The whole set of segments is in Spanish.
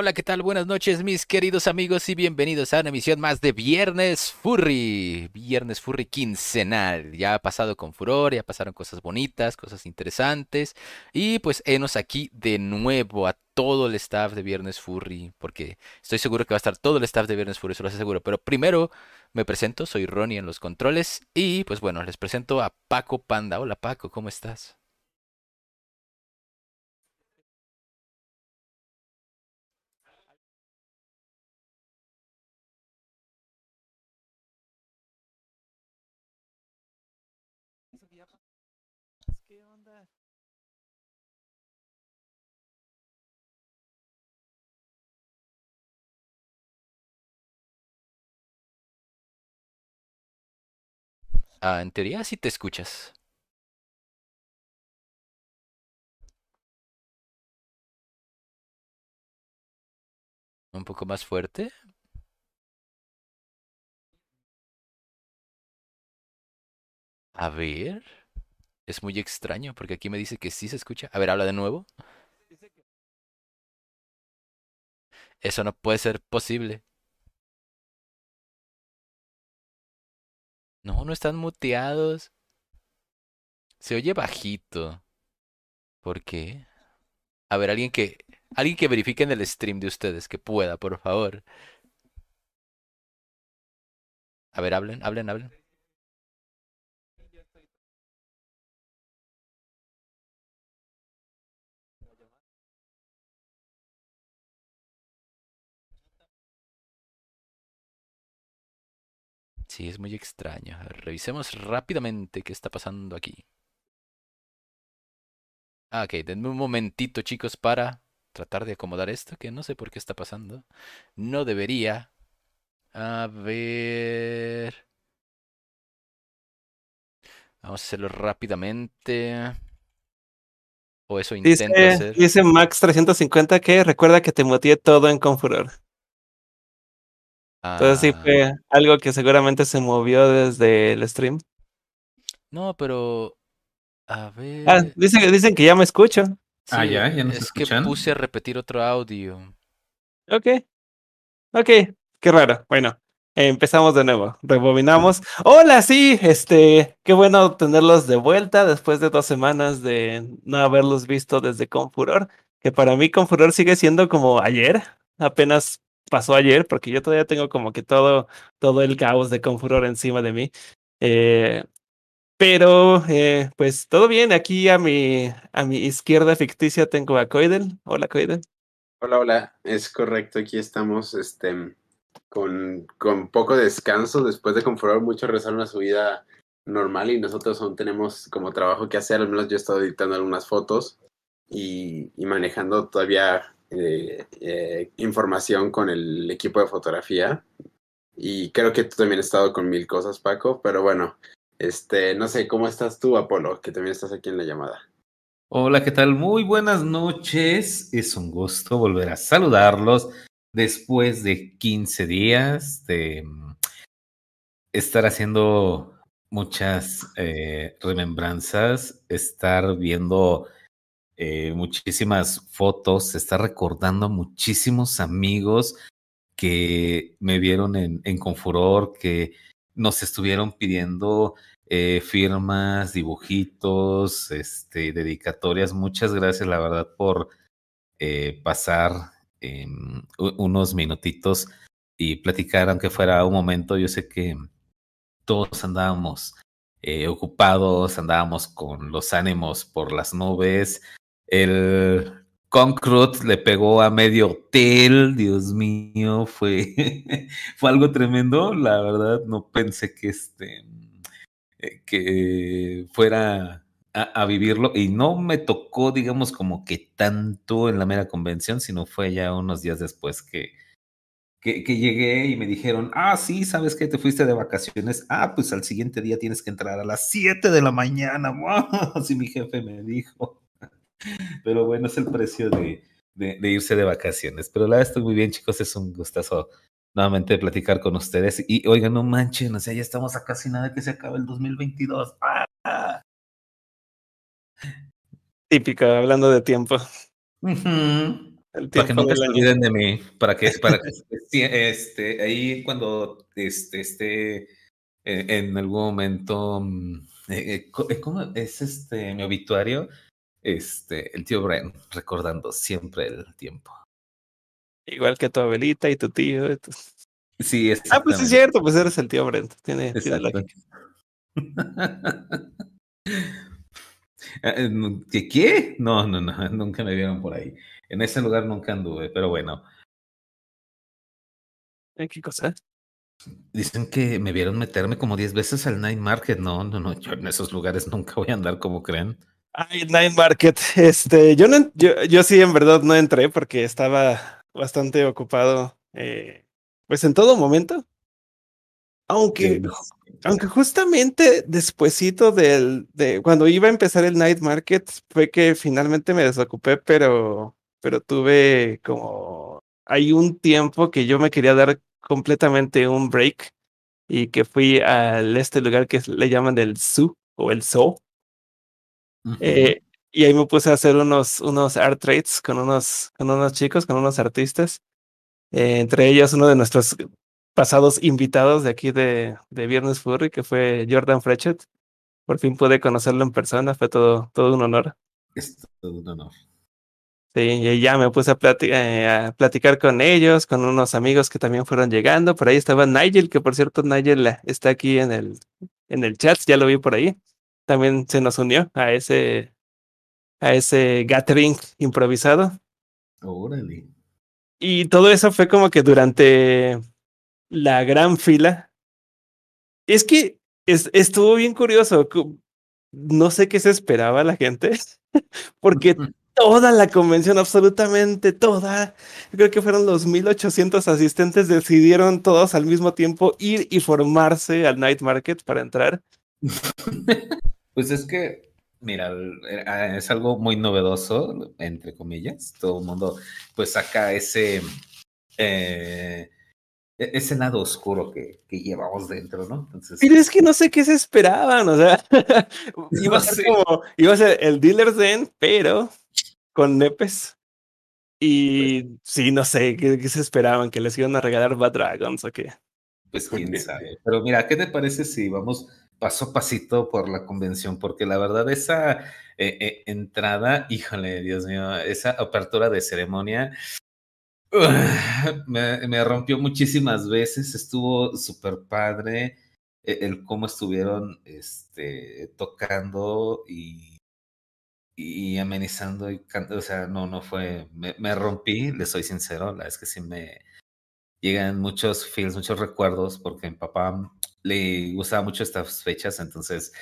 Hola, ¿qué tal? Buenas noches, mis queridos amigos, y bienvenidos a una emisión más de Viernes Furry. Viernes Furry quincenal. Ya ha pasado con furor, ya pasaron cosas bonitas, cosas interesantes. Y pues enos aquí de nuevo a todo el staff de Viernes Furry, porque estoy seguro que va a estar todo el staff de Viernes Furry, eso lo aseguro. Pero primero me presento, soy Ronnie en los controles. Y pues bueno, les presento a Paco Panda. Hola Paco, ¿cómo estás? Ah, en teoría sí te escuchas. Un poco más fuerte. A ver. Es muy extraño porque aquí me dice que sí se escucha. A ver, habla de nuevo. Eso no puede ser posible. No, no están muteados. Se oye bajito. ¿Por qué? A ver, alguien que alguien que verifique en el stream de ustedes que pueda, por favor. A ver, hablen, hablen, hablen. Sí, es muy extraño. A ver, revisemos rápidamente qué está pasando aquí. Ah, ok, denme un momentito, chicos, para tratar de acomodar esto, que no sé por qué está pasando. No debería. A ver. Vamos a hacerlo rápidamente. O eso Dice, intento hacer. dice Max350 que recuerda que te muteé todo en Confuror. Entonces sí Ah, fue algo que seguramente se movió desde el stream. no, pero... A Ah, ver... dicen, dicen que ya me escucho. Ah, ya, ya nos es que puse a repetir otro audio. Ok, ok, qué raro. Bueno, empezamos de nuevo, rebobinamos. Hola, sí, este, qué bueno tenerlos de vuelta después de dos semanas de no haberlos visto desde Confuror, que para mí Confuror sigue siendo como ayer, apenas pasó ayer, porque yo todavía tengo como que todo, todo el caos de Confuror encima de mí. Eh, pero, eh, pues todo bien, aquí a mi, a mi izquierda ficticia tengo a Coidel. Hola, Coidel. Hola, hola, es correcto, aquí estamos este, con, con poco descanso después de configurar mucho regresar a una subida normal y nosotros aún tenemos como trabajo que hacer, al menos yo he estado editando algunas fotos y manejando todavía eh, información con el equipo de fotografía y creo que tú también has estado con mil cosas, Paco, pero bueno, este, no sé, ¿cómo estás tú, Apolo? Que también estás aquí en la llamada. Hola, ¿qué tal? Muy buenas noches. Es un gusto volver a saludarlos después de 15 días de mm, estar haciendo muchas eh, remembranzas, estar viendo eh, muchísimas fotos, estar recordando a muchísimos amigos que me vieron en, en Confuror, que nos estuvieron pidiendo eh, firmas, dibujitos, este, dedicatorias. Muchas gracias, la verdad, por eh, pasar em, unos minutitos y platicar, aunque fuera un momento. Yo sé que todos andábamos ocupados, andábamos con los ánimos por las nubes. El Concrete le pegó a medio hotel, Dios mío, fue, fue algo tremendo. La verdad, no pensé que este eh, que fuera a, vivirlo y no me tocó, digamos, como que tanto en la mera convención, sino fue ya unos días después que, que, que llegué y me dijeron, ah, sí, ¿sabes qué? Te fuiste de vacaciones. Ah, pues al siguiente día tienes que entrar a las 7 de la mañana. Así mi jefe me dijo. Pero bueno, es el precio de, de, de irse de vacaciones. Pero la verdad estoy muy bien, chicos. Es un gustazo nuevamente platicar con ustedes. Y oigan, no manchen, o sea, ya estamos a casi nada que se acabe el 2022. ¡Ah! Típico, hablando de tiempo. El Para que del se olviden de mí, para que, para que sí, este, ahí cuando este, esté eh, en algún momento, mm, eh, eh, ¿cómo es este mi obituario? Este, el tío Bren, recordando siempre el tiempo. Igual que tu abuelita y tu tío. y tu- Sí, Ah, pues es cierto, pues eres el tío Brent. Tiene, tiene lógica. Ah, eh, ¿Qué? ¿Qué? No, no, no, nunca me vieron por ahí. En ese lugar nunca anduve, pero bueno, Eh, ¿Qué cosa? dicen que me vieron meterme como 10 veces al Night Market. No, no, no, yo en esos lugares nunca voy a andar como creen. Ay, Night Market. Este, yo no, yo, yo sí en verdad no entré porque estaba bastante ocupado, eh, pues en todo momento. Aunque, Que- aunque justamente despuesito del, de cuando iba a empezar el Night Market fue que finalmente me desocupé, pero, pero tuve como, hay un tiempo que yo me quería dar completamente un break y que fui al este lugar que le llaman el Zoo o el Zoo. Eh, y ahí me puse a hacer unos, unos art trades con unos, con unos chicos, con unos artistas. Eh, entre ellos uno de nuestros pasados invitados de aquí de, de Viernes Furry, que fue Jordan Frechet. Por fin pude conocerlo en persona, fue todo, todo un honor. Es todo un honor. Sí, y ya me puse a, plati- eh, a platicar con ellos, con unos amigos que también fueron llegando. Por ahí estaba Nigel, que por cierto Nigel está aquí en el, en el chat, ya lo vi por ahí. También se nos unió a ese, a ese gathering improvisado. Órale. Y todo eso fue como que durante la gran fila. Es que es, estuvo bien curioso. cu- No sé qué se esperaba la gente, porque toda la convención, absolutamente toda, yo creo que fueron los 1800 asistentes, decidieron todos al mismo tiempo ir y formarse al Night Market para entrar. Pues es que, mira, eh, es algo muy novedoso, entre comillas. Todo el mundo, pues, saca ese, eh, e- ese lado oscuro que, que llevamos dentro, ¿no? Entonces, Pero es que no sé qué se esperaban, o sea, iba a ser como, iba a ser el Dealer's Den, pero con nepes. Y sí, no sé, ¿qué, qué se esperaban? ¿Que les iban a regalar Bad Dragons o qué? pues quién sabe. Pero mira, ¿qué te parece si vamos paso a pasito por la convención? Porque la verdad, esa eh, eh, entrada, híjole, Dios mío, esa apertura de ceremonia. Me, rompió muchísimas veces, estuvo súper padre eh, el cómo estuvieron este, tocando y, amenizando y can- o sea, no, no fue, me, rompí, le soy sincero, la es que sí me llegan muchos feels, muchos recuerdos, porque mi papá le gustaba mucho estas fechas, entonces,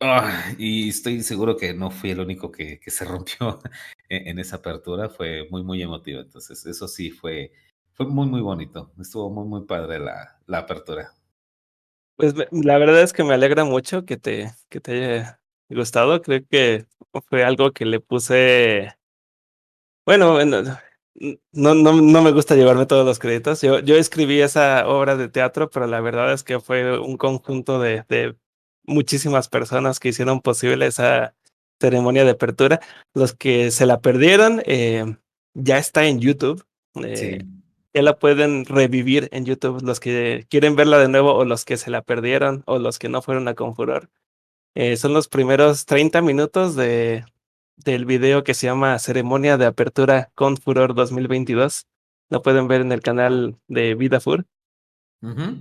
ah, y estoy seguro que no fui el único que, que se rompió en, en esa apertura, fue muy, muy emotivo, entonces eso sí fue, fue muy, muy bonito, estuvo muy, muy padre la, la apertura. Pues la verdad es que me alegra mucho que te, que te haya gustado. Creo que fue algo que le puse. Bueno, no, no, no me gusta llevarme todos los créditos. Yo, yo escribí esa obra de teatro, pero la verdad es que fue un conjunto de, de muchísimas personas que hicieron posible esa ceremonia de apertura. Los que se la perdieron, eh, ya está en YouTube. eh, Sí. ya la pueden revivir en YouTube los que quieren verla de nuevo o los que se la perdieron o los que no fueron a Confuror. Eh, son los primeros 30 minutos de, del video que se llama Ceremonia de Apertura con Furor 2022. Lo pueden ver en el canal de Vida Fur. Ujú.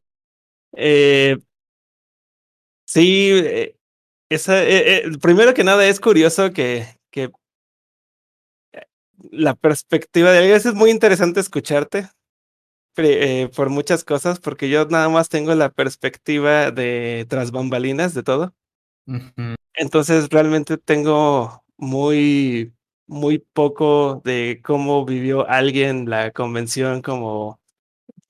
Eh, sí, eh, esa, eh, primero que nada es curioso que, que la perspectiva de ellos es muy interesante escucharte por muchas cosas, porque yo nada más tengo la perspectiva de tras bambalinas de todo. Entonces realmente tengo muy, muy poco de cómo vivió alguien la convención como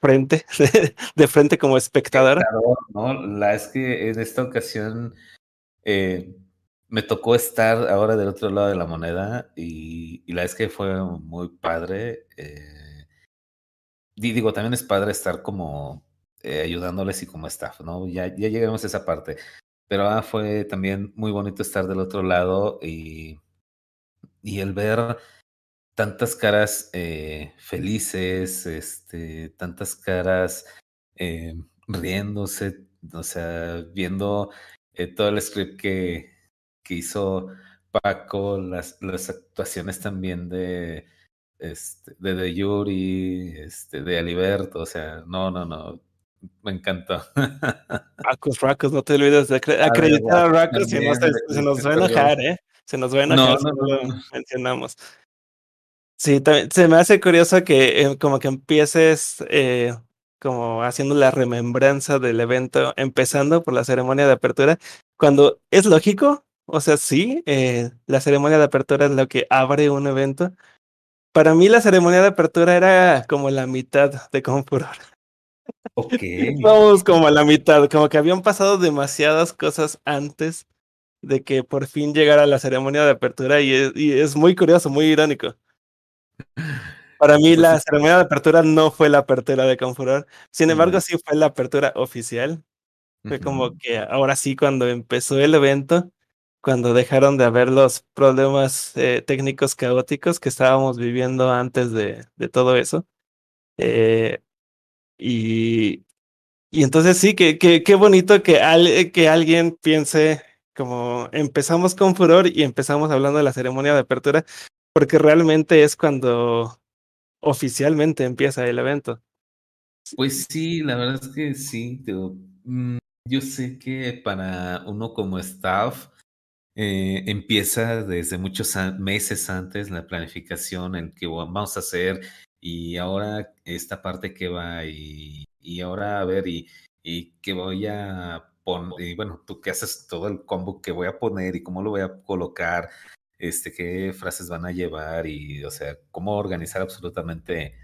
frente, de frente como espectador. ¿no? La es que en esta ocasión eh, me tocó estar ahora del otro lado de la moneda y, y la es que fue muy padre. eh, di- digo, también es padre estar como eh, ayudándoles y como staff, ¿no? Ya, ya llegaremos a esa parte. Pero ah, fue también muy bonito estar del otro lado y, y el ver tantas caras eh, felices, este, tantas caras eh, riéndose, o sea, viendo eh, todo el script que, que hizo Paco, las, las actuaciones también de, este, de, de Yuri, este, de Aliberto, o sea, no, no, no, me encantó. Racos, Racos, no te olvides de acreditar a Racos, si no se, se, nos va a enojar, ¿eh? Se nos va a enojar no, no, no, lo mencionamos. Sí, también, se me hace curioso que eh, como que empieces eh, como haciendo la remembranza del evento, empezando por la ceremonia de apertura, cuando es lógico, o sea, sí, eh, la ceremonia de apertura es lo que abre un evento. Para mí la ceremonia de apertura era como la mitad de Confuror. Ok. Vamos como a la mitad, como que habían pasado demasiadas cosas antes de que por fin llegara la ceremonia de apertura y es, y es muy curioso, muy irónico. Para mí la ceremonia de apertura no fue la apertura de Confuror, sin embargo sí fue la apertura oficial. Fue como que ahora sí cuando empezó el evento, cuando dejaron de haber los problemas eh, técnicos caóticos que estábamos viviendo antes de, de todo eso. Eh, y, y entonces sí, que, que, qué bonito que, al, que alguien piense como empezamos con furor y empezamos hablando de la ceremonia de apertura, porque realmente es cuando oficialmente empieza el evento. Pues sí, la verdad es que sí. Mm, yo sé que para uno como staff eh, empieza desde muchos meses antes la planificación en qué vamos a hacer y ahora esta parte que va y, y ahora a ver y, y que voy a poner, y bueno, tú que haces todo el combo que voy a poner y cómo lo voy a colocar este, qué frases van a llevar y, o sea, cómo organizar absolutamente,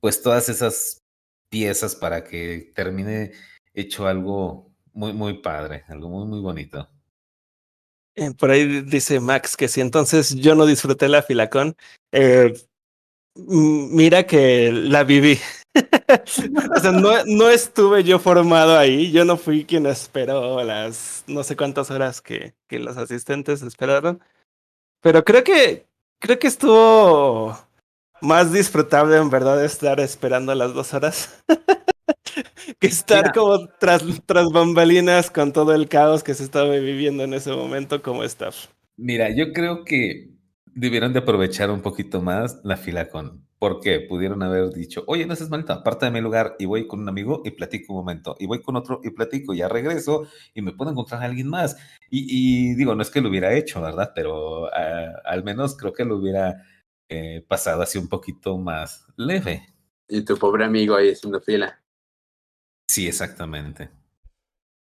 pues todas esas piezas para que termine hecho algo muy, muy padre, algo muy, muy bonito. Eh, por ahí dice Max que si entonces yo no disfruté la filacón, eh, mira que la viví. o sea, no, no estuve yo formado ahí, yo no fui quien esperó las no sé cuántas horas que, que los asistentes esperaron. Pero creo que creo que estuvo más disfrutable en verdad estar esperando las dos horas que estar Mira. como tras, tras bambalinas con todo el caos que se estaba viviendo en ese momento como staff. Mira, yo creo que debieron de aprovechar un poquito más la fila con porque pudieron haber dicho, oye, no seas malito, aparte de mi lugar y voy con un amigo y platico un momento, y voy con otro y platico, y ya regreso y me puedo encontrar a alguien más. Y, y digo, no es que lo hubiera hecho, ¿verdad? Pero uh, al menos creo que lo hubiera eh, pasado así un poquito más leve. Y tu pobre amigo ahí haciendo fila. Sí, exactamente.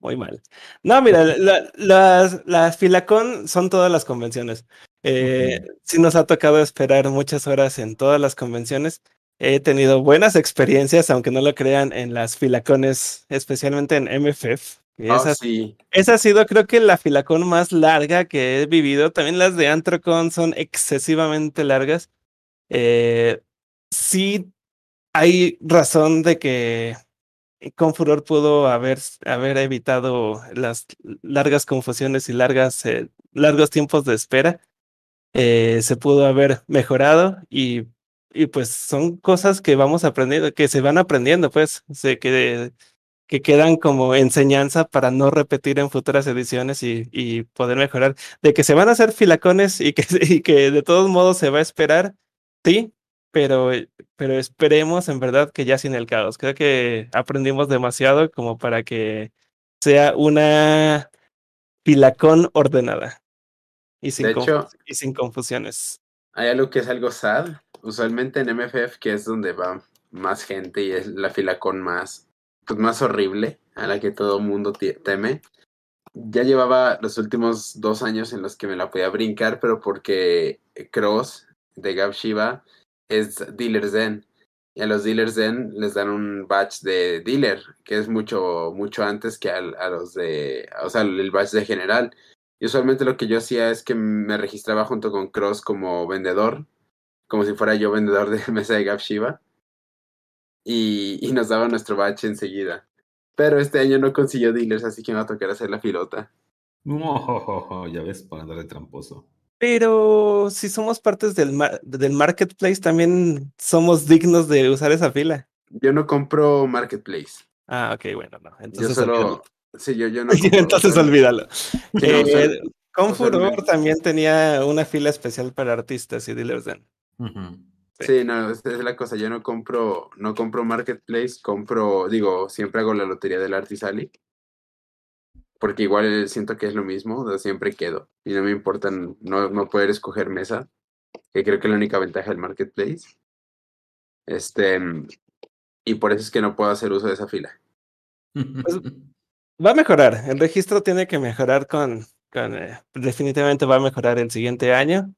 Muy mal. No, mira, la, las, las Filacon son todas las convenciones. Eh, uh -huh. Sí nos ha tocado esperar muchas horas en todas las convenciones. He tenido buenas experiencias, aunque no lo crean, en las filacones, especialmente en MFF. Oh, esa, sí. esa ha sido, creo que, la filacón más larga que he vivido. También las de Antrocon son excesivamente largas. Eh, sí, hay razón de que con furor pudo haber, haber evitado las largas confusiones y largas, eh, largos tiempos de espera eh, se pudo haber mejorado y, y pues son cosas que vamos aprendiendo, que se van aprendiendo, pues, que, que quedan como enseñanza para no repetir en futuras ediciones y, y poder mejorar. De que se van a hacer filacones y que, y que de todos modos se va a esperar, sí, pero, pero esperemos en verdad que ya sin el caos. Creo que aprendimos demasiado como para que sea una filacón ordenada. Y sin, de hecho, y sin confusiones. Hay algo que es algo sad. Usualmente en MFF, que es donde va más gente y es la fila con más, pues más horrible, a la que todo mundo teme. Ya llevaba los últimos dos años en los que me la podía brincar, pero porque Cross de Gab Shiva es Dealer Zen. Y a los Dealers Zen les dan un batch de dealer, que es mucho, mucho antes que a, a los de, o sea, el batch de general. Y usualmente lo que yo hacía es que me registraba junto con Cross como vendedor, como si fuera yo vendedor de mesa de Gap Shiva. Y, y, nos daba nuestro batch enseguida. Pero este año no consiguió dealers, así que me va a tocar hacer la filota. No, ya ves, para darle tramposo. Pero si somos partes del, del marketplace, también somos dignos de usar esa fila. Yo no compro marketplace. Ah, ok, bueno, no. Entonces yo solo. Sí, yo, yo no. Entonces olvídalo. Eh, con Furor también tenía una fila especial para artistas y dealers. Den. sí. no, esa es la cosa. Yo no compro, no compro marketplace, compro, digo, siempre hago la lotería del Artisali porque igual siento que es lo mismo, siempre quedo y no me importa no, no poder escoger mesa, que creo que es la única ventaja del marketplace. Este, y por eso es que no puedo hacer uso de esa fila. Pues, va a mejorar, el registro tiene que mejorar con, con eh, definitivamente va a mejorar el siguiente año.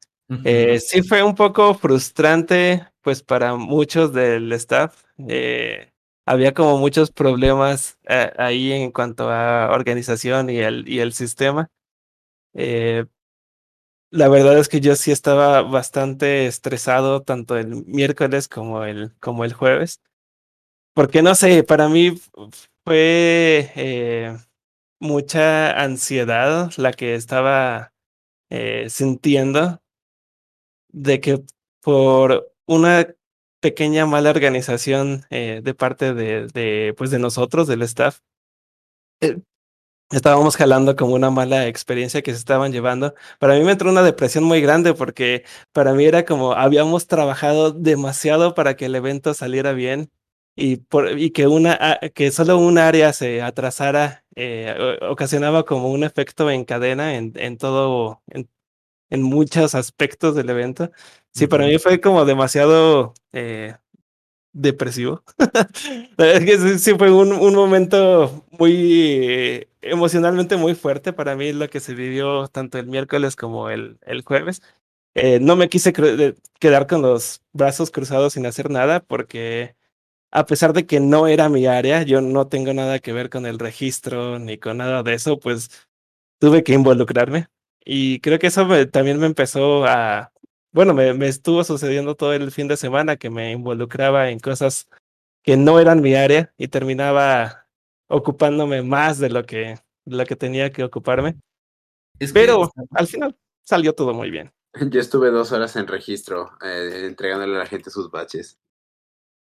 Eh, sí fue un poco frustrante, pues para muchos del staff. Eh, había como muchos problemas eh, ahí en cuanto a organización y el, y el sistema. Eh, la verdad es que yo sí estaba bastante estresado tanto el miércoles como el, como el jueves. Porque no sé, para mí fue eh, mucha ansiedad la que estaba sintiendo de que por una pequeña mala organización eh, de parte de, de, pues de nosotros, del staff. Eh, estábamos jalando como una mala experiencia que se estaban llevando. Para mí me entró una depresión muy grande porque para mí era como habíamos trabajado demasiado para que el evento saliera bien y, por, y que, una, que solo un área se atrasara eh, ocasionaba como un efecto en cadena en, en todo, en, en muchos aspectos del evento. Sí, para mí fue como demasiado eh, depresivo. es que sí, fue un, un momento muy emocionalmente muy fuerte para mí lo que se vivió tanto el miércoles como el, el jueves. Eh, no me quise quedar con los brazos cruzados sin hacer nada porque a pesar de que no era mi área, yo no tengo nada que ver con el registro ni con nada de eso, pues tuve que involucrarme. Y creo que eso también me empezó a, bueno, me, me, estuvo sucediendo todo el fin de semana que me involucraba en cosas que no eran mi área y terminaba ocupándome más de lo que, de lo que tenía que ocuparme. Pero al final salió todo muy bien. Yo estuve dos horas en registro eh, entregándole a la gente sus baches.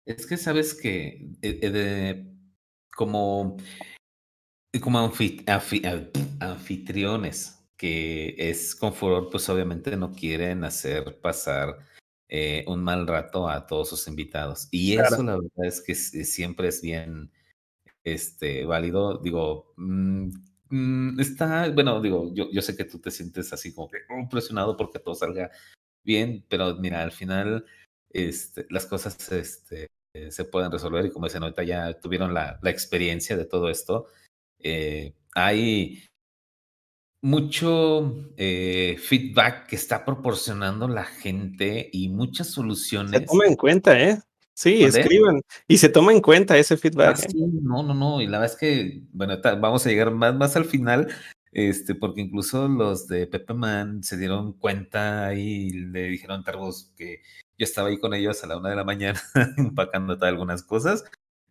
Es que sabes que eh, eh, de, como, como anfitriones que es con furor, pues obviamente no quieren hacer pasar eh, un mal rato a todos sus invitados. Y eso la verdad es que siempre es bien este, válido. Digo, mm, mm, está, bueno, digo, yo, yo sé que tú te sientes así como que oh, presionado porque todo salga bien, pero mira, al final este, las cosas este, se pueden resolver y como dicen, ahorita ya tuvieron la, la experiencia de todo esto. Eh, hay mucho eh, feedback que está proporcionando la gente y muchas soluciones. Se toma en cuenta, ¿eh? Sí, escriban. Y se toma en cuenta ese feedback. ¿eh? No, no, no. Y la verdad es que, bueno, vamos a llegar más, más al final, este, porque incluso los de Pepe Man se dieron cuenta y le dijeron a Targos que yo estaba ahí con ellos a la una de la mañana empacando algunas cosas.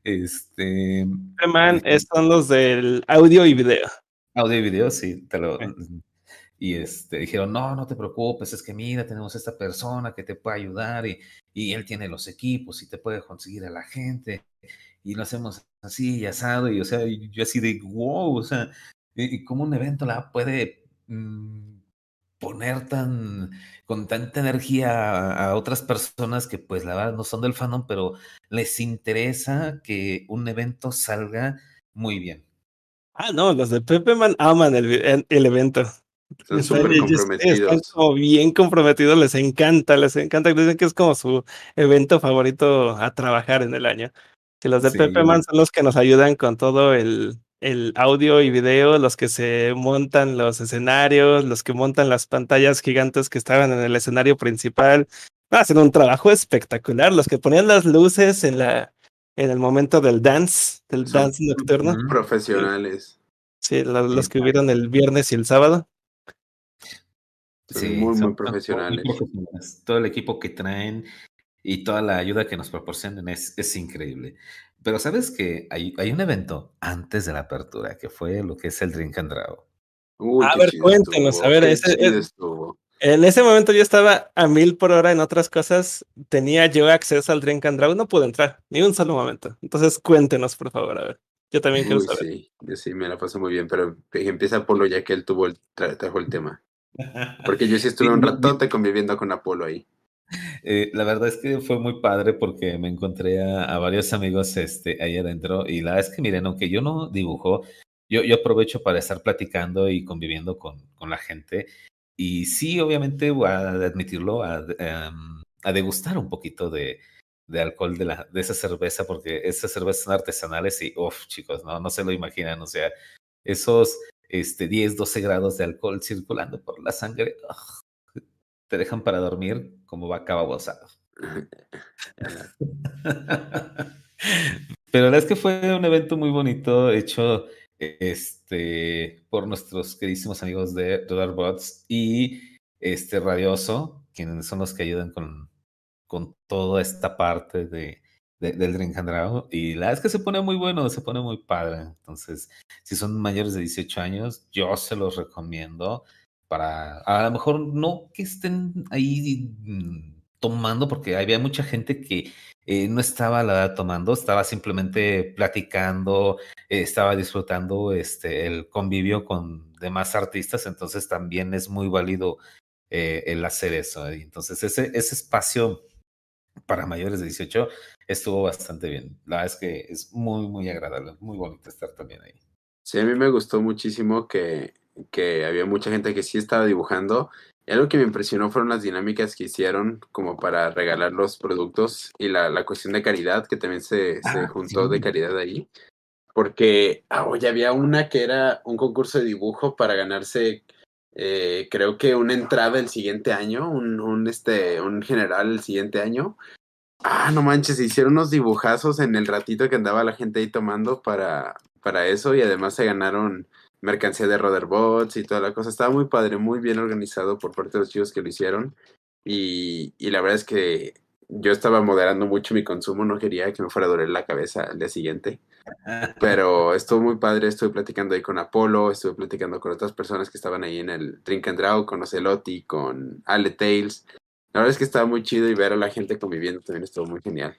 Este. Pepe Man son los del audio y video. Audio y video, sí, te lo. Y este, dijeron, no, no te preocupes, es que mira, tenemos esta persona que te puede ayudar y, y él tiene los equipos y te puede conseguir a la gente y lo hacemos así y asado y o sea, yo así de wow, o sea, y cómo un evento la puede mm, poner tan con tanta energía a, otras personas que pues la verdad no son del fandom, pero les interesa que un evento salga muy bien. Ah, no, los de Pepe Man aman el, el evento. Son súper comprometidos. Están como bien comprometidos, les encanta, les encanta. Dicen que es como su evento favorito a trabajar en el año. Que los de Pepe Man son los que nos ayudan con todo el, el audio y video, los que se montan los escenarios, los que montan las pantallas gigantes que estaban en el escenario principal. Hacen un trabajo espectacular. Los que ponían las luces en la, en el momento del dance, del dance nocturno. Profesionales. Sí, los, que hubieron el viernes y el sábado. Sí, muy, muy profesionales. Todo el equipo que traen y toda la ayuda que nos proporcionan es, es increíble. Pero sabes que hay, hay, un evento antes de la apertura que fue lo que es el Drink and Draw. a ver, cuéntenos, a ver, ese, En ese momento yo estaba a mil por hora en otras cosas. Tenía yo acceso al Drink and Draw, no pude entrar, ni un solo momento. Entonces cuéntenos, por favor, a ver. Yo también quiero Uy, saber. sí, yo sí me la pasé muy bien, pero empieza Apolo ya que él tuvo el, tra- trajo el tema. Porque yo sí estuve un ratote conviviendo con Apolo ahí. Eh, la verdad es que fue muy padre porque me encontré a, varios amigos este, ahí adentro y la verdad es que miren, aunque yo no dibujo, yo, yo aprovecho para estar platicando y conviviendo con, con la gente y sí, obviamente a admitirlo, a, em, a degustar un poquito de, de alcohol de, la, de esa cerveza porque esas cervezas son artesanales y, uff, chicos, no, no se lo imaginan, o sea, esos este, 10, 12 grados de alcohol circulando por la sangre, ugh, te dejan para dormir como vaca babosada. Pero la verdad es que fue un evento muy bonito, hecho este, por nuestros queridísimos amigos de Bots y este Radioso, quienes son los que ayudan con, con toda esta parte de- del Drink and Draw. Y la verdad es que se pone muy bueno, se pone muy padre. Entonces, si son mayores de 18 años, yo se los recomiendo para, a lo mejor no que estén ahí mm, tomando, porque había mucha gente que eh, no estaba la verdad tomando, estaba simplemente platicando, estaba disfrutando este, el convivio con demás artistas, entonces también es muy válido eh, el hacer eso. Entonces ese, ese espacio para mayores de 18 estuvo bastante bien. La verdad es que es muy, muy agradable, muy bonito estar también ahí. Sí, a mí me gustó muchísimo que, que había mucha gente que sí estaba dibujando. Y algo que me impresionó fueron las dinámicas que hicieron como para regalar los productos y la, la cuestión de caridad, que también se, se Ah, juntó sí. de caridad ahí. Porque ah, oye, había una que era un concurso de dibujo para ganarse, eh, creo que una entrada el siguiente año, un, un, este, un general el siguiente año. Ah, no manches, hicieron unos dibujazos en el ratito que andaba la gente ahí tomando para, para eso y además se ganaron mercancía de Roderbots y toda la cosa. Estaba muy padre, muy bien organizado por parte de los chicos que lo hicieron y, y la verdad es que yo estaba moderando mucho mi consumo, no quería que me fuera a doler la cabeza al día siguiente. Pero estuvo muy padre, estuve platicando ahí con Apolo, estuve platicando con otras personas que estaban ahí en el Drink and Draw, con Ocelotti, con Ale Tales. La verdad es que estaba muy chido y ver a la gente conviviendo también estuvo muy genial.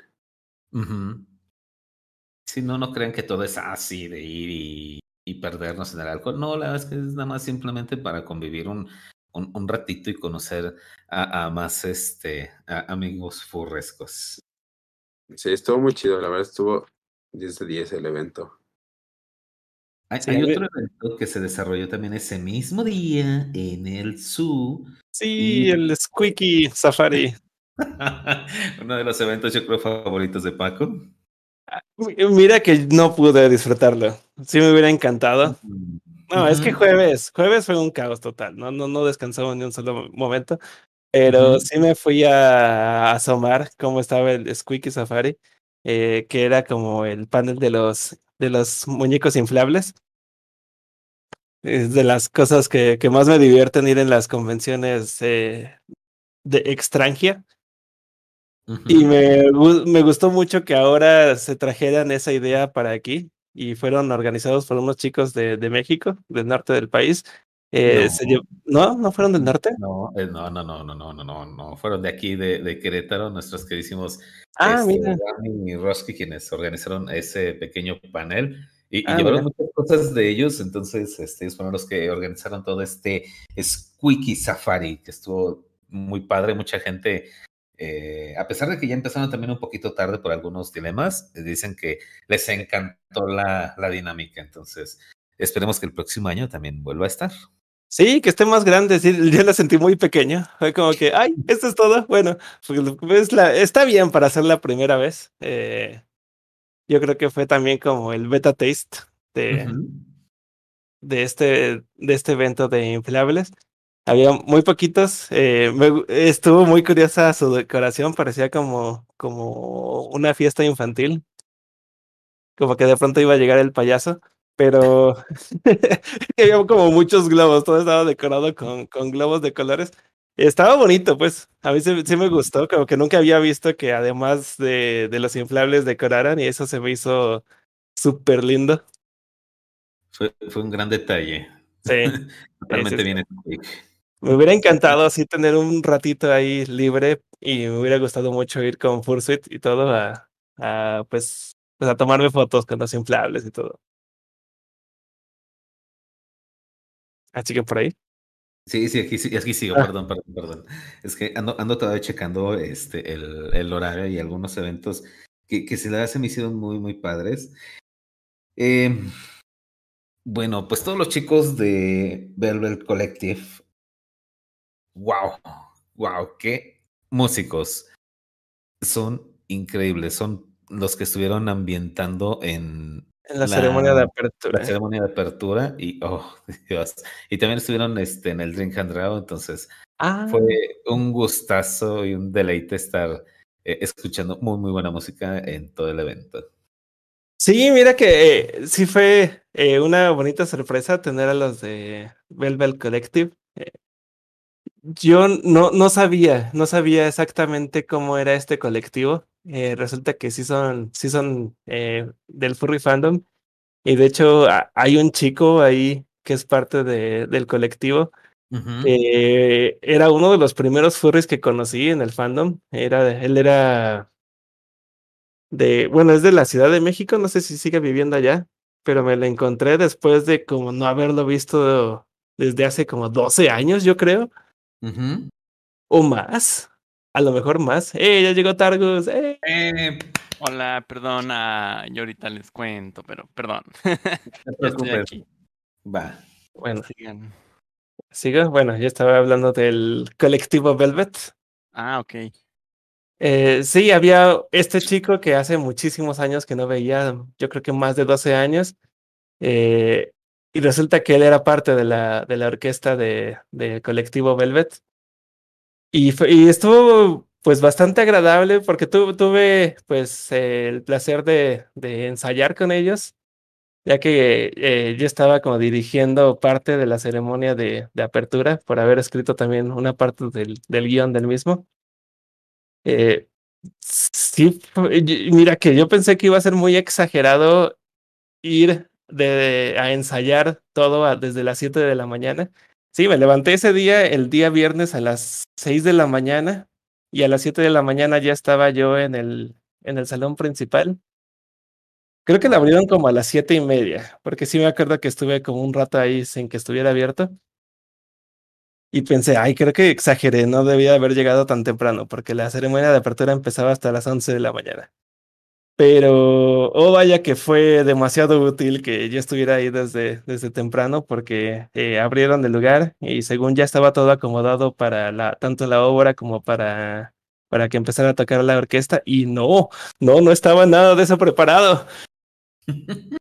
Si no, no crean que todo es así de ir y, y perdernos en el alcohol. No, la verdad es que es nada más simplemente para convivir un, un, un ratito y conocer a, a más este, a amigos furrescos. Sí, estuvo muy chido, la verdad estuvo 10 de 10 el evento. Hay, Sí, otro evento que se desarrolló también ese mismo día en el zoo. Sí, Y- el Squeaky Safari. Uno de los eventos yo creo favoritos de Paco. Mira que no pude disfrutarlo. Sí me hubiera encantado. No, es que jueves, jueves fue un caos total. No, no, no descansaba ni un solo momento. Pero sí me fui a asomar cómo estaba el Squeaky Safari, eh, que era como el panel de los de los muñecos inflables. Es de las cosas que, que más me divierten ir en las convenciones eh, de extranjia. Y me, me gustó mucho que ahora se trajeran esa idea para aquí y fueron organizados por unos chicos de, de México, del norte del país. Eh, se No. lle- ¿No? ¿No fueron del norte? No, eh, no, no, no, no, no, no, no, no. Fueron de aquí, de, de Querétaro, nuestros queridísimos Ah, este, mira. Dani y Roski, quienes organizaron ese pequeño panel y, y Ah, llevaron mira. muchas cosas de ellos. Entonces, este, ellos fueron los que organizaron todo este Squeaky Safari, que estuvo muy padre. Mucha gente, eh, a pesar de que ya empezaron también un poquito tarde por algunos dilemas, eh, dicen que les encantó la, la dinámica. Entonces, esperemos que el próximo año también vuelva a estar. Sí, que esté más grande. Sí, yo la sentí muy pequeña. Fue como que, ay, esto es todo. Bueno, pues la, está bien para hacer la primera vez. Eh, yo creo que fue también como el beta taste de, este, de este evento de inflables. Había muy poquitos. eh, me estuvo muy curiosa su decoración. Parecía como, como una fiesta infantil. Como que de pronto iba a llegar el payaso. Pero había como muchos globos. Todo estaba decorado con, con globos de colores. Estaba bonito, pues. A mí sí, sí me gustó. Como que nunca había visto que además de, de los inflables decoraran. Y eso se me hizo súper lindo. Fue, fue un gran detalle. Sí. Totalmente sí, bien. Me hubiera encantado así tener un ratito ahí libre y me hubiera gustado mucho ir con Fursuit y todo a, a pues, pues a tomarme fotos con los inflables y todo. Así que por ahí. Sí, sí, aquí, sí, aquí sigo, Ah. perdón, perdón, perdón. Es que ando, ando todavía checando este, el, el horario y algunos eventos que, que se, la- se me hicieron muy, muy padres. Em, bueno, pues todos los chicos de Velvet Collective, wow, wow, qué músicos. Son increíbles, son los que estuvieron ambientando en En la, ceremonia de la apertura. ceremonia de apertura y, oh, Dios, y también estuvieron este, en el Drink and Draw, entonces Ah, fue un gustazo y un deleite estar eh, escuchando muy, muy buena música en todo el evento. sí, mira que eh, sí fue eh, una bonita sorpresa tener a los de Velvet Collective. Yo no, no sabía, no sabía exactamente cómo era este colectivo. Eh, resulta que sí son, sí son eh, del furry fandom. Y de hecho, a- hay un chico ahí que es parte de, del colectivo. Eh, era uno de los primeros furries que conocí en el fandom. Era, él era de, bueno, es de la Ciudad de México, no sé si sigue viviendo allá, pero me lo encontré después de como no haberlo visto desde hace como 12 años, yo creo, O más, a lo mejor más. ¡Eh, ya llegó Targus! ¡Eh! Eh, Hola, perdona, yo ahorita les cuento, pero perdón. no estoy preocupes. aquí. Va. Bueno, Sigan. sigo. Bueno, ya estaba hablando del colectivo Velvet. Ah, ok. Eh, sí, había este chico que hace muchísimos años que no veía, yo creo que más de 12 años, eh, y resulta que él era parte de la, de la orquesta de, del colectivo Velvet. Y, fue- y estuvo pues bastante agradable porque tu- tuve pues eh, el placer de, de ensayar con ellos, ya que eh, yo estaba como dirigiendo parte de la ceremonia de, de apertura por haber escrito también una parte del, del guion del mismo. Eh, sí, mira que yo pensé que iba a ser muy exagerado ir de, a ensayar todo a- desde las 7 de la mañana. Sí, me levanté ese día, el día viernes a las 6 de la mañana y a las 7 de la mañana ya estaba yo en el, en el salón principal. Creo que la abrieron como a las siete y media, porque sí me acuerdo que estuve como un rato ahí sin que estuviera abierto. Y pensé, ay, creo que exageré, no debía haber llegado tan temprano, porque la ceremonia de apertura empezaba hasta las 11 de la mañana. Pero, oh vaya que fue demasiado útil que yo estuviera ahí desde, desde temprano, porque eh, abrieron el lugar y según ya estaba todo acomodado para la, tanto la obra como para, para que empezara a tocar la orquesta, y no, no, no estaba nada de eso preparado.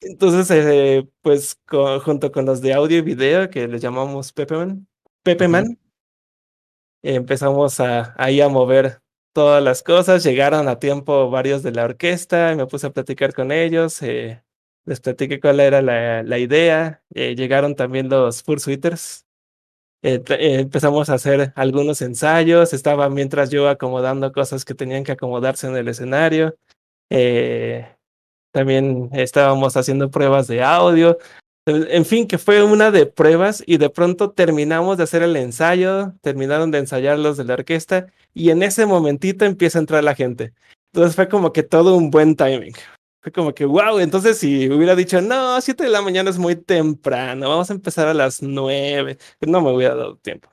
Entonces, eh, pues junto con los de audio y video, que les llamamos Pepeman, Pepeman, eh, empezamos a, ahí a mover todas las cosas. Llegaron a tiempo varios de la orquesta, me puse a platicar con ellos, eh, les platiqué cuál era la, la idea. eh, llegaron también los Fursuiters. Eh, eh, empezamos a hacer algunos ensayos, estaba mientras yo acomodando cosas que tenían que acomodarse en el escenario. Eh, también estábamos haciendo pruebas de audio. En fin, que fue una de pruebas y de pronto terminamos de hacer el ensayo, terminaron de ensayar los de la orquesta y en ese momentito empieza a entrar la gente. Entonces fue como que todo un buen timing. Fue como que, wow, entonces si hubiera dicho, no, 7 de la mañana es muy temprano, vamos a empezar a las 9, pues no me hubiera dado tiempo.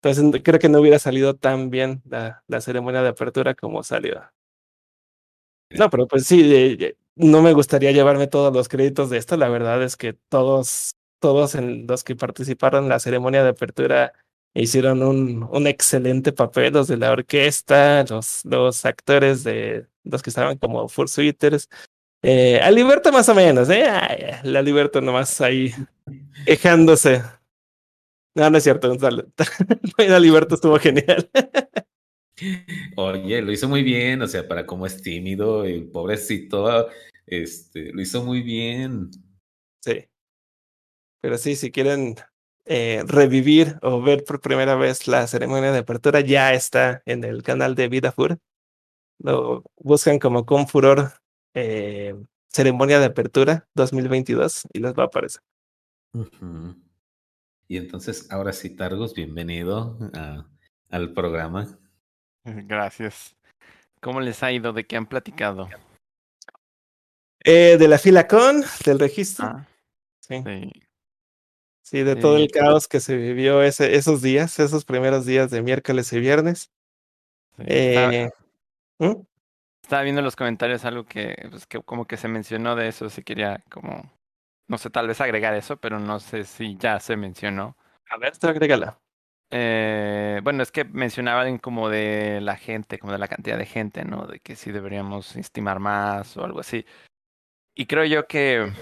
Entonces creo que no hubiera salido tan bien la, la ceremonia de apertura como salió. No, pero pues sí, no me gustaría llevarme todos los créditos de esto. La verdad es que todos, todos en los que participaron en la ceremonia de apertura hicieron un, excelente papel. Los de la orquesta, los, los actores de los que estaban como Fursuiters. Eh, a Liberto más o menos, ¿eh? La Liberto nomás ahí quejándose. No, no es cierto. La Liberto estuvo genial. Oye, lo hizo muy bien, o sea, para cómo es tímido, el pobrecito, este, lo hizo muy bien. Sí. Pero sí, si quieren eh, revivir o ver por primera vez la ceremonia de apertura, ya está en el canal de Vida Fur. Lo buscan como con furor eh, ceremonia de apertura 2022 y les va a aparecer. Y entonces, ahora sí, Targos, bienvenido a- al programa. Gracias. ¿Cómo les ha ido? ¿De qué han platicado? Eh, de la fila con, del registro. Ah, sí. sí. Sí, de todo el caos que se vivió ese, esos días, esos primeros días de miércoles y viernes. sí. Estaba, Eh, ¿Mm? estaba viendo en los comentarios algo que, pues, que como que se mencionó de eso, si quería como, no sé, tal vez agregar eso, pero no sé si ya se mencionó. A ver, tú agrégala. Eh, bueno, es que mencionaban como de la gente, como de la cantidad de gente, ¿no? De que sí deberíamos estimar más o algo así. Y creo yo que,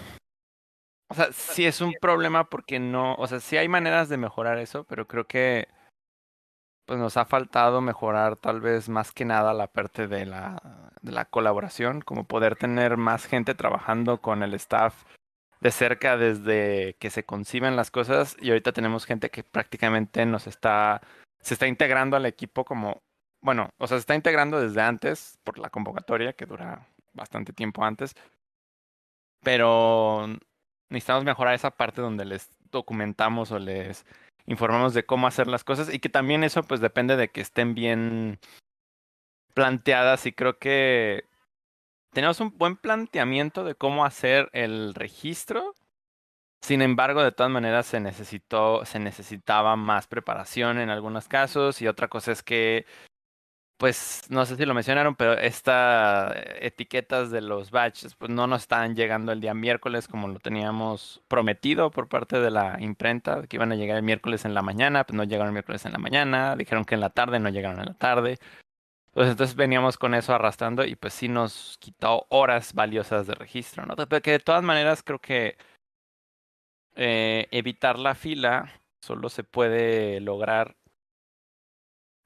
o sea, sí es un problema porque no, o sea, sí hay maneras de mejorar eso, pero creo que pues nos ha faltado mejorar tal vez más que nada la parte de la, de la colaboración, como poder tener más gente trabajando con el staff de cerca desde que se conciben las cosas y ahorita tenemos gente que prácticamente nos está, se está integrando al equipo como, bueno, o sea, se está integrando desde antes por la convocatoria que dura bastante tiempo antes, pero necesitamos mejorar esa parte donde les documentamos o les informamos de cómo hacer las cosas y que también eso pues depende de que estén bien planteadas y creo que tenemos un buen planteamiento de cómo hacer el registro. Sin embargo, de todas maneras se necesitó, se necesitaba más preparación en algunos casos y otra cosa es que, pues, no sé si lo mencionaron, pero estas etiquetas de los batches, pues, no nos estaban llegando el día miércoles como lo teníamos prometido por parte de la imprenta, que iban a llegar el miércoles en la mañana, pues no llegaron el miércoles en la mañana, dijeron que en la tarde, no llegaron en la tarde. Pues entonces veníamos con eso arrastrando y pues sí nos quitó horas valiosas de registro, ¿no? Que de todas maneras creo que eh, evitar la fila solo se puede lograr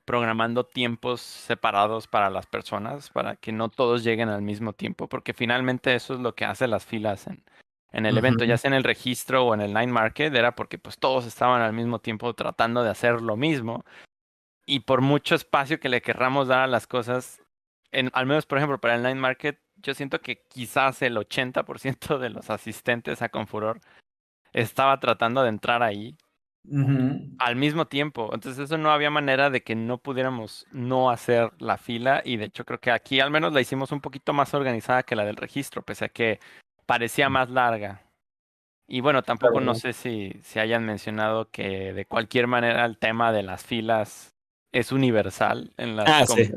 programando tiempos separados para las personas, para que no todos lleguen al mismo tiempo, porque finalmente eso es lo que hace las filas en, en el evento, ya sea en el registro o en el night market, era porque pues todos estaban al mismo tiempo tratando de hacer lo mismo y por mucho espacio que le querramos dar a las cosas, en, al menos por ejemplo para el night market, yo siento que quizás el 80% de los asistentes a Confuror estaba tratando de entrar ahí al mismo tiempo. Entonces eso no había manera de que no pudiéramos no hacer la fila y de hecho creo que aquí al menos la hicimos un poquito más organizada que la del registro, pese a que parecía más larga. Y bueno, tampoco no sé si, si hayan mencionado que de cualquier manera el tema de las filas es universal en las Ah, sí.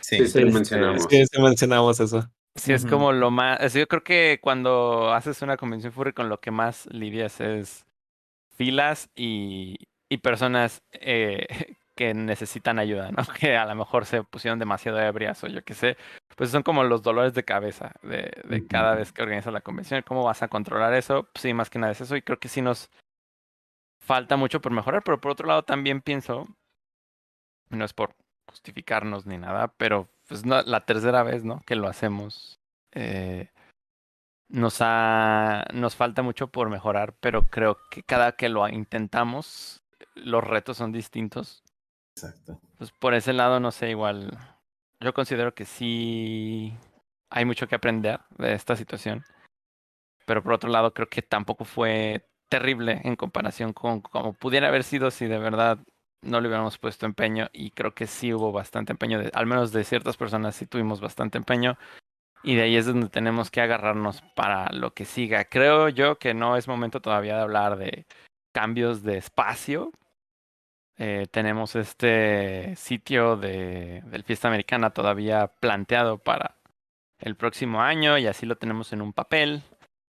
Sí. Sí, mencionamos. Sí, sí mencionamos eso. Sí, es como lo más. Yo creo que cuando haces una convención furry, con lo que más lidias es filas y, y personas eh, que necesitan ayuda, ¿no? Que a lo mejor se pusieron demasiado ebrias o yo qué sé. Pues son como los dolores de cabeza de, de cada vez que organizas la convención. ¿Cómo vas a controlar eso? Pues sí, más que nada es eso. Y creo que sí nos falta mucho por mejorar. Pero por otro lado, también pienso, no es por justificarnos ni nada, pero pues no, la tercera vez, ¿no? Que lo hacemos. Eh, nos ha, nos falta mucho por mejorar, pero creo que cada que lo intentamos, los retos son distintos. Exacto. Pues por ese lado, no sé, igual. Yo considero que sí hay mucho que aprender de esta situación. Pero por otro lado, creo que tampoco fue terrible en comparación con como pudiera haber sido si de verdad no le hubiéramos puesto empeño. Y creo que sí hubo bastante empeño, de, al menos de ciertas personas sí tuvimos bastante empeño. Y de ahí es donde tenemos que agarrarnos para lo que siga. Creo yo que no es momento todavía de hablar de cambios de espacio. Eh, tenemos este sitio de, del Fiesta Americana todavía planteado para el próximo año y así lo tenemos en un papel.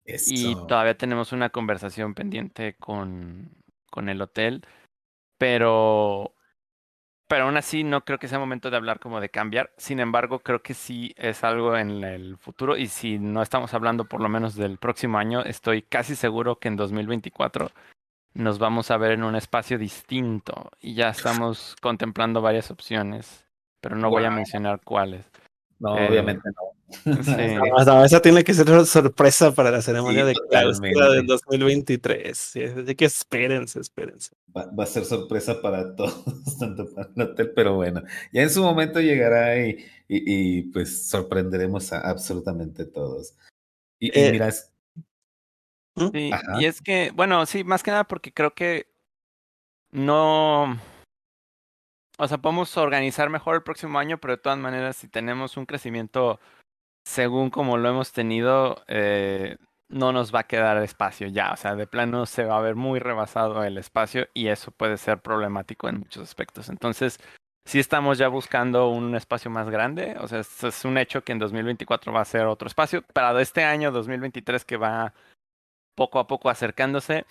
Y todavía tenemos una conversación pendiente con, con el hotel. Pero, pero aún así no creo que sea momento de hablar como de cambiar. Sin embargo, creo que sí es algo en el futuro. Y si no estamos hablando por lo menos del próximo año, estoy casi seguro que en 2024 nos vamos a ver en un espacio distinto. Y ya estamos contemplando varias opciones. Pero no voy a mencionar cuáles. No, eh, obviamente no. sí. No, no, esa tiene que ser una sorpresa para la ceremonia Sí, de clausura del 2023. Sí, así que espérense, espérense. Va, va a ser sorpresa para todos, tanto para el hotel, pero bueno, ya en su momento llegará y, y, y, pues sorprenderemos a absolutamente todos. Y, y Eh, mira, es- ¿Mm? Y es que, bueno, sí, más que nada porque creo que no, o sea, podemos organizar mejor el próximo año, pero de todas maneras, si tenemos un crecimiento según como lo hemos tenido, eh, no nos va a quedar espacio ya. O sea, de plano se va a ver muy rebasado el espacio y eso puede ser problemático en muchos aspectos. Entonces, sí estamos ya buscando un espacio más grande. O sea, es un hecho que en 2024 va a ser otro espacio. Para este año, 2023, que va poco a poco acercándose,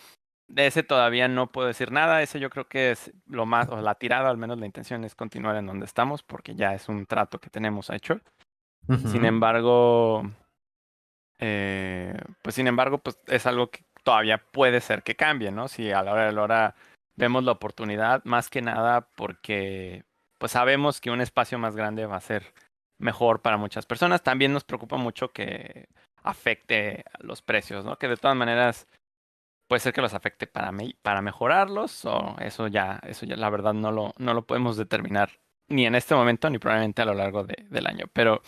de ese todavía no puedo decir nada. Ese yo creo que es lo más, o la tirada, al menos la intención es continuar en donde estamos, porque ya es un trato que tenemos hecho. Sin embargo, eh, pues sin embargo, pues es algo que todavía puede ser que cambie, ¿no? Si a la hora de la hora vemos la oportunidad, más que nada porque pues sabemos que un espacio más grande va a ser mejor para muchas personas. También nos preocupa mucho que afecte los precios, ¿no? Que de todas maneras puede ser que los afecte para, me para mejorarlos o eso ya, eso ya la verdad no lo, no lo podemos determinar ni en este momento ni probablemente a lo largo de, del año. Pero,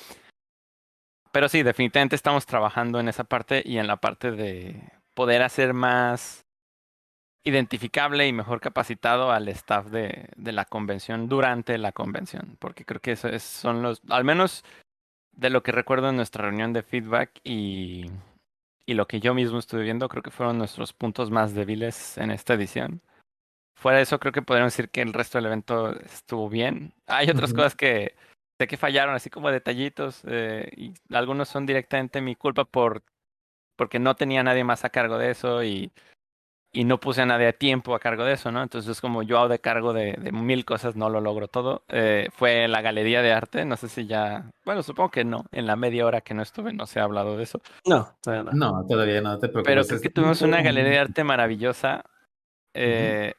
pero sí, definitivamente estamos trabajando en esa parte y en la parte de poder hacer más identificable y mejor capacitado al staff de, de la convención durante la convención, porque creo que eso es, son los, al menos de lo que recuerdo en nuestra reunión de feedback y y lo que yo mismo estuve viendo, creo que fueron nuestros puntos más débiles en esta edición. Fuera de eso, creo que podríamos decir que el resto del evento estuvo bien. Hay otras cosas que sé que fallaron, así como detallitos, eh, y algunos son directamente mi culpa por porque no tenía nadie más a cargo de eso y y no puse a nadie a tiempo a cargo de eso, ¿no? Entonces, como yo hago de cargo de, de mil cosas, no lo logro todo. Eh, fue la galería de arte, no sé si ya, bueno, supongo que no, en la media hora que no estuve no se ha hablado de eso. No, todavía no. No, todavía no te preocupes. Pero creo que tuvimos una galería de arte maravillosa. Eh,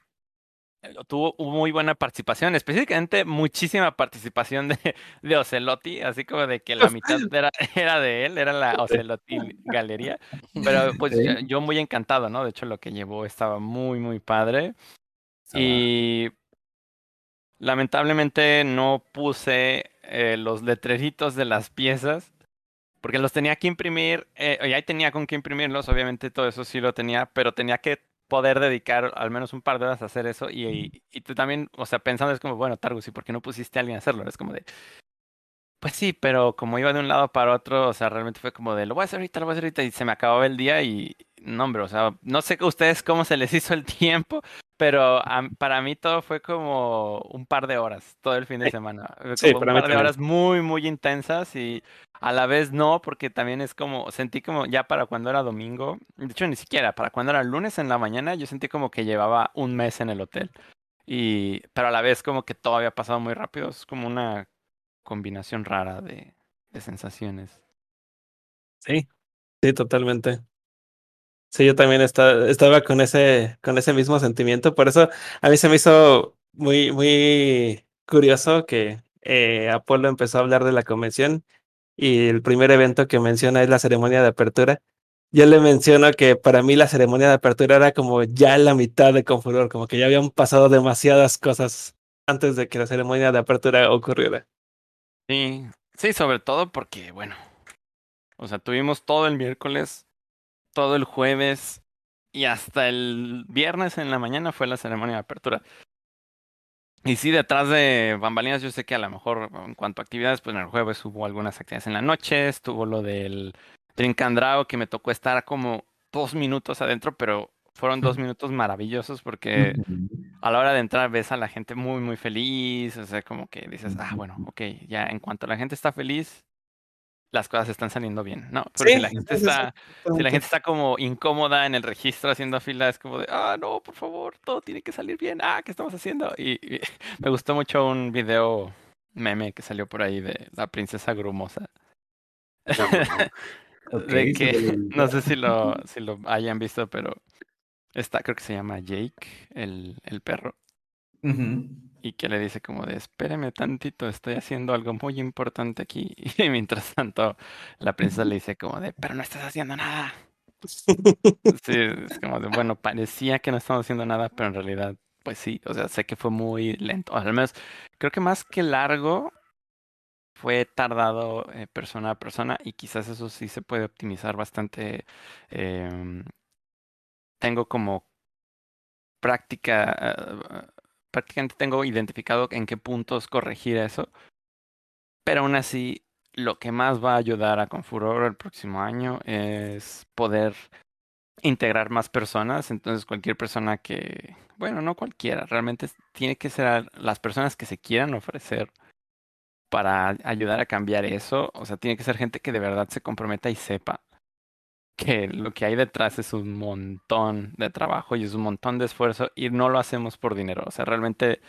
tuvo muy buena participación, específicamente muchísima participación de, de Ocelotti, así como de que la mitad era, era de él, era la Ocelotti Galería. Pero pues yo muy encantado, ¿no? De hecho, lo que llevó estaba muy, muy padre. Y lamentablemente no puse eh, los letreritos de las piezas. Porque los tenía que imprimir, eh, y ahí tenía con qué imprimirlos, obviamente todo eso sí lo tenía, pero tenía que poder dedicar al menos un par de horas a hacer eso y, y, tú también, o sea, pensando es como, bueno, Targus, ¿y por qué no pusiste a alguien a hacerlo? Es como de, pues sí, pero como iba de un lado para otro, o sea, realmente fue como de, lo voy a hacer ahorita, lo voy a hacer ahorita y se me acababa el día y, no, hombre, o sea, no sé que ustedes cómo se les hizo el tiempo, pero para mí todo fue como un par de horas, todo el fin de semana. Sí, un par de horas muy, muy intensas y a la vez no, porque también es como, sentí como ya para cuando era domingo, de hecho ni siquiera, para cuando era lunes en la mañana, yo sentí como que llevaba un mes en el hotel. Y, pero a la vez como que todo había pasado muy rápido, es como una combinación rara de, de sensaciones. Sí, sí, totalmente. Sí, yo también estaba con ese, con ese mismo sentimiento. Por eso a mí se me hizo muy, muy curioso que eh, Apolo empezó a hablar de la convención y el primer evento que menciona es la ceremonia de apertura. Yo le menciono que para mí la ceremonia de apertura era como ya la mitad de Confuror, como que ya habían pasado demasiadas cosas antes de que la ceremonia de apertura ocurriera. Sí, sí, sobre todo porque, bueno, o sea, tuvimos todo el miércoles todo el jueves y hasta el viernes en la mañana fue la ceremonia de apertura. Y sí, detrás de bambalinas, yo sé que a lo mejor en cuanto a actividades, pues en el jueves hubo algunas actividades en la noche, estuvo lo del Trincandrao, que me tocó estar como dos minutos adentro, pero fueron dos minutos maravillosos porque a la hora de entrar ves a la gente muy, muy feliz, o sea, como que dices, ah, bueno, ok, ya en cuanto la gente está feliz, las cosas están saliendo bien, ¿no? Porque si la gente está, si la gente está como incómoda en el registro haciendo fila, es como de, ah, no, por favor, todo tiene que salir bien, ah, ¿qué estamos haciendo? Y, me gustó mucho un video meme que salió por ahí de la princesa grumosa. de que, no sé si lo, si lo hayan visto, pero está, creo que se llama Jake, el, el perro y que le dice como de espéreme tantito, estoy haciendo algo muy importante aquí. Y mientras tanto, la princesa le dice como de, pero no estás haciendo nada. Sí, es como de, bueno, parecía que no estamos haciendo nada, pero en realidad, pues sí, o sea, sé que fue muy lento. Al menos, creo que más que largo, fue tardado eh, persona a persona y quizás eso sí se puede optimizar bastante. Eh, tengo como práctica, eh, prácticamente tengo identificado en qué puntos corregir eso. Pero aún así, lo que más va a ayudar a Confuror el próximo año es poder integrar más personas. Entonces, cualquier persona que, bueno, no cualquiera, realmente tiene que ser las personas que se quieran ofrecer para ayudar a cambiar eso. O sea, tiene que ser gente que de verdad se comprometa y sepa que lo que hay detrás es un montón de trabajo y es un montón de esfuerzo y no lo hacemos por dinero. O sea, realmente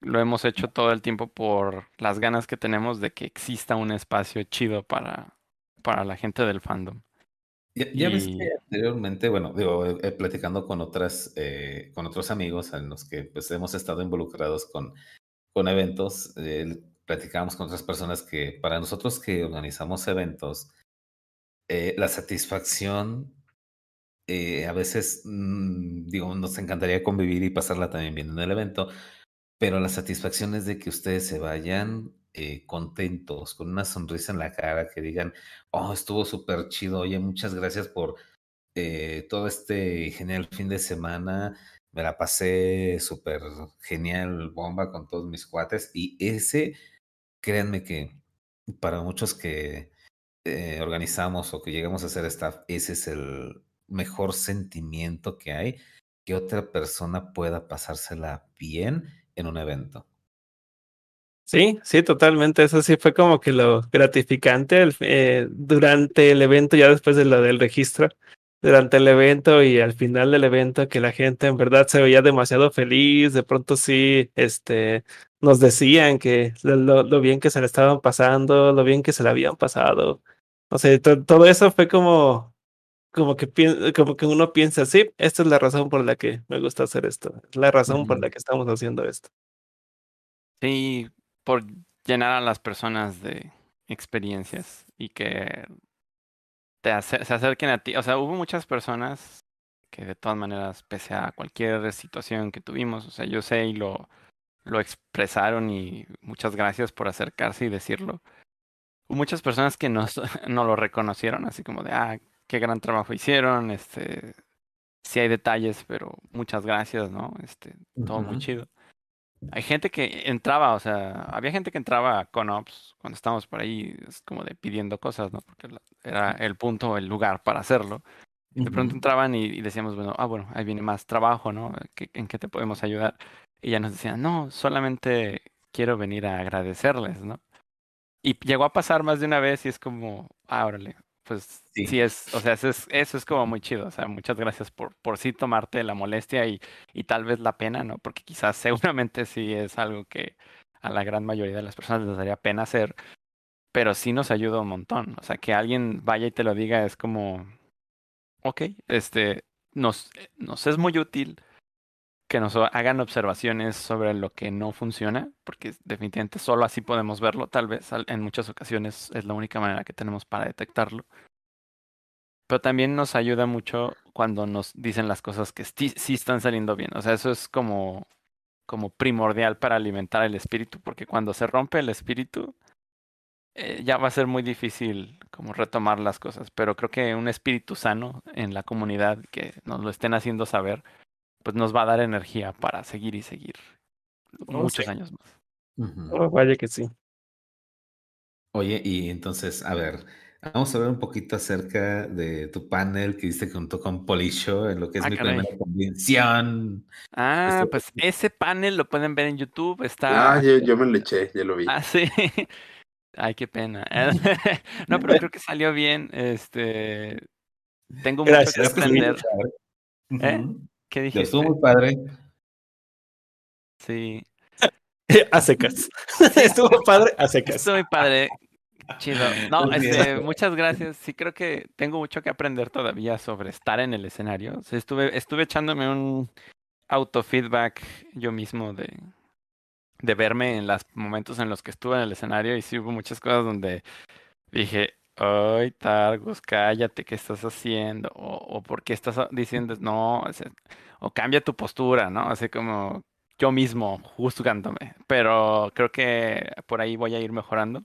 lo hemos hecho todo el tiempo por las ganas que tenemos de que exista un espacio chido para, para la gente del fandom. Ya, ves que anteriormente, bueno, digo, eh, platicando con otras, eh, con otros amigos en los que pues hemos estado involucrados con, con eventos, eh, platicamos con otras personas que para nosotros que organizamos eventos, eh, la satisfacción, eh, a veces, mm, digo, nos encantaría convivir y pasarla también bien en el evento, pero la satisfacción es de que ustedes se vayan eh, contentos, con una sonrisa en la cara, que digan, oh, estuvo súper chido, oye, muchas gracias por todo este genial fin de semana, me la pasé súper genial, bomba con todos mis cuates, y ese, créanme que para muchos que eh, organizamos o que llegamos a hacer staff, ese es el mejor sentimiento que hay, que otra persona pueda pasársela bien en un evento. Sí, sí, totalmente. Eso sí fue como que lo gratificante eh, durante el evento, ya después de lo del registro, durante el evento y al final del evento, que la gente en verdad se veía demasiado feliz. De pronto sí, este, nos decían que lo, lo bien que se le estaban pasando, lo bien que se le habían pasado. O sea, todo eso fue como, como que, como que uno piensa, sí, esta es la razón por la que me gusta hacer esto, es la razón por la que estamos haciendo esto. Sí, por llenar a las personas de experiencias y que te se acerquen a ti. O sea, hubo muchas personas que de todas maneras, pese a cualquier situación que tuvimos, o sea, yo sé y lo, lo expresaron y muchas gracias por acercarse y decirlo muchas personas que no lo reconocieron, así como de, ah, qué gran trabajo hicieron, este, sí hay detalles, pero muchas gracias, ¿no? Este, todo muy chido. Hay gente que entraba, o sea, había gente que entraba con ops cuando estábamos por ahí, es como de pidiendo cosas, ¿no? Porque era el punto, el lugar para hacerlo. De pronto entraban y, decíamos, bueno, ah, bueno, ahí viene más trabajo, ¿no? ¿En qué te podemos ayudar? Y ya nos decían, no, solamente quiero venir a agradecerles, ¿no? Y llegó a pasar más de una vez y es como, ah, órale, pues sí. es, o sea, eso es, eso es como muy chido. O sea, muchas gracias por, por sí tomarte la molestia y, y tal vez la pena, ¿no? Porque quizás seguramente sí es algo que a la gran mayoría de las personas les daría pena hacer, pero sí nos ayuda un montón. O sea, que alguien vaya y te lo diga es como, ok, este, nos, nos es muy útil que nos hagan observaciones sobre lo que no funciona, porque definitivamente solo así podemos verlo, tal vez en muchas ocasiones es la única manera que tenemos para detectarlo. Pero también nos ayuda mucho cuando nos dicen las cosas que sí, están saliendo bien. O sea, eso es como, como primordial para alimentar el espíritu, porque cuando se rompe el espíritu, eh, ya va a ser muy difícil como retomar las cosas. Pero creo que un espíritu sano en la comunidad que nos lo estén haciendo saber pues nos va a dar energía para seguir y seguir muchos años más. Oh, vaya que sí. Oye, y entonces, a ver, vamos a ver un poquito acerca de tu panel que diste junto con Polisho en lo que es ah, mi primera convención. Ah, pues ese panel lo pueden ver en YouTube. Está. Ah, yo, me lo eché, ya lo vi. Ah, sí. Ay, qué pena. no, pero creo que salió bien. Este. Tengo mucho que aprender. ¿Eh? ¿Qué dijiste? Estuvo muy padre. Sí. a secas. Estuvo padre a secas. Estuvo muy padre. Chido. No, este, muchas gracias. Sí, creo que tengo mucho que aprender todavía sobre estar en el escenario. estuve, estuve echándome un autofeedback yo mismo de, de verme en los momentos en los que estuve en el escenario y sí hubo muchas cosas donde dije, ay, Targus, cállate, ¿qué estás haciendo? O, o ¿por qué estás diciendo, no, o, cambia tu postura, ¿no? Así como yo mismo juzgándome. Pero creo que por ahí voy a ir mejorando.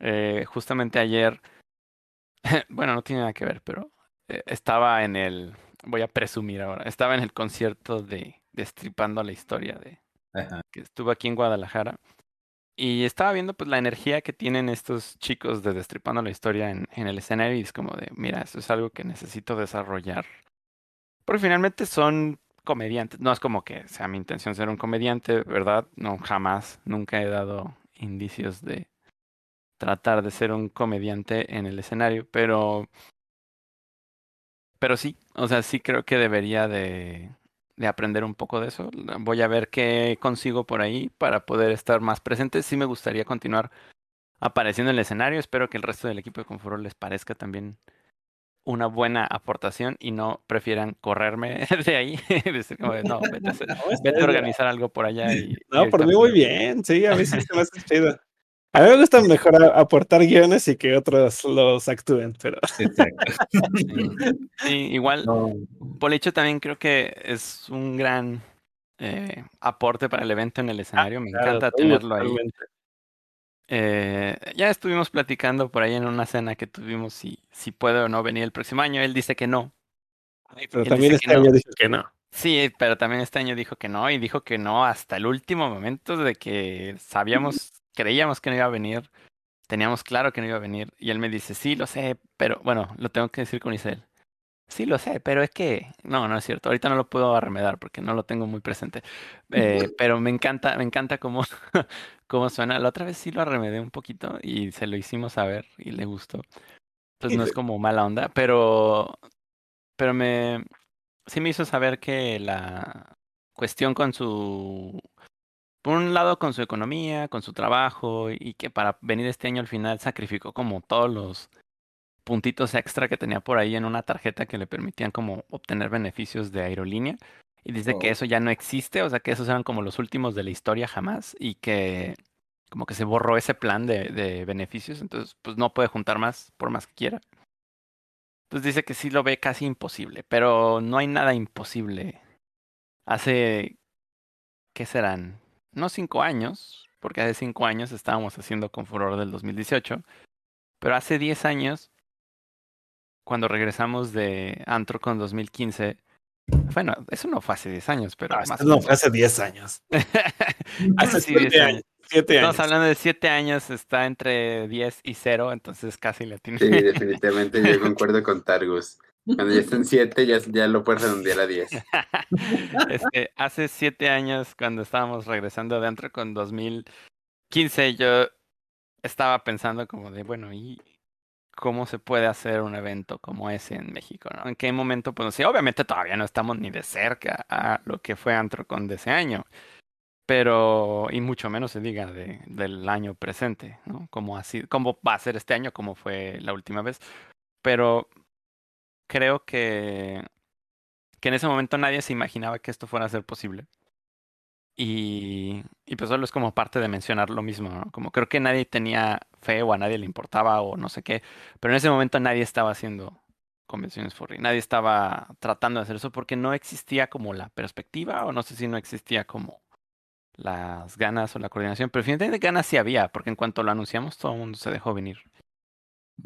Eh, justamente ayer, bueno, no tiene nada que ver, pero eh, estaba en el, voy a presumir ahora, estaba en el concierto de Destripando la historia de Ajá. que estuvo aquí en Guadalajara. Y estaba viendo pues la energía que tienen estos chicos de Destripando la historia en, en el escenario y es como de, mira, eso es algo que necesito desarrollar. Porque finalmente son comediantes. No es como que sea mi intención ser un comediante, ¿verdad? No, jamás. Nunca he dado indicios de tratar de ser un comediante en el escenario, pero... Pero sí, o sea, sí creo que debería de, de aprender un poco de eso. Voy a ver qué consigo por ahí para poder estar más presente. Sí me gustaría continuar apareciendo en el escenario. Espero que el resto del equipo de Confuror les parezca también una buena aportación y no prefieran correrme de ahí. Decir como de, no, vete a, hacer- vete a organizar algo por allá. Y, No, y por mí muy bien, sí, a mí sí se me hace chido. A mí me gusta mejor a- aportar guiones y que otros los actúen, pero. Sí, sí, igual, No, por hecho también creo que es un gran eh, aporte para el evento en el escenario. Me claro, encanta tenerlo ahí. Eh, ya estuvimos platicando por ahí en una cena que tuvimos si, si puede o no venir el próximo año. Él dice que no. Ay, pero Él también este no. año dijo que no. Sí, pero también este año dijo que no y dijo que no hasta el último momento de que sabíamos, creíamos que no iba a venir, teníamos claro que no iba a venir y él me dice, sí, lo sé, pero bueno, lo tengo que decir con Isabel. Sí, lo sé, pero es que no, no es cierto. Ahorita no lo puedo arremedar porque no lo tengo muy presente. Eh, pero me encanta, me encanta cómo, cómo suena. La otra vez sí lo arremedé un poquito y se lo hicimos saber y le gustó. Pues no es como mala onda, pero, pero me, sí me hizo saber que la cuestión con su, por un lado con su economía, con su trabajo y que para venir este año al final sacrificó como todos los puntitos extra que tenía por ahí en una tarjeta que le permitían como obtener beneficios de aerolínea. Y dice que Oh. eso ya no existe, o sea que esos eran como los últimos de la historia jamás y que como que se borró ese plan de, de beneficios, entonces pues no puede juntar más por más que quiera. Entonces dice que sí lo ve casi imposible, pero no hay nada imposible. Hace, ¿qué serán? No cinco años, porque hace cinco años estábamos haciendo con Furor del 2018, pero hace diez años, cuando regresamos de Antro con 2015, bueno, eso no fue hace 10 años, pero No, más no fue hace 10 años. Hace sí 10 siete años. años. Siete Estamos años. hablando de 7 años, está entre 10 y 0, entonces casi le atiné. Sí, definitivamente yo concuerdo con Targus. Cuando ya estén 7, ya, ya lo puedes redondear a 10. Este, hace siete años, cuando estábamos regresando adentro con 2015, yo estaba pensando como de, bueno, ¿y cómo se puede hacer un evento como ese en México? ¿no? ¿En qué momento? Pues sí, obviamente todavía no estamos ni de cerca a lo que fue Antrocon de ese año, pero, y mucho menos se diga de, del año presente, ¿no? Como así, cómo va a ser este año, como fue la última vez. Pero creo que que en ese momento nadie se imaginaba que esto fuera a ser posible. Y, pues solo es como parte de mencionar lo mismo, ¿no? Como creo que nadie tenía fe o a nadie le importaba o no sé qué, pero en ese momento nadie estaba haciendo convenciones furry, nadie estaba tratando de hacer eso porque no existía como la perspectiva o no sé si no existía como las ganas o la coordinación, pero finalmente ganas sí había, porque en cuanto lo anunciamos todo el mundo se dejó venir.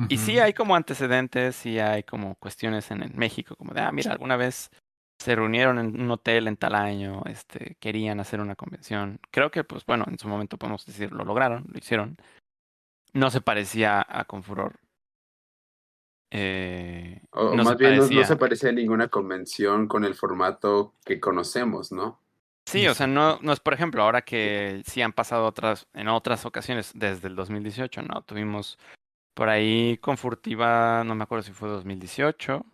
Y sí hay como antecedentes, sí hay como cuestiones en, en México, como de, ah, mira, alguna vez se reunieron en un hotel en tal año, este, querían hacer una convención. Creo que, pues bueno, en su momento podemos decir, lo lograron, lo hicieron. No se parecía a Confuror. Eh, O, no más bien no, no parecía. se parece a ninguna convención con el formato que conocemos, ¿no? Sí, o sea, no, no es, por ejemplo, ahora que sí han pasado otras, en otras ocasiones, desde el 2018, ¿no? Tuvimos por ahí con Furtiva, no me acuerdo si fue 2018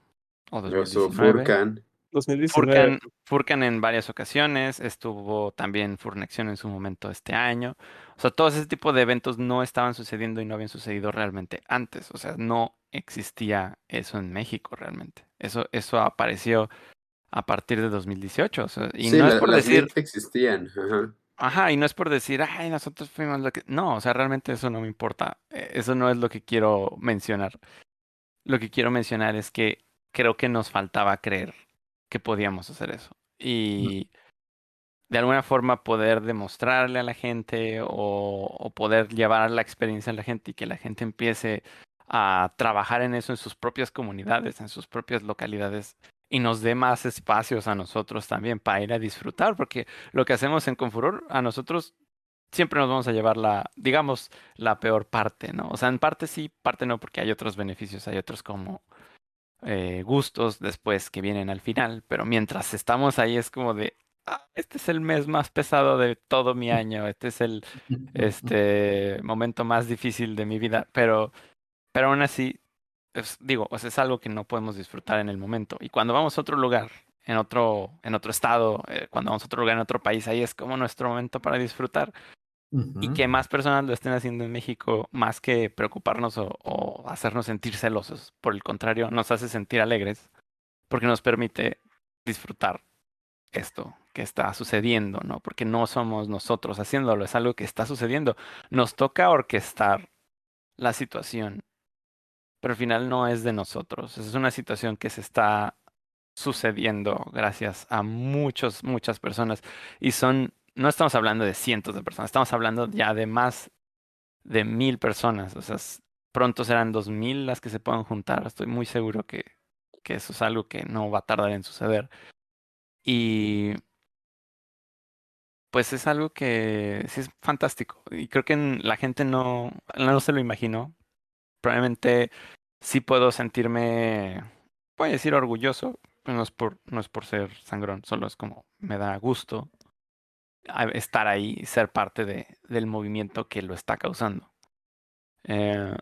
o Luego su 2019. Furcan. 2019. Furcan, Furcan en varias ocasiones, estuvo también Furnexión en su momento este año. O sea, todo ese tipo de eventos no estaban sucediendo y no habían sucedido realmente antes. O sea, no existía eso en México realmente. Eso, eso apareció a partir de 2018. O sea, y sí, no es la- por las decir, existían. Ajá. Ajá, y no es por decir, ay, nosotros fuimos lo que. No, o sea, realmente eso no me importa. Eh, Eso no es lo que quiero mencionar. Lo que quiero mencionar es que creo que nos faltaba creer que podíamos hacer eso. Y de alguna forma poder demostrarle a la gente o, o poder llevar la experiencia a la gente y que la gente empiece a trabajar en eso en sus propias comunidades, en sus propias localidades y nos dé más espacios a nosotros también para ir a disfrutar, porque lo que hacemos en Confuror, a nosotros siempre nos vamos a llevar la, digamos, la peor parte, ¿no? O sea, en parte sí, parte no, porque hay otros beneficios, hay otros como eh, gustos después que vienen al final, pero mientras estamos ahí es como de, ah, este es el mes más pesado de todo mi año, este es el este momento más difícil de mi vida, pero, pero aún así, es, digo, o sea, es algo que no podemos disfrutar en el momento. Y cuando vamos a otro lugar, en otro, en otro estado, eh, cuando vamos a otro lugar, en otro país, ahí es como nuestro momento para disfrutar. Y que más personas lo estén haciendo en México, más que preocuparnos o, o, hacernos sentir celosos. Por el contrario, nos hace sentir alegres porque nos permite disfrutar esto que está sucediendo, ¿no? Porque no somos nosotros haciéndolo, es algo que está sucediendo. Nos toca orquestar la situación, pero al final no es de nosotros. Es una situación que se está sucediendo gracias a muchos, muchas personas y son no estamos hablando de cientos de personas, estamos hablando ya de más de mil personas. O sea, pronto serán dos mil las que se puedan juntar. Estoy muy seguro que, que eso es algo que no va a tardar en suceder. Y pues es algo que sí es fantástico. Y creo que la gente no, no se lo imaginó. Probablemente sí puedo sentirme, voy a decir orgulloso, no es por, no es por ser sangrón, solo es como me da gusto estar ahí, ser parte de, del movimiento que lo está causando. Eh,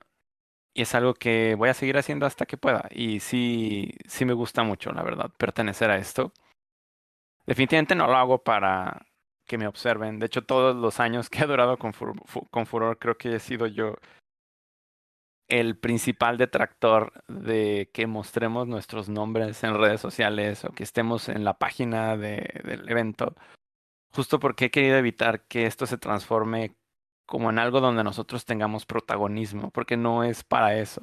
y es algo que voy a seguir haciendo hasta que pueda. Y sí, sí me gusta mucho, la verdad, pertenecer a esto. Definitivamente no lo hago para que me observen. De hecho, todos los años que he durado con, con Furor, creo que he sido yo el principal detractor de que mostremos nuestros nombres en redes sociales o que estemos en la página de, del evento justo porque he querido evitar que esto se transforme como en algo donde nosotros tengamos protagonismo, porque no es para eso.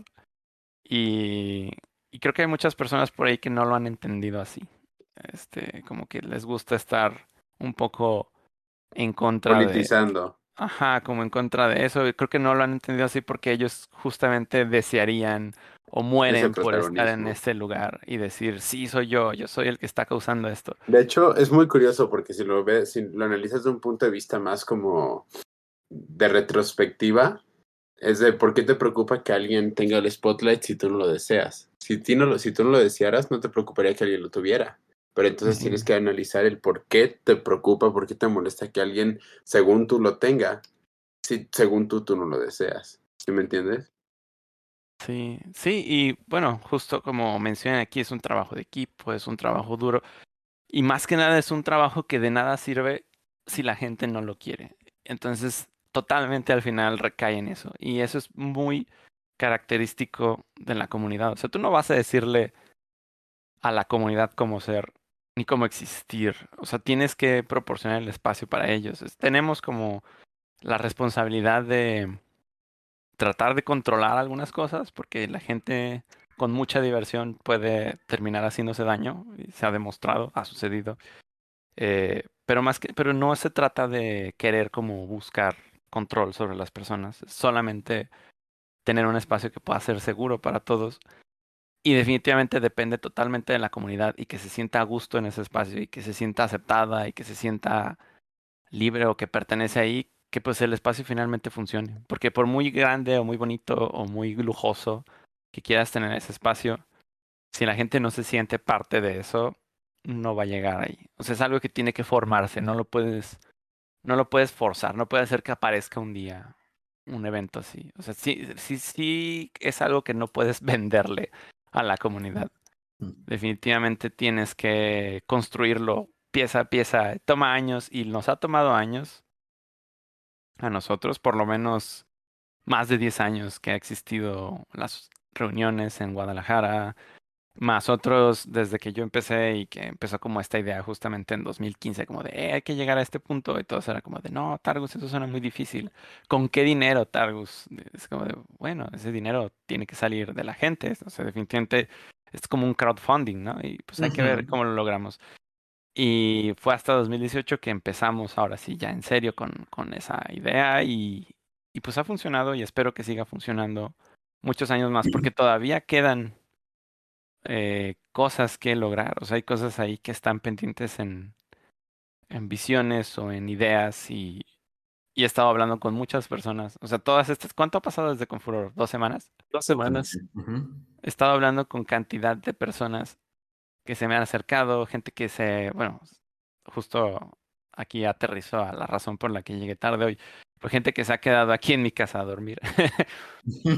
Y, creo que hay muchas personas por ahí que no lo han entendido así. Este, como que les gusta estar un poco en contra Politizando. Ajá, como en contra de eso. Creo que no lo han entendido así porque ellos justamente desearían o mueren por estar en este lugar y decir, sí, soy yo, yo soy el que está causando esto. De hecho, es muy curioso porque si lo ves, si lo analizas de un punto de vista más como de retrospectiva, es de por qué te preocupa que alguien tenga el spotlight si tú no lo deseas. Si, no lo, si tú no lo desearas, no te preocuparía que alguien lo tuviera. Pero entonces tienes que analizar el por qué te preocupa, por qué te molesta que alguien, según tú, lo tenga, si según tú, tú no lo deseas. ¿Sí me entiendes? Sí, sí, y bueno, justo como mencioné aquí, es un trabajo de equipo, es un trabajo duro, y más que nada es un trabajo que de nada sirve si la gente no lo quiere. Entonces, totalmente al final recae en eso, y eso es muy característico de la comunidad. O sea, tú no vas a decirle a la comunidad cómo ser ni cómo existir. O sea, tienes que proporcionar el espacio para ellos. Tenemos como la responsabilidad de tratar de controlar algunas cosas porque la gente con mucha diversión puede terminar haciéndose daño y se ha demostrado, ha sucedido. Eh, pero más que, pero no se trata de querer como buscar control sobre las personas, solamente tener un espacio que pueda ser seguro para todos y definitivamente depende totalmente de la comunidad y que se sienta a gusto en ese espacio y que se sienta aceptada y que se sienta libre o que pertenece ahí, que pues el espacio finalmente funcione. Porque por muy grande o muy bonito o muy lujoso que quieras tener ese espacio, si la gente no se siente parte de eso, no va a llegar ahí. O sea, es algo que tiene que formarse, no lo puedes, no lo puedes forzar, no puede hacer que aparezca un día un evento así. O sea, sí, sí, sí es algo que no puedes venderle a la comunidad. Mm. Definitivamente tienes que construirlo pieza a pieza. Toma años y nos ha tomado años a nosotros, por lo menos más de 10 años que ha existido las reuniones en Guadalajara, más otros desde que yo empecé y que empezó como esta idea justamente en 2015, como de eh, hay que llegar a este punto y todo era como de no, Targus, eso suena muy difícil. ¿Con qué dinero, Targus? Es como de bueno, ese dinero tiene que salir de la gente, o sea, definitivamente es como un crowdfunding, ¿no? Y pues hay que ver cómo lo logramos. Y fue hasta 2018 que empezamos ahora sí ya en serio con, con esa idea y, y pues ha funcionado y espero que siga funcionando muchos años más porque todavía quedan eh, cosas que lograr. O sea, hay cosas ahí que están pendientes en, en visiones o en ideas y, y he estado hablando con muchas personas. O sea, todas estas. ¿Cuánto ha pasado desde Confuror? ¿Dos semanas? Dos semanas. He estado hablando con cantidad de personas que se me han acercado, gente que se. Bueno, justo aquí aterrizó a la razón por la que llegué tarde hoy. Fue gente que se ha quedado aquí en mi casa a dormir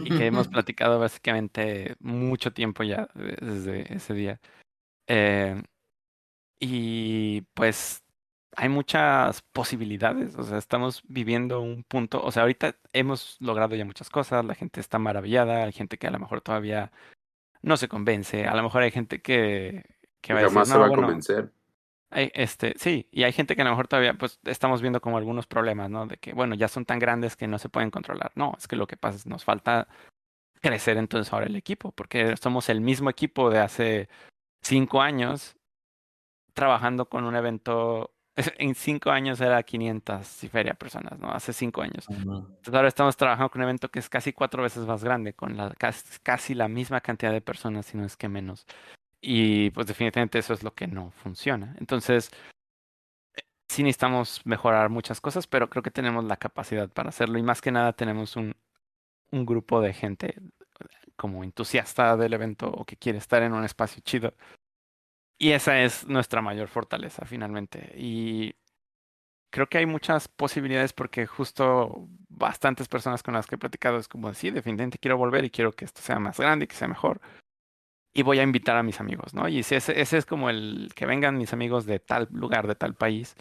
y que hemos platicado básicamente mucho tiempo ya de- desde ese día. Eh, y pues hay muchas posibilidades, o sea, estamos viviendo un punto, o sea, ahorita hemos logrado ya muchas cosas, la gente está maravillada, hay gente que a lo mejor todavía no se convence, a lo mejor hay gente que, que va a decir, se va a convencer. Este, sí, y hay gente que a lo mejor todavía, pues, estamos viendo como algunos problemas, ¿no? De que, bueno, ya son tan grandes que no se pueden controlar. No, es que lo que pasa es nos falta crecer entonces ahora el equipo, porque somos el mismo equipo de hace cinco años trabajando con un evento. En cinco años era 500 y feria personas, ¿no? Hace cinco años. Ujú. Entonces ahora estamos trabajando con un evento que es casi cuatro veces más grande, con la, casi, casi la misma cantidad de personas, si no es que menos. Y pues definitivamente eso es lo que no funciona. Entonces, sí necesitamos mejorar muchas cosas, pero creo que tenemos la capacidad para hacerlo. Y más que nada tenemos un, un grupo de gente como entusiasta del evento o que quiere estar en un espacio chido. Y esa es nuestra mayor fortaleza finalmente. Y creo que hay muchas posibilidades porque justo bastantes personas con las que he platicado es como, sí, definitivamente quiero volver y quiero que esto sea más grande y que sea mejor. Y voy a invitar a mis amigos, ¿no? Y ese, ese es como el que vengan mis amigos de tal lugar, de tal país.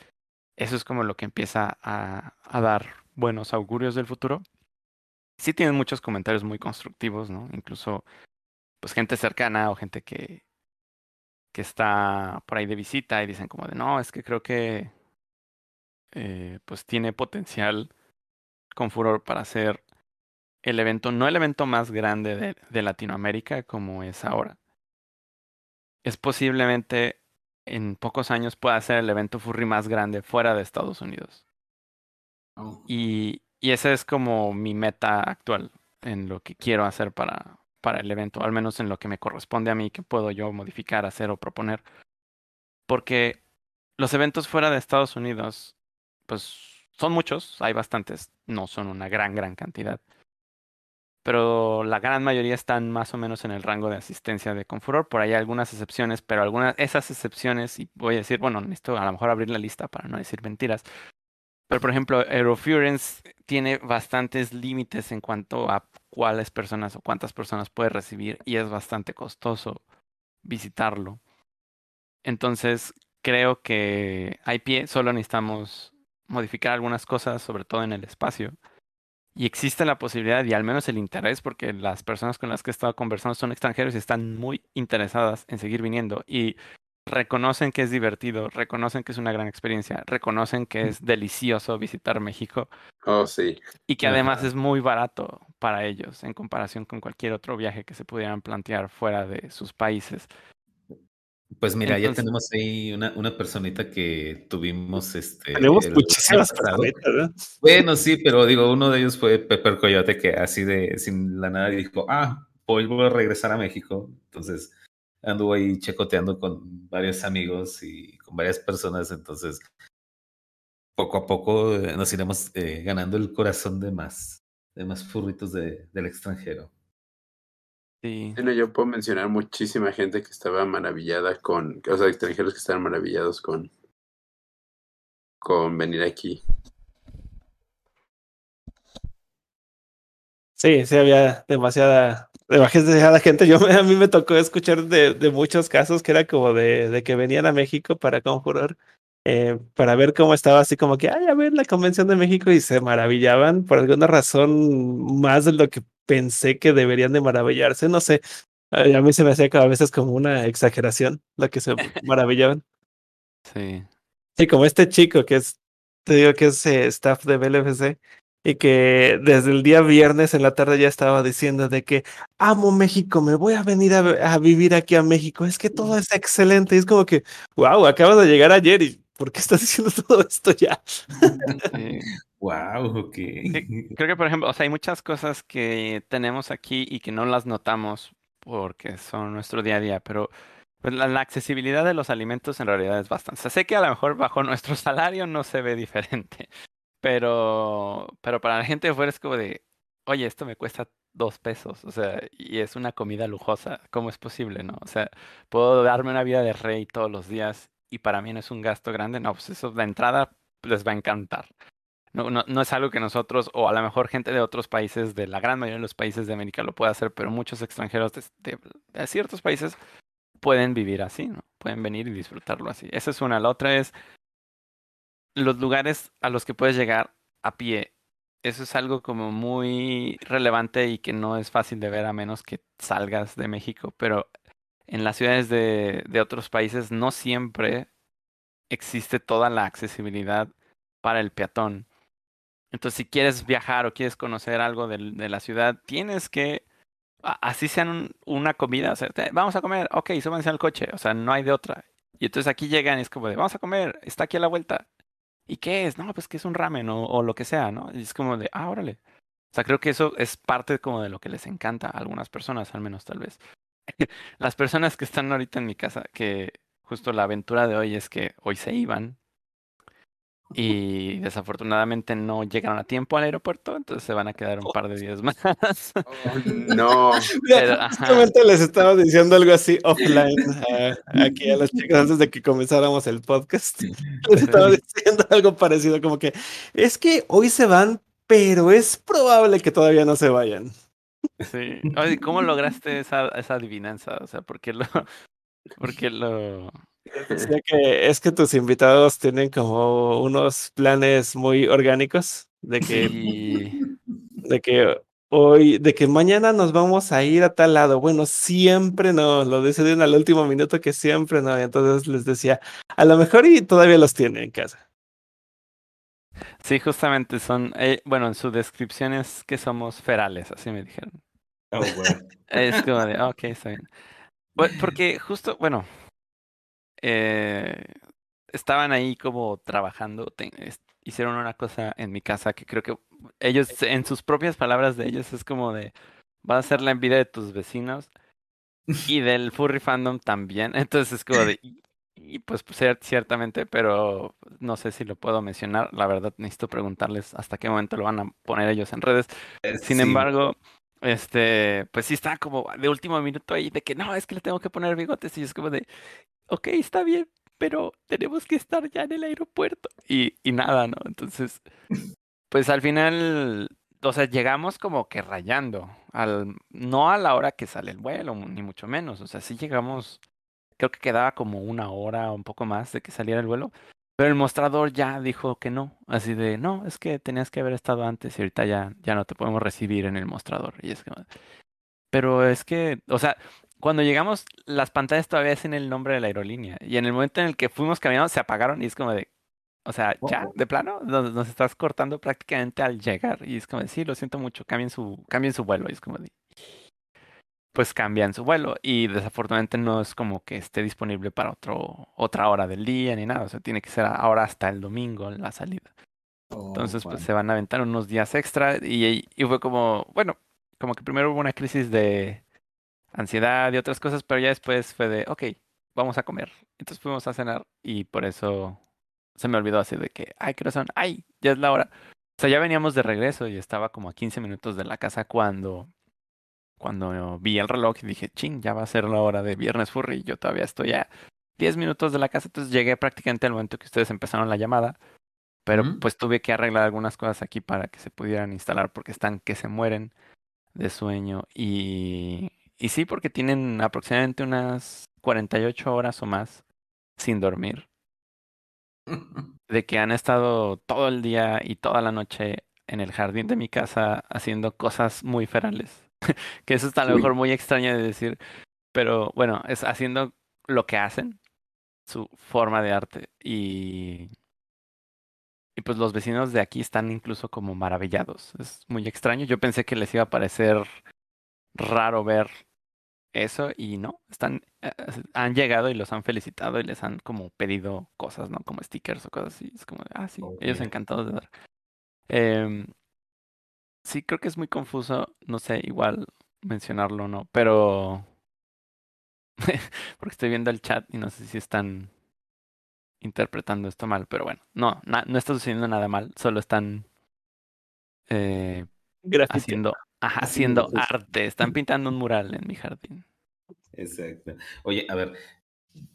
Eso es como lo que empieza a, a dar buenos augurios del futuro. Sí tienen muchos comentarios muy constructivos, ¿no? Incluso, pues gente cercana o gente que, que está por ahí de visita y dicen como de, no, es que creo que eh, pues tiene potencial con furor para ser el evento, no el evento más grande de, de Latinoamérica como es ahora. Es posiblemente en pocos años pueda ser el evento furry más grande fuera de Estados Unidos. Oh. Y, y esa es como mi meta actual en lo que quiero hacer para, para el evento, al menos en lo que me corresponde a mí, que puedo yo modificar, hacer o proponer. Porque los eventos fuera de Estados Unidos, pues son muchos, hay bastantes, no son una gran, gran cantidad. Pero la gran mayoría están más o menos en el rango de asistencia de Confuror. Por ahí hay algunas excepciones, pero algunas, esas excepciones, y voy a decir, bueno, necesito a lo mejor abrir la lista para no decir mentiras. Pero por ejemplo, Aerofurence tiene bastantes límites en cuanto a cuáles personas o cuántas personas puede recibir y es bastante costoso visitarlo. Entonces, creo que hay pie, solo necesitamos modificar algunas cosas, sobre todo en el espacio. Y existe la posibilidad y al menos el interés, porque las personas con las que he estado conversando son extranjeros y están muy interesadas en seguir viniendo. Y reconocen que es divertido, reconocen que es una gran experiencia, reconocen que es delicioso visitar México Oh, sí. y que además es muy barato para ellos en comparación con cualquier otro viaje que se pudieran plantear fuera de sus países. Pues mira, ya tenemos ahí una, una personita que tuvimos este. Tenemos el muchísimas ¿no? Bueno, sí, pero digo, uno de ellos fue Pepper Coyote, que así de sin la nada dijo, ah, vuelvo a regresar a México. Entonces anduvo ahí checoteando con varios amigos y con varias personas. Entonces, poco a poco eh, nos iremos eh, ganando el corazón de más, de más furritos de, del extranjero. Sí. Bueno, yo puedo mencionar muchísima gente que estaba maravillada con, o sea, extranjeros que estaban maravillados con, con venir aquí. Sí, sí, había demasiada, demasiada gente. Yo me- a mí me tocó escuchar de, de muchos casos que era como de, de que venían a México para conjurar, eh, para ver cómo estaba así como que, ay, a ver la convención de México y se maravillaban por alguna razón más de lo que pensé que deberían de maravillarse. No sé, a mí se me hacía a veces como una exageración lo que se maravillaban. Sí. Sí, como este chico que es, te digo que es eh, staff de BLFC y que desde el día viernes en la tarde ya estaba diciendo de que amo México, me voy a venir a, a vivir aquí a México, es que todo es excelente. Y es como que, wow, acabas de llegar ayer y ¿por qué estás diciendo todo esto ya? sí. Wow, ok. Creo que, por ejemplo, o sea, hay muchas cosas que tenemos aquí y que no las notamos porque son nuestro día a día, pero pues, la, la accesibilidad de los alimentos en realidad es bastante. O sea, sé que a lo mejor bajo nuestro salario no se ve diferente, pero, pero para la gente de fuera es como de, oye, esto me cuesta dos pesos, o sea, y es una comida lujosa, ¿cómo es posible, no? O sea, puedo darme una vida de rey todos los días y para mí no es un gasto grande, no, pues eso de entrada les va a encantar. No, no, no es algo que nosotros, o a lo mejor gente de otros países, de la gran mayoría de los países de América lo puede hacer, pero muchos extranjeros de, de- ciertos países pueden vivir así, ¿no? Pueden venir y disfrutarlo así. Esa es una. La otra es los lugares a los que puedes llegar a pie. Eso es algo como muy relevante y que no es fácil de ver a menos que salgas de México, pero en las ciudades de, de otros países no siempre existe toda la accesibilidad para el peatón. Entonces, si quieres viajar o quieres conocer algo de, la ciudad, tienes que, así sean un- una comida, o sea, te- vamos a comer, ok, súbanse al coche, o sea, no hay de otra. Y entonces aquí llegan y es como de, vamos a comer, está aquí a la vuelta. ¿Y qué es? No, pues que es un ramen o, o lo que sea, ¿no? Y es como de, ah, órale. O sea, creo que eso es parte como de lo que les encanta a algunas personas, al menos tal vez. Las personas que están ahorita en mi casa, que justo la aventura de hoy es que hoy se iban y desafortunadamente no llegaron a tiempo al aeropuerto, entonces se van a quedar un par de días más. Oh, no. Pero. Justamente les estaba diciendo algo así offline a- aquí a las chicas antes de que comenzáramos el podcast. Les estaba diciendo algo parecido, como que es que hoy se van, pero es probable que todavía no se vayan. Sí. Oye, ¿cómo lograste esa, esa adivinanza? O sea, ¿por qué lo, por qué lo, Que es que tus invitados tienen como unos planes muy orgánicos de que, Sí. de que hoy, de que mañana nos vamos a ir a tal lado. Bueno, siempre no, lo decidieron al último minuto que siempre no. y Entonces les decía, a lo mejor y todavía los tiene en casa. Sí, justamente son, eh, bueno, en su descripción es que somos ferales, así me dijeron. Oh, bueno. Es como de, ok, está bien. Porque justo, bueno, eh, estaban ahí como trabajando, te- hicieron una cosa en mi casa que creo que ellos, en sus propias palabras de ellos, es como de, va a ser la envidia de tus vecinos y del furry fandom también. Entonces es como de, y, y pues cier- ciertamente, pero no sé si lo puedo mencionar. La verdad, necesito preguntarles hasta qué momento lo van a poner ellos en redes. Sin Sí. embargo, este, pues sí está como de último minuto ahí de que no, es que le tengo que poner bigotes y es como de, ok, está bien, pero tenemos que estar ya en el aeropuerto y, y nada, ¿no? Entonces, pues al final, o sea, llegamos como que rayando, al, no a la hora que sale el vuelo, ni mucho menos, o sea, sí llegamos, creo que quedaba como una hora o un poco más de que saliera el vuelo, pero el mostrador ya dijo que no, así de, no, es que tenías que haber estado antes y ahorita ya, ya no te podemos recibir en el mostrador. Y es como, pero es que, o sea, cuando llegamos, las pantallas todavía hacen el nombre de la aerolínea. Y en el momento en el que fuimos caminando, se apagaron y es como de, o sea, ya, de plano, nos, nos estás cortando prácticamente al llegar. Y es como de, sí, lo siento mucho, cambien su, cambien su vuelo. Y es como de, pues cambian su vuelo. Y desafortunadamente no es como que esté disponible para otro, otra hora del día ni nada. O sea, tiene que ser ahora hasta el domingo la salida. Oh, Entonces, pues se van a aventar unos días extra y, y fue como, bueno, como que primero hubo una crisis de ansiedad y otras cosas, pero ya después fue de, ok, vamos a comer. Entonces fuimos a cenar y por eso se me olvidó así de que, ay, ¿qué son? Ay, ya es la hora. O sea, ya veníamos de regreso y estaba como a 15 minutos de la casa cuando, cuando vi el reloj y dije, ching, ya va a ser la hora de Viernes Furry yo todavía estoy a 10 minutos de la casa, entonces llegué prácticamente al momento que ustedes empezaron la llamada. Pero pues tuve que arreglar algunas cosas aquí para que se pudieran instalar porque están que se mueren de sueño. Y, y sí, porque tienen aproximadamente unas 48 horas o más sin dormir. De que han estado todo el día y toda la noche en el jardín de mi casa haciendo cosas muy ferales. que eso está a lo mejor muy extraño de decir. Pero bueno, es haciendo lo que hacen, su forma de arte. Y y pues los vecinos de aquí están incluso como maravillados. Es muy extraño. Yo pensé que les iba a parecer raro ver eso y no. Están, eh, han llegado y los han felicitado y les han como pedido cosas, ¿no? Como stickers o cosas así. Es como, ah, sí, ellos encantados de dar. Em, sí, creo que es muy confuso. No sé, igual mencionarlo o no, pero porque estoy viendo el chat y no sé si están interpretando esto mal, pero bueno, no, no está sucediendo nada mal, solo están eh, haciendo, haciendo arte, están pintando un mural en mi jardín. Exacto. Oye, a ver,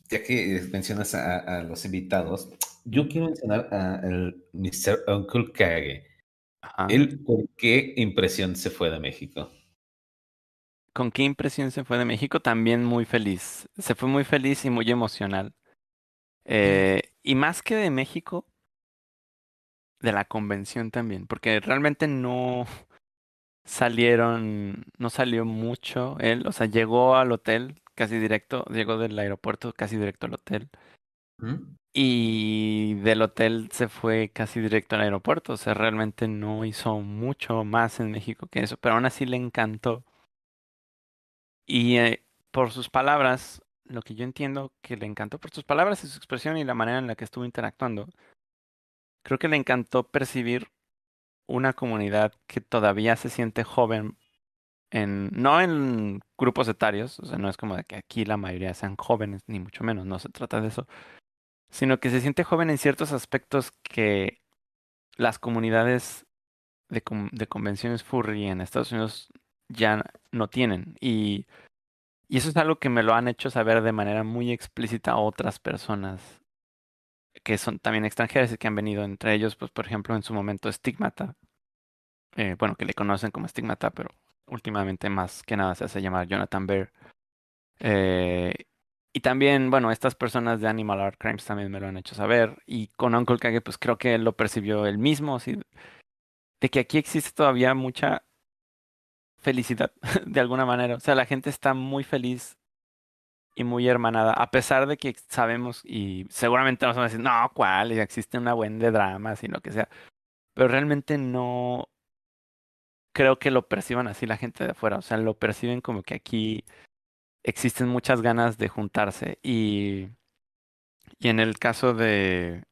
ya que mencionas a, los invitados, yo quiero mencionar al Mr. Uncle Kage. ¿Él por qué impresión se fue de México? ¿Con qué impresión se fue de México? También muy feliz. Se fue muy feliz y muy emocional. Eh, y más que de México, de la convención también, porque realmente no salieron, no salió mucho él, o sea, llegó al hotel casi directo, llegó del aeropuerto casi directo al hotel. Y del hotel se fue casi directo al aeropuerto, o sea, realmente no hizo mucho más en México que eso, pero aún así le encantó. Y eh, por sus palabras, lo que yo entiendo que le encantó por sus palabras y su expresión y la manera en la que estuvo interactuando, creo que le encantó percibir una comunidad que todavía se siente joven en, no en grupos etarios, o sea, no es como de que aquí la mayoría sean jóvenes, ni mucho menos, no se trata de eso, sino que se siente joven en ciertos aspectos que las comunidades de, convenciones furry en Estados Unidos ya no tienen. Y, y eso es algo que me lo han hecho saber de manera muy explícita otras personas que son también extranjeras y que han venido entre ellos, pues por ejemplo en su momento Stigmata, eh, bueno, que le conocen como Stigmata, pero últimamente más que nada se hace llamar Jonathan Bear. Eh, y también, bueno, estas personas de Animal Art Crimes también me lo han hecho saber. Y con Uncle Kage, pues creo que él lo percibió él mismo, ¿sí? de que aquí existe todavía mucha felicidad, de alguna manera. O sea, la gente está muy feliz y muy hermanada, a pesar de que sabemos y seguramente nos van a decir, no, ¿cuál? Existe una buena de dramas y que sea. Pero realmente no creo que lo perciban así la gente de afuera. O sea, lo perciben como que aquí existen muchas ganas de juntarse. Y, y en el caso de,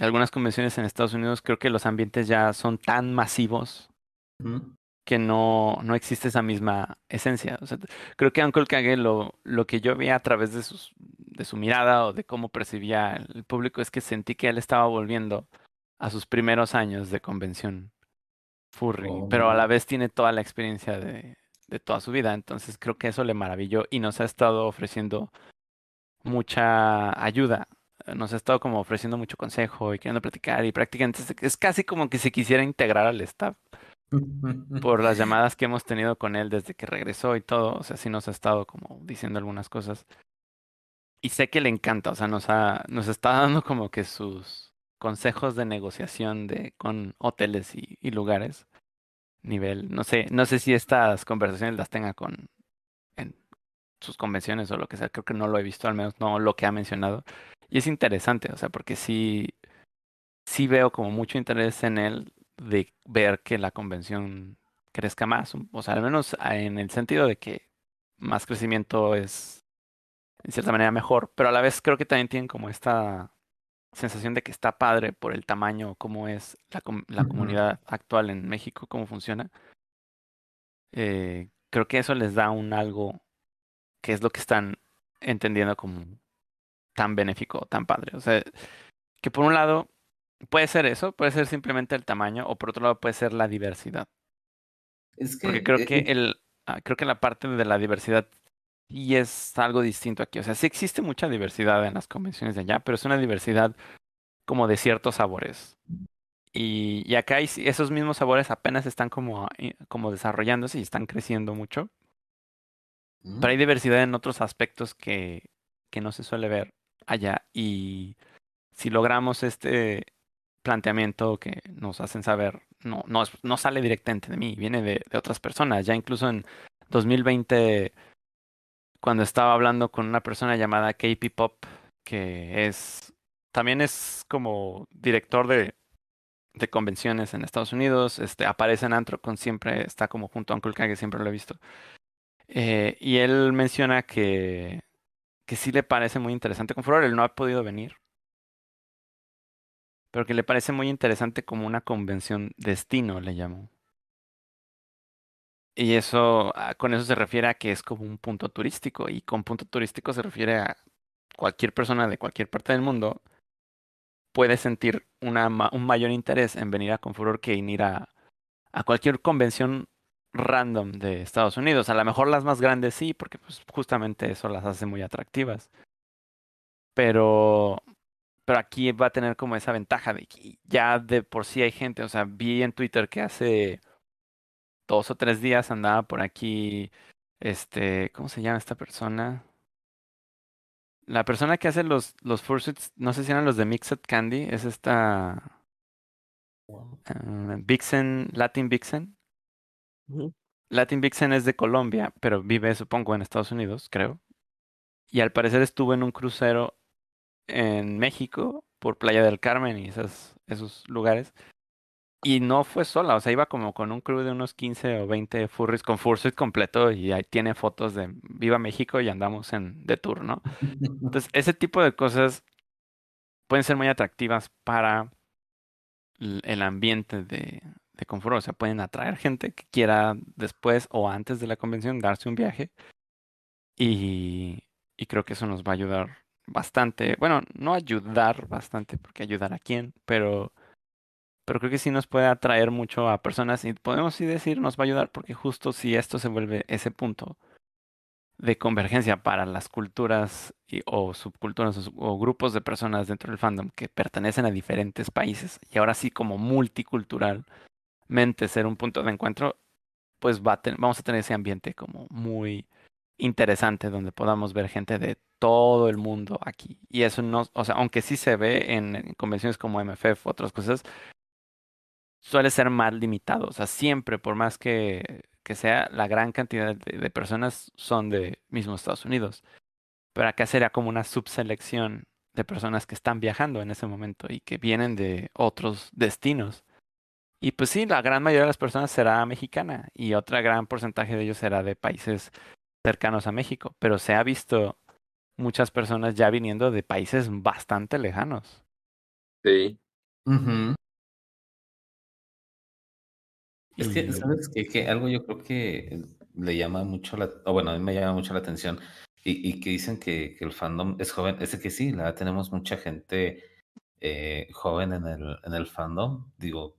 algunas convenciones en Estados Unidos, creo que los ambientes ya son tan masivos que no, no existe esa misma esencia. O sea, creo que Uncle Kage lo, lo que yo veía a través de, sus, de su mirada o de cómo percibía el público es que sentí que él estaba volviendo a sus primeros años de convención furry, pero a la oh. vez tiene toda la experiencia de, de toda su vida. Entonces creo que eso le maravilló y nos ha estado ofreciendo mucha ayuda. Nos ha estado como ofreciendo mucho consejo y queriendo platicar y prácticamente es casi como que se quisiera integrar al staff por las llamadas que hemos tenido con él desde que regresó y todo, o sea, sí nos ha estado como diciendo algunas cosas. Y sé que le encanta, o sea, nos ha, nos está dando como que sus consejos de negociación de con hoteles y, y lugares. Nivel, no sé, no sé si estas conversaciones las tenga con en sus convenciones o lo que sea, creo que no lo he visto, al menos no lo que ha mencionado. Y es interesante, o sea, porque sí, sí veo como mucho interés en él de ver que la convención crezca más, o sea, al menos en el sentido de que más crecimiento es en cierta manera mejor, pero a la vez creo que también tienen como esta sensación de que está padre por el tamaño, cómo es la, la comunidad actual en México, cómo funciona. Eh, creo que eso les da un algo que es lo que están entendiendo como tan benéfico, tan padre. O sea, que por un lado Puede ser eso, puede ser simplemente el tamaño, o por otro lado puede ser la diversidad. Es que, Porque creo eh, que el, ah, creo que la parte de la diversidad y es algo distinto aquí. O sea, sí existe mucha diversidad en las convenciones de allá, pero es una diversidad como de ciertos sabores. Y, y acá hay, esos mismos sabores apenas están como, eh, como desarrollándose y están creciendo mucho. Pero hay mm. diversidad en otros aspectos que, que no se suele ver allá. Y si logramos este, planteamiento que nos hacen saber no, no, no sale directamente de mí, viene de, otras personas. Ya incluso en 2020, cuando estaba hablando con una persona llamada KP Pop, que es también es como director de, de convenciones en Estados Unidos, este, aparece en Antrocon, siempre está como junto a Uncle que siempre lo he visto. Eh, y él menciona que, que sí le parece muy interesante con Furor, él no ha podido venir, pero que le parece muy interesante como una convención destino, le llamó. Y eso, ah, con eso se refiere a que es como un punto turístico. Y con punto turístico se refiere a cualquier persona de cualquier parte del mundo puede sentir un mayor interés en venir a Confuror que en ir a, a cualquier convención random de Estados Unidos. A lo mejor las más grandes sí, porque pues justamente eso las hace muy atractivas. Pero, pero aquí va a tener como esa ventaja de que ya de por sí hay gente. O sea, vi en Twitter que hace dos o tres días andaba por aquí, este, ¿cómo se llama esta persona? La persona que hace los, los fursuits, no sé si eran los de Mixed Candy, es esta uh, Vixen, Latin Vixen. Latin Vixen es de Colombia, pero vive, supongo, en Estados Unidos, creo. Y al parecer estuvo en un crucero en México por Playa del Carmen y esos, esos lugares. Y no fue sola, o sea, iba como con un crew de unos 15 o 20 furries con fursuit completo y ahí tiene fotos de Viva México y andamos en de tour, ¿no? Entonces, ese tipo de cosas pueden ser muy atractivas para el ambiente de, de confort, o sea, pueden atraer gente que quiera después o antes de la convención darse un viaje y, y creo que eso nos va a ayudar bastante, bueno, no ayudar bastante, porque ayudar a quién, pero pero creo que sí nos puede atraer mucho a personas y podemos sí decir nos va a ayudar porque justo si esto se vuelve ese punto de convergencia para las culturas y, o subculturas o, grupos de personas dentro del fandom que pertenecen a diferentes países y ahora sí como multiculturalmente ser un punto de encuentro, pues va vamos a tener ese ambiente como muy interesante donde podamos ver gente de todo el mundo aquí. Y eso no, o sea, aunque sí se ve en convenciones como MFF, otras cosas, suele ser más limitado. O sea, siempre, por más que, que sea, la gran cantidad de, personas son de mismo Estados Unidos. Pero acá sería como una subselección de personas que están viajando en ese momento y que vienen de otros destinos. Y pues sí, la gran mayoría de las personas será mexicana y otra gran porcentaje de ellos será de países cercanos a México. Pero se ha visto muchas personas ya viniendo de países bastante lejanos. Sí. Es que, ¿sabes qué? Que algo yo creo que le llama mucho la, o bueno, a mí me llama mucho la atención y, y que dicen que, que, el fandom es joven, es que sí, la tenemos mucha gente eh, joven en el, en el fandom, digo,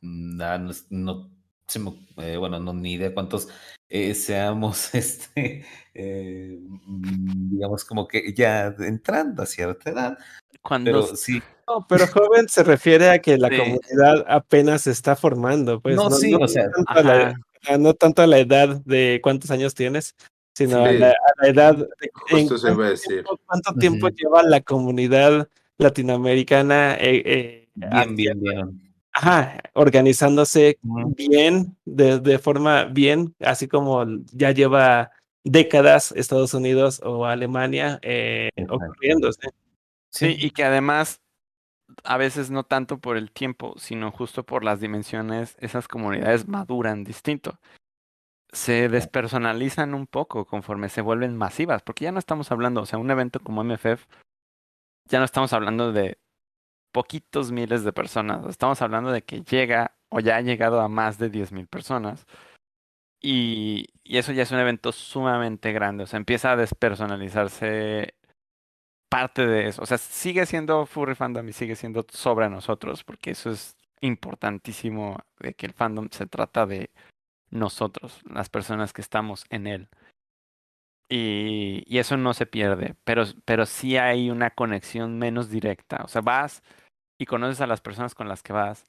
nada, no, no eh, bueno, no ni idea cuántos eh, seamos, este, eh, digamos como que ya entrando a cierta edad, Cuando pero sí, No, pero joven se refiere a que la Sí. comunidad apenas se está formando, pues. No, sí, o sea, tanto a la, Ajá. a- no tanto a la edad de cuántos años tienes, sino a, la, a la edad de en Justo se iba a cuánto decir. tiempo, cuánto tiempo Ujú. lleva la comunidad latinoamericana eh, eh, bien, bien, bien. Ajá, organizándose bien, de, de forma bien, así como ya lleva décadas Estados Unidos o Alemania eh, ocurriéndose. Sí, y que además, a veces no tanto por el tiempo, sino justo por las dimensiones, esas comunidades maduran distinto. Se despersonalizan un poco conforme se vuelven masivas, porque ya no estamos hablando, o sea, un evento como MFF, ya no estamos hablando de poquitos miles de personas, estamos hablando de que llega o ya ha llegado a más de 10.000 personas. Y, eso ya es un evento sumamente grande, o sea, empieza a despersonalizarse parte de eso. O sea, sigue siendo furry fandom y sigue siendo sobre nosotros, porque eso es importantísimo de que el fandom se trata de nosotros, las personas que estamos en él. Y, y eso no se pierde, pero, pero sí hay una conexión menos directa. O sea, vas y conoces a las personas con las que vas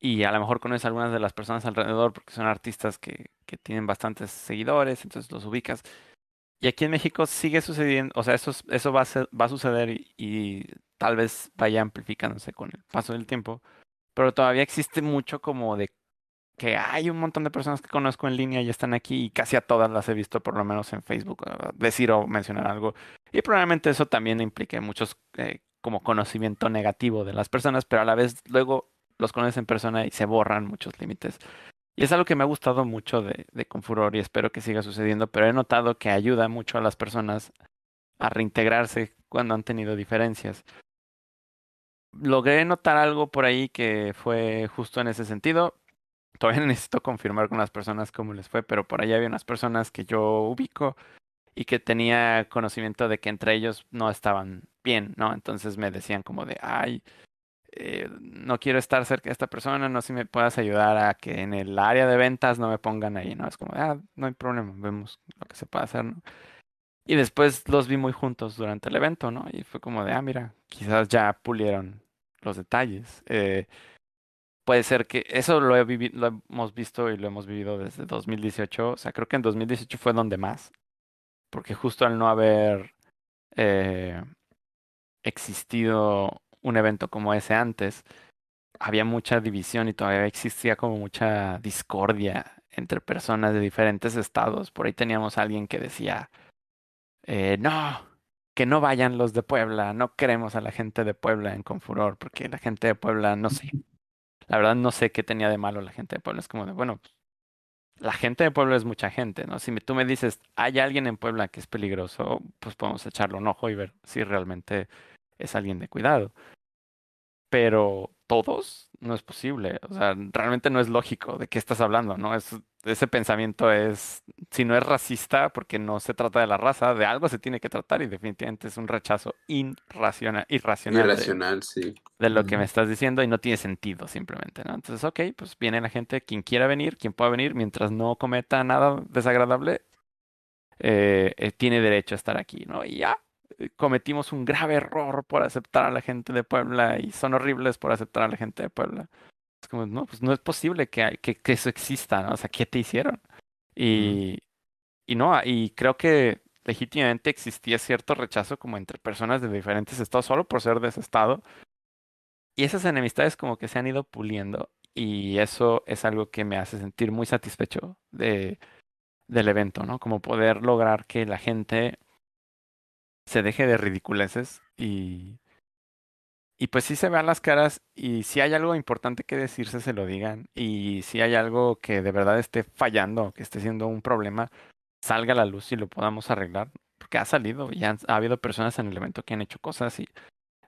y a lo mejor conoces a algunas de las personas alrededor porque son artistas que, que tienen bastantes seguidores, entonces los ubicas. Y aquí en México sigue sucediendo, o sea, eso, es- eso va, a ser- va a suceder y, y tal vez vaya amplificándose con el paso del tiempo, pero todavía existe mucho como de que hay un montón de personas que conozco en línea y están aquí y casi a todas las he visto por lo menos en Facebook uh, decir o mencionar algo. Y probablemente eso también implique muchos eh, como conocimiento negativo de las personas, pero a la vez luego los conoces en persona y se borran muchos límites. Y es algo que me ha gustado mucho de, de Confuror y espero que siga sucediendo, pero he notado que ayuda mucho a las personas a reintegrarse cuando han tenido diferencias. Logré notar algo por ahí que fue justo en ese sentido. Todavía necesito confirmar con las personas cómo les fue, pero por ahí había unas personas que yo ubico y que tenía conocimiento de que entre ellos no estaban bien, ¿no? Entonces me decían como de, ay, eh, no quiero estar cerca de esta persona, no sé si me puedas ayudar a que en el área de ventas no me pongan ahí, ¿no? Es como, ah, no hay problema, vemos lo que se puede hacer, ¿no? Y después los vi muy juntos durante el evento, ¿no? Y fue como de, ah, mira, quizás ya pulieron los detalles. Eh, puede ser que eso lo, he lo hemos visto y lo hemos vivido desde 2018. O sea, creo que en 2018 fue donde más. Porque justo al no haber eh, existido un evento como ese antes, había mucha división y todavía existía como mucha discordia entre personas de diferentes estados. Por ahí teníamos a alguien que decía, eh, no, que no vayan los de Puebla, no queremos a la gente de Puebla en Confuror, porque la gente de Puebla, no sé, la verdad no sé qué tenía de malo la gente de Puebla, es como de, bueno, la gente de Puebla es mucha gente, ¿no? Si tú me dices, hay alguien en Puebla que es peligroso, pues podemos echarle un ojo y ver si realmente es alguien de cuidado. Pero todos no es posible. O sea, realmente no es lógico de qué estás hablando, ¿no? Es, ese pensamiento es, si no es racista, porque no se trata de la raza, de algo se tiene que tratar y definitivamente es un rechazo irracional, irracional, irracional de, sí. de lo que me estás diciendo y no tiene sentido simplemente, ¿no? Entonces, ok, pues viene la gente, quien quiera venir, quien pueda venir, mientras no cometa nada desagradable, eh, eh, tiene derecho a estar aquí, ¿no? Y ya, eh, cometimos un grave error por aceptar a la gente de Puebla y son horribles por aceptar a la gente de Puebla. Es como, no, pues no es posible que, que, que eso exista, ¿no? O sea, ¿qué te hicieron? Y, y no, y creo que legítimamente existía cierto rechazo como entre personas de diferentes estados solo por ser de ese estado. Y esas enemistades como que se han ido puliendo y eso es algo que me hace sentir muy satisfecho de, del evento, ¿no? Como poder lograr que la gente se deje de ridiculeces y, y pues sí se vean las caras y si hay algo importante que decirse se lo digan y si hay algo que de verdad esté fallando, que esté siendo un problema, salga a la luz y lo podamos arreglar, porque ha salido y ha habido personas en el evento que han hecho cosas y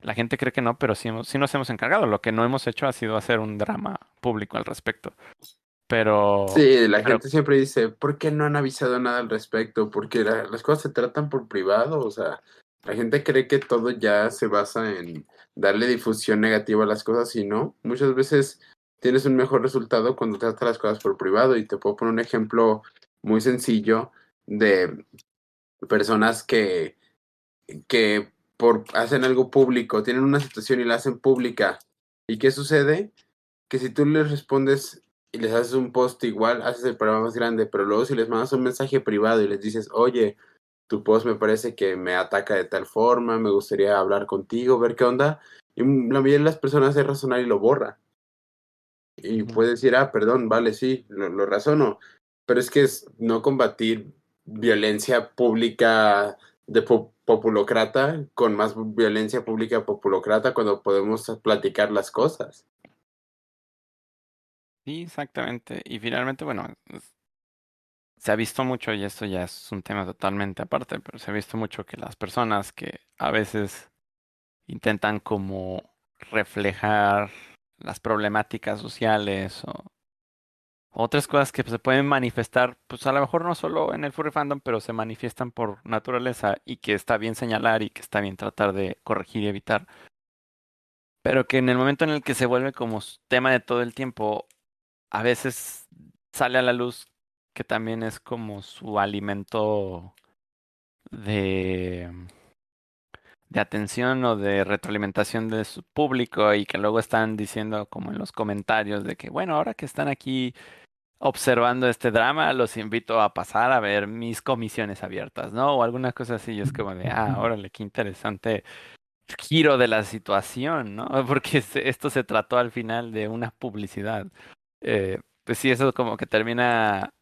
la gente cree que no, pero sí, hemos, sí nos hemos encargado. Lo que no hemos hecho ha sido hacer un drama público al respecto. Pero. Sí, la gente siempre dice, ¿por qué no han avisado nada al respecto? Porque las cosas se tratan por privado, o sea, la gente cree que todo ya se basa en darle difusión negativa a las cosas y no. Muchas veces tienes un mejor resultado cuando tratas las cosas por privado y te puedo poner un ejemplo muy sencillo de personas que, que por hacen algo público, tienen una situación y la hacen pública. ¿Y qué sucede? Que si tú les respondes y les haces un post igual, haces el programa más grande, pero luego si les mandas un mensaje privado y les dices, oye, tu post me parece que me ataca de tal forma, me gustaría hablar contigo, ver qué onda, y la mayoría de las personas es razonar y lo borra. Y puede decir, ah, perdón, vale, sí, lo, lo razono, pero es que es no combatir violencia pública de populocrata con más violencia pública populocrata cuando podemos platicar las cosas. Sí, exactamente. Y finalmente, bueno, se ha visto mucho, y esto ya es un tema totalmente aparte, pero se ha visto mucho que las personas que a veces intentan como reflejar las problemáticas sociales o otras cosas que se pueden manifestar, pues a lo mejor no solo en el furry fandom, pero se manifiestan por naturaleza y que está bien señalar y que está bien tratar de corregir y evitar. Pero que en el momento en el que se vuelve como tema de todo el tiempo, a veces sale a la luz que también es como su alimento de, de atención o de retroalimentación de su público y que luego están diciendo como en los comentarios de que, bueno, ahora que están aquí observando este drama, los invito a pasar a ver mis comisiones abiertas, ¿no? O alguna cosa así, y es como de, ah, órale, qué interesante giro de la situación, ¿no? Porque esto se trató al final de una publicidad eh, pues sí, eso como que termina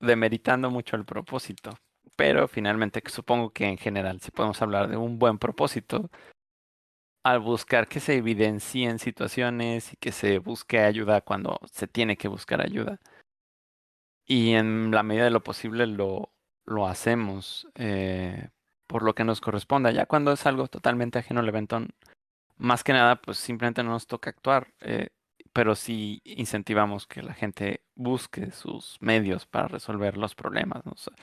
demeritando mucho el propósito. Pero finalmente supongo que en general si podemos hablar de un buen propósito al buscar que se evidencien situaciones y que se busque ayuda cuando se tiene que buscar ayuda. Y en la medida de lo posible lo, lo hacemos eh, por lo que nos corresponda. Ya cuando es algo totalmente ajeno al evento, más que nada, pues simplemente no nos toca actuar. Eh, pero sí incentivamos que la gente busque sus medios para resolver los problemas. ¿no? O sea,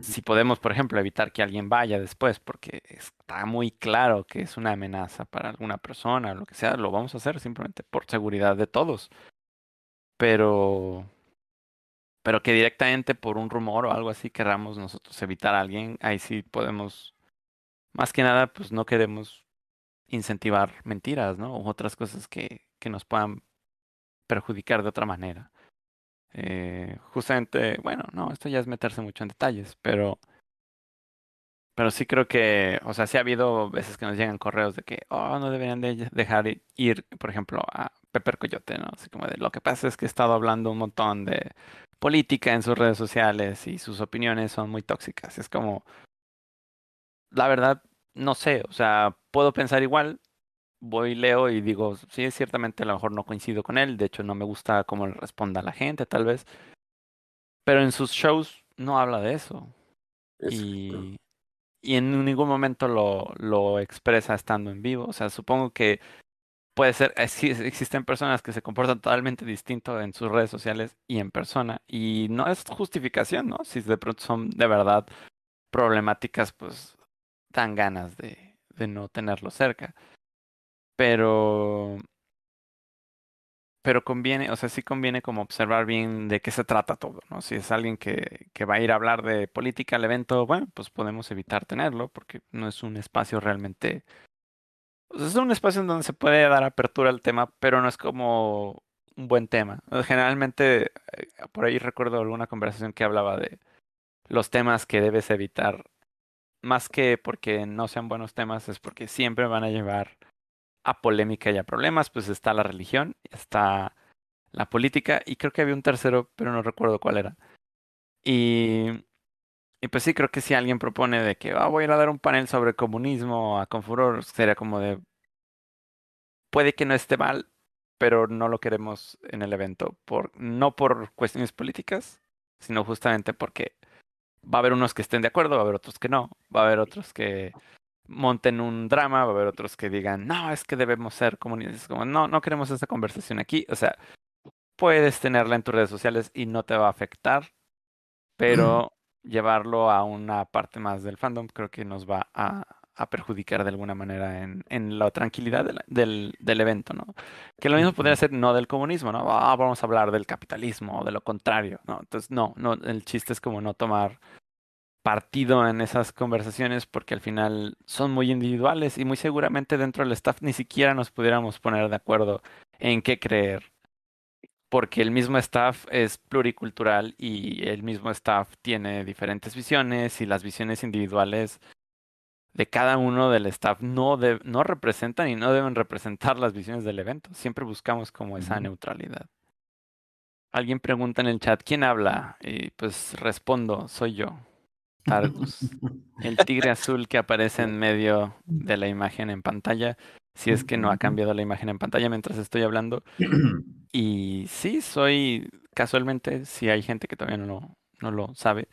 si podemos, por ejemplo, evitar que alguien vaya después porque está muy claro que es una amenaza para alguna persona o lo que sea, lo vamos a hacer simplemente por seguridad de todos. Pero pero que directamente por un rumor o algo así queramos nosotros evitar a alguien, ahí sí podemos, más que nada, pues no queremos incentivar mentiras, ¿no? O otras cosas que, que nos puedan perjudicar de otra manera. Eh, justamente, bueno, no, esto ya es meterse mucho en detalles, pero pero sí creo que, o sea, sí ha habido veces que nos llegan correos de que, oh, no deberían de dejar ir, por ejemplo, a Pepper Coyote, ¿no? Así como de, lo que pasa es que he estado hablando un montón de política en sus redes sociales y sus opiniones son muy tóxicas. Es como, la verdad, no sé, o sea, puedo pensar igual, voy, leo y digo, sí, ciertamente a lo mejor no coincido con él, de hecho no me gusta cómo le responda a la gente, tal vez, pero en sus shows no habla de eso. Y, y en ningún momento lo, lo expresa estando en vivo. O sea, supongo que puede ser, eh, existen personas que se comportan totalmente distinto en sus redes sociales y en persona. Y no es justificación, ¿no? Si de pronto son de verdad problemáticas, pues dan ganas de, de no tenerlo cerca. Pero pero conviene, o sea, sí conviene como observar bien de qué se trata todo, ¿no? Si es alguien que, que va a ir a hablar de política al evento, bueno, pues podemos evitar tenerlo porque no es un espacio realmente... Es un espacio en donde se puede dar apertura al tema, pero no es como un buen tema. Generalmente, eh, por ahí recuerdo alguna conversación que hablaba de los temas que debes evitar, más que porque no sean buenos temas, es porque siempre van a llevar a polémica y a problemas, pues está la religión, está la política y creo que había un tercero, pero no recuerdo cuál era. Y, y pues sí, creo que si alguien propone de que ah, voy a ir a dar un panel sobre comunismo a Confuror, sería como de, puede que no esté mal, pero no lo queremos en el evento, por, no por cuestiones políticas, sino justamente porque va a haber unos que estén de acuerdo, va a haber otros que no, va a haber otros que monten un drama, va a haber otros que digan, no, es que debemos ser comunistas, como, no, no queremos esa conversación aquí, o sea, puedes tenerla en tus redes sociales y no te va a afectar, pero llevarlo a una parte más del fandom creo que nos va a, a perjudicar de alguna manera en, en la tranquilidad del, del, evento, ¿no? Que lo mismo podría ser no del comunismo, ¿no? Ah, vamos a hablar del capitalismo o de lo contrario, ¿no? Entonces, no, no, el chiste es como no tomar partido en esas conversaciones porque al final son muy individuales y muy seguramente dentro del staff ni siquiera nos pudiéramos poner de acuerdo en qué creer. Porque el mismo staff es pluricultural y el mismo staff tiene diferentes visiones y las visiones individuales de cada uno del staff no, no representan y no deben representar las visiones del evento. Siempre buscamos como esa neutralidad. Alguien pregunta en el chat, ¿quién habla? Y pues respondo, soy yo. Targus, el tigre azul que aparece en medio de la imagen en pantalla, si es que no ha cambiado la imagen en pantalla mientras estoy hablando. Y sí, soy casualmente, si hay gente que todavía no, no lo sabe,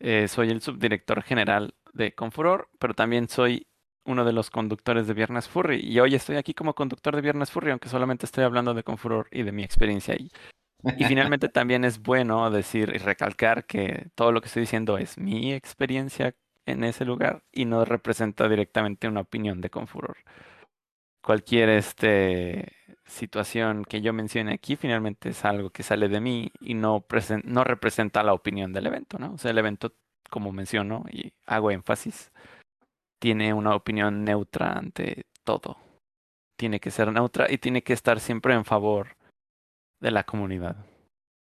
eh, soy el subdirector general de Confuror, pero también soy uno de los conductores de Viernes Furry. Y hoy estoy aquí como conductor de Viernes Furry, aunque solamente estoy hablando de Confuror y de mi experiencia ahí. Y finalmente también es bueno decir y recalcar que todo lo que estoy diciendo es mi experiencia en ese lugar y no representa directamente una opinión de Confuror. Cualquier este, situación que yo mencione aquí finalmente es algo que sale de mí y no, no representa la opinión del evento, ¿no? O sea, el evento, como menciono y hago énfasis, tiene una opinión neutra ante todo. Tiene que ser neutra y tiene que estar siempre en favor de la comunidad.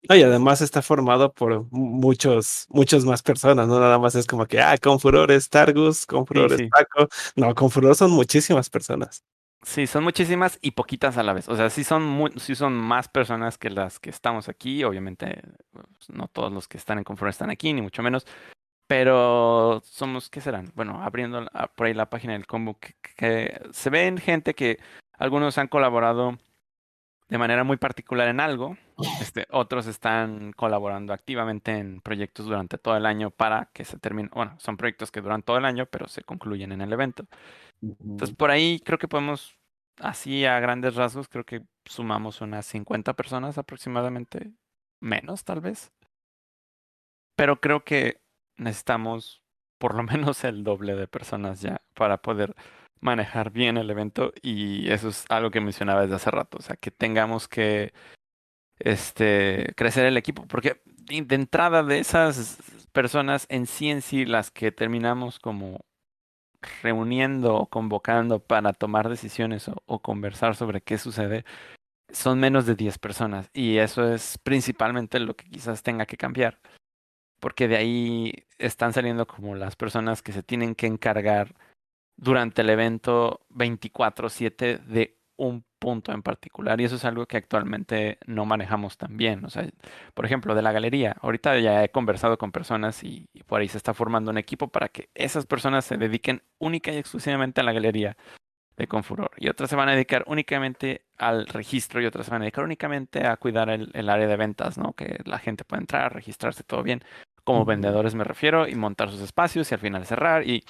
y además está formado por muchos, muchos más personas, no nada más es como que, ah, con furor es Targus, con furor es Paco. No, con furor son muchísimas personas. Sí, son muchísimas y poquitas a la vez. O sea, sí son, sí son más personas que las que estamos aquí. Obviamente, pues, no todos los que están en Confuror están aquí, ni mucho menos. Pero somos, ¿qué serán? Bueno, abriendo por ahí la página del combo, que se ven gente que algunos han colaborado de manera muy particular en algo. Este, otros están colaborando activamente en proyectos durante todo el año para que se termine. Bueno, son proyectos que duran todo el año, pero se concluyen en el evento. Entonces, por ahí creo que podemos así a grandes rasgos, creo que sumamos unas 50 personas aproximadamente, menos tal vez. Pero creo que necesitamos por lo menos el doble de personas ya para poder manejar bien el evento y eso es algo que mencionaba desde hace rato, o sea, que tengamos que este crecer el equipo, porque de entrada de esas personas en sí en sí las que terminamos como reuniendo o convocando para tomar decisiones o, o, conversar sobre qué sucede son menos de 10 personas y eso es principalmente lo que quizás tenga que cambiar porque de ahí están saliendo como las personas que se tienen que encargar durante el evento 24/7 de un punto en particular y eso es algo que actualmente no manejamos tan bien. O sea, por ejemplo, de la galería, ahorita ya he conversado con personas y, y, por ahí se está formando un equipo para que esas personas se dediquen única y exclusivamente a la galería de Confuror y otras se van a dedicar únicamente al registro y otras se van a dedicar únicamente a cuidar el, el área de ventas, ¿no? Que la gente pueda entrar, registrarse todo bien, como vendedores me refiero, y montar sus espacios y al final cerrar y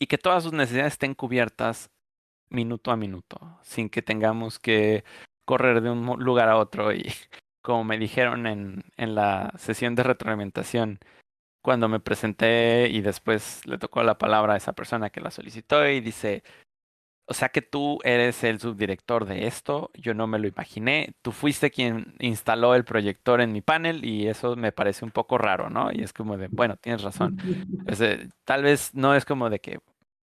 y que todas sus necesidades estén cubiertas minuto a minuto, sin que tengamos que correr de un lugar a otro. Y como me dijeron en, en la sesión de retroalimentación, cuando me presenté y después le tocó la palabra a esa persona que la solicitó y dice, o sea que tú eres el subdirector de esto, yo no me lo imaginé, tú fuiste quien instaló el proyector en mi panel y eso me parece un poco raro, ¿no? Y es como de, bueno, tienes razón. Pues, eh, tal vez no es como de que,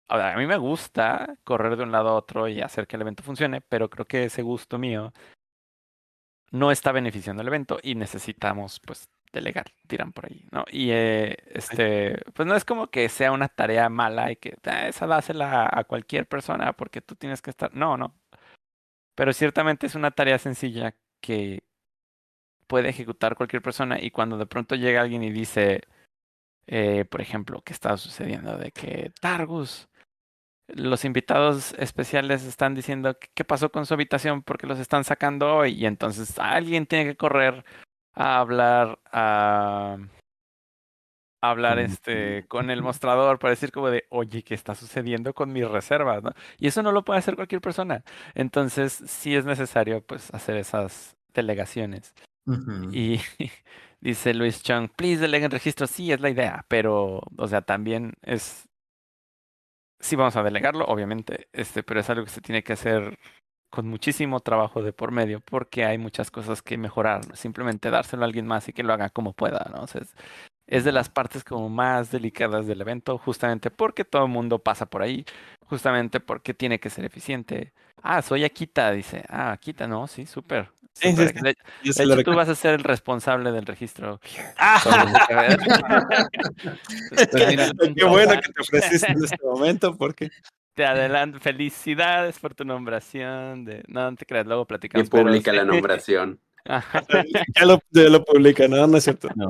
a mí me gusta correr de un lado a otro y hacer que el evento funcione, pero creo que ese gusto mío no está beneficiando el evento y necesitamos pues delegar, tiran por ahí, ¿no? Y eh, este, pues no es como que sea una tarea mala y que ah, esa dásela a cualquier persona porque tú tienes que estar, no, no. Pero ciertamente es una tarea sencilla que puede ejecutar cualquier persona y cuando de pronto llega alguien y dice, eh, por ejemplo, ¿qué está sucediendo? De que Targus, los invitados especiales están diciendo qué pasó con su habitación porque los están sacando hoy y entonces alguien tiene que correr a hablar a, a hablar este con el mostrador. para decir como de oye qué está sucediendo con mis reservas ¿no? y eso no lo puede hacer cualquier persona. Entonces sí es necesario pues hacer esas delegaciones. Uh -huh. y dice Luis Chung please deleguen registro sí es la idea pero o sea también es sí vamos a delegarlo, obviamente, este, pero es algo que se tiene que hacer con muchísimo trabajo de por medio, porque hay muchas cosas que mejorar, simplemente dárselo a alguien más y que lo haga como pueda, ¿no? Es, es, de las partes como más delicadas del evento, justamente porque todo el mundo pasa por ahí, justamente porque tiene que ser eficiente. Ah, soy Akita, dice. Ah, Akita, no, sí, súper. Sí, sí, sí. De, Yo hecho, tú vas a ser el responsable del registro. Pues mira, Qué bueno que te ofreciste en este momento porque Te adelanto, felicidades por tu nombración. De... No, no te creas, luego Y platicamos. pero publica sí. la nombración. Ya lo, ya lo publica, ¿no? No es cierto. No,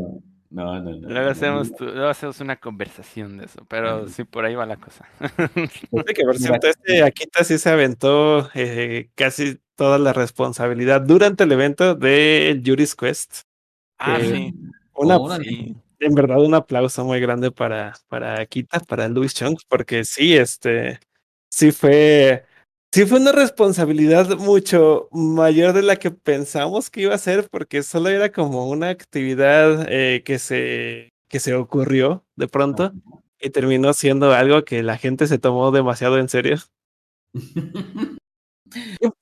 no, no. no, Luego no, hacemos, no. tu- luego hacemos una conversación de eso, pero sí, por ahí va la cosa. Sí, que por cierto, este Akita sí se aventó eh, casi toda la responsabilidad durante el evento del Juris Quest. ah, Eh, sí. Una, sí. en verdad, un aplauso muy grande para, para Akita, para Louis Chung, porque sí, este, sí fue, sí fue una responsabilidad mucho mayor de la que pensamos que iba a ser, porque solo era como una actividad eh, que se, que se ocurrió de pronto y terminó siendo algo que la gente se tomó demasiado en serio.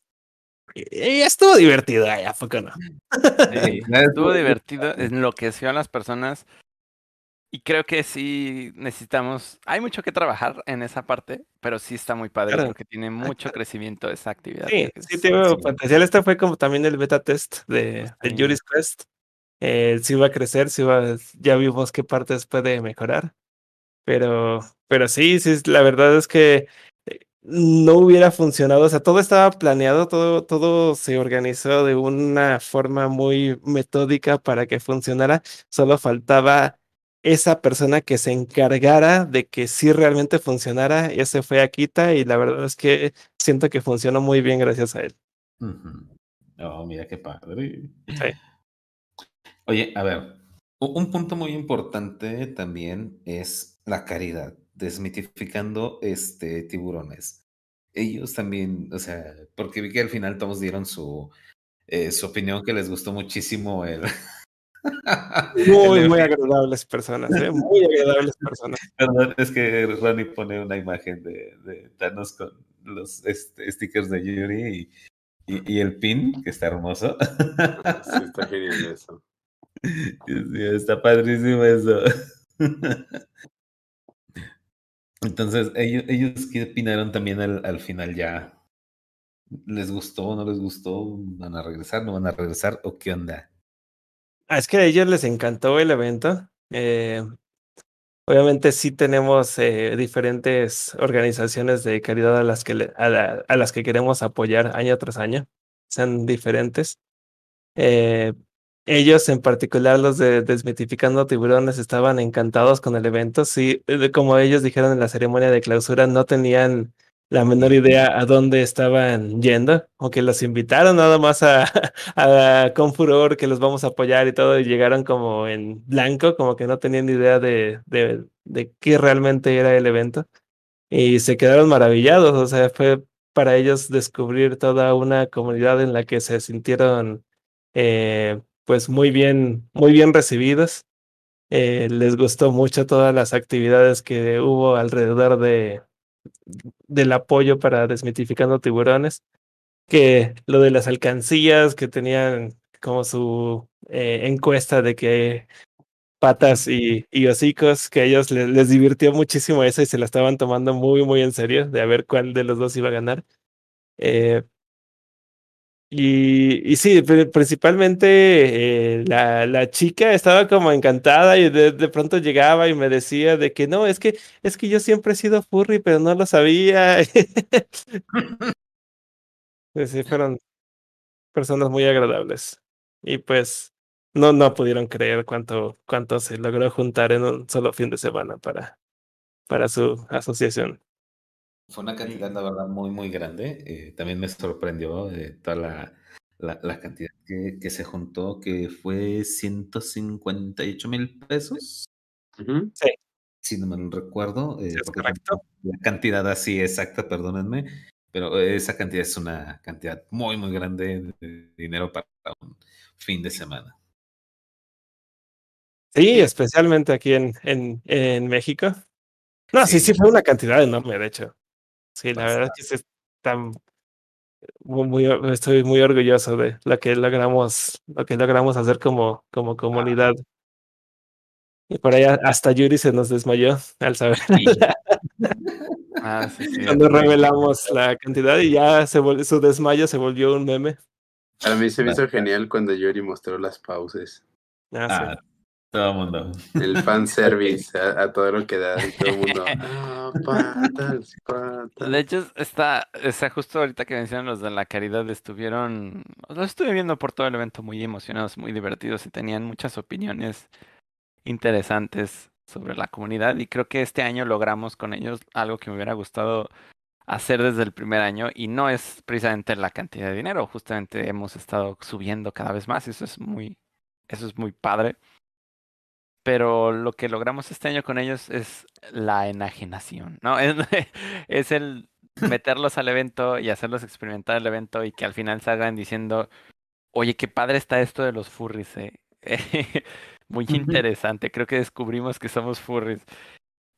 Y estuvo divertido, ay, ¿a poco no? Sí, estuvo divertido, enloqueció a las personas y creo que sí necesitamos, hay mucho que trabajar en esa parte, pero sí está muy padre Claro. porque tiene mucho crecimiento esa actividad. Sí, sí es- sí. potencial. Este fue como también el beta test de, de Sí. Juris Quest. Eh, sí va a crecer, sí va, ya vimos qué partes puede mejorar. Pero, pero sí, sí, la verdad es que no hubiera funcionado. O sea, todo estaba planeado, todo, todo se organizó de una forma muy metódica para que funcionara. Solo faltaba esa persona que se encargara de que sí realmente funcionara. Ese fue Akita y la verdad es que siento que funcionó muy bien gracias a él. Oh, mira qué padre. Sí. Oye, a ver, un punto muy importante también es la caridad, desmitificando este tiburones. ellos también, o sea, porque vi que al final todos dieron su, eh, su opinión que les gustó muchísimo el... Muy, muy agradables personas, ¿eh? muy agradables personas. Perdón, es que Ronnie pone una imagen de, de Thanos con los este, stickers de Yuri y, y, y, el pin, que está hermoso. Sí, está genial eso. Sí, está padrísimo eso. Entonces, ellos, ellos ¿qué opinaron también al, al final ya? ¿Les gustó, no les gustó? ¿Van a regresar, no van a regresar? ¿O qué onda? Ah, es que a ellos les encantó el evento. Eh, obviamente sí tenemos eh, diferentes organizaciones de caridad a las que le, a, la, a, las que queremos apoyar año tras año. Sean diferentes. Eh, ellos en particular, los de Desmitificando Tiburones, estaban encantados con el evento. Sí, como ellos dijeron en la ceremonia de clausura, no tenían la menor idea a dónde estaban yendo, o los invitaron nada más a, a Confuror, que los vamos a apoyar y todo, y llegaron como en blanco, como que no tenían idea de, de, de qué realmente era el evento. Y se quedaron maravillados, o sea, fue para ellos descubrir toda una comunidad en la que se sintieron eh, pues muy bien, muy bien recibidos. Eh, les gustó mucho todas las actividades que hubo alrededor de, del apoyo para desmitificando tiburones, que lo de las alcancías que tenían como su eh, encuesta de que patas y, y hocicos, que a ellos les, les, divirtió muchísimo eso y se la estaban tomando muy, muy en serio de ver cuál de los dos iba a ganar. Eh, y, y sí, principalmente eh, la, la chica estaba como encantada y de, de, pronto llegaba y me decía de que no, es que, es que yo siempre he sido furry, pero no lo sabía. sí, fueron personas muy agradables. Y pues no, no pudieron creer cuánto, cuánto se logró juntar en un solo fin de semana para, para su asociación. Fue una cantidad, la verdad, muy, muy grande. Eh, también me sorprendió eh, toda la, la, la cantidad que, que, se juntó, que fue 158 mil pesos. Uh -huh. Sí. Si no me recuerdo. Eh, sí, es correcto. La cantidad así exacta, perdónenme, pero esa cantidad es una cantidad muy, muy grande de dinero para un fin de semana. Sí, especialmente aquí en, en, en México. No, sí. sí, sí, fue una cantidad enorme, de hecho. Sí, la verdad es que sí, están muy, muy, estoy muy orgulloso de lo que logramos, lo que logramos hacer como, como comunidad. Ah. Y por allá hasta Yuri se nos desmayó al saber. Sí. ah, sí, sí, Cuando revelamos la cantidad y ya se volvió, su desmayo se volvió un meme. A mí se me hizo genial cuando Yuri mostró las pausas. Ah, ah, todo el mundo. El fanservice a, a todo lo que da y todo el mundo. Ah, patas, patas. De hecho, está, está justo ahorita que mencionan los de la caridad, estuvieron, los estuve viendo por todo el evento muy emocionados, muy divertidos y tenían muchas opiniones interesantes sobre la comunidad y creo que este año logramos con ellos algo que me hubiera gustado hacer desde el primer año y no es precisamente la cantidad de dinero, justamente hemos estado subiendo cada vez más y eso es muy, eso es muy padre pero lo que logramos este año con ellos es la enajenación, ¿no? Es, es, el meterlos al evento y hacerlos experimentar el evento y que al final salgan diciendo, oye, qué padre está esto de los furries, ¿eh? Muy interesante, creo que descubrimos que somos furries.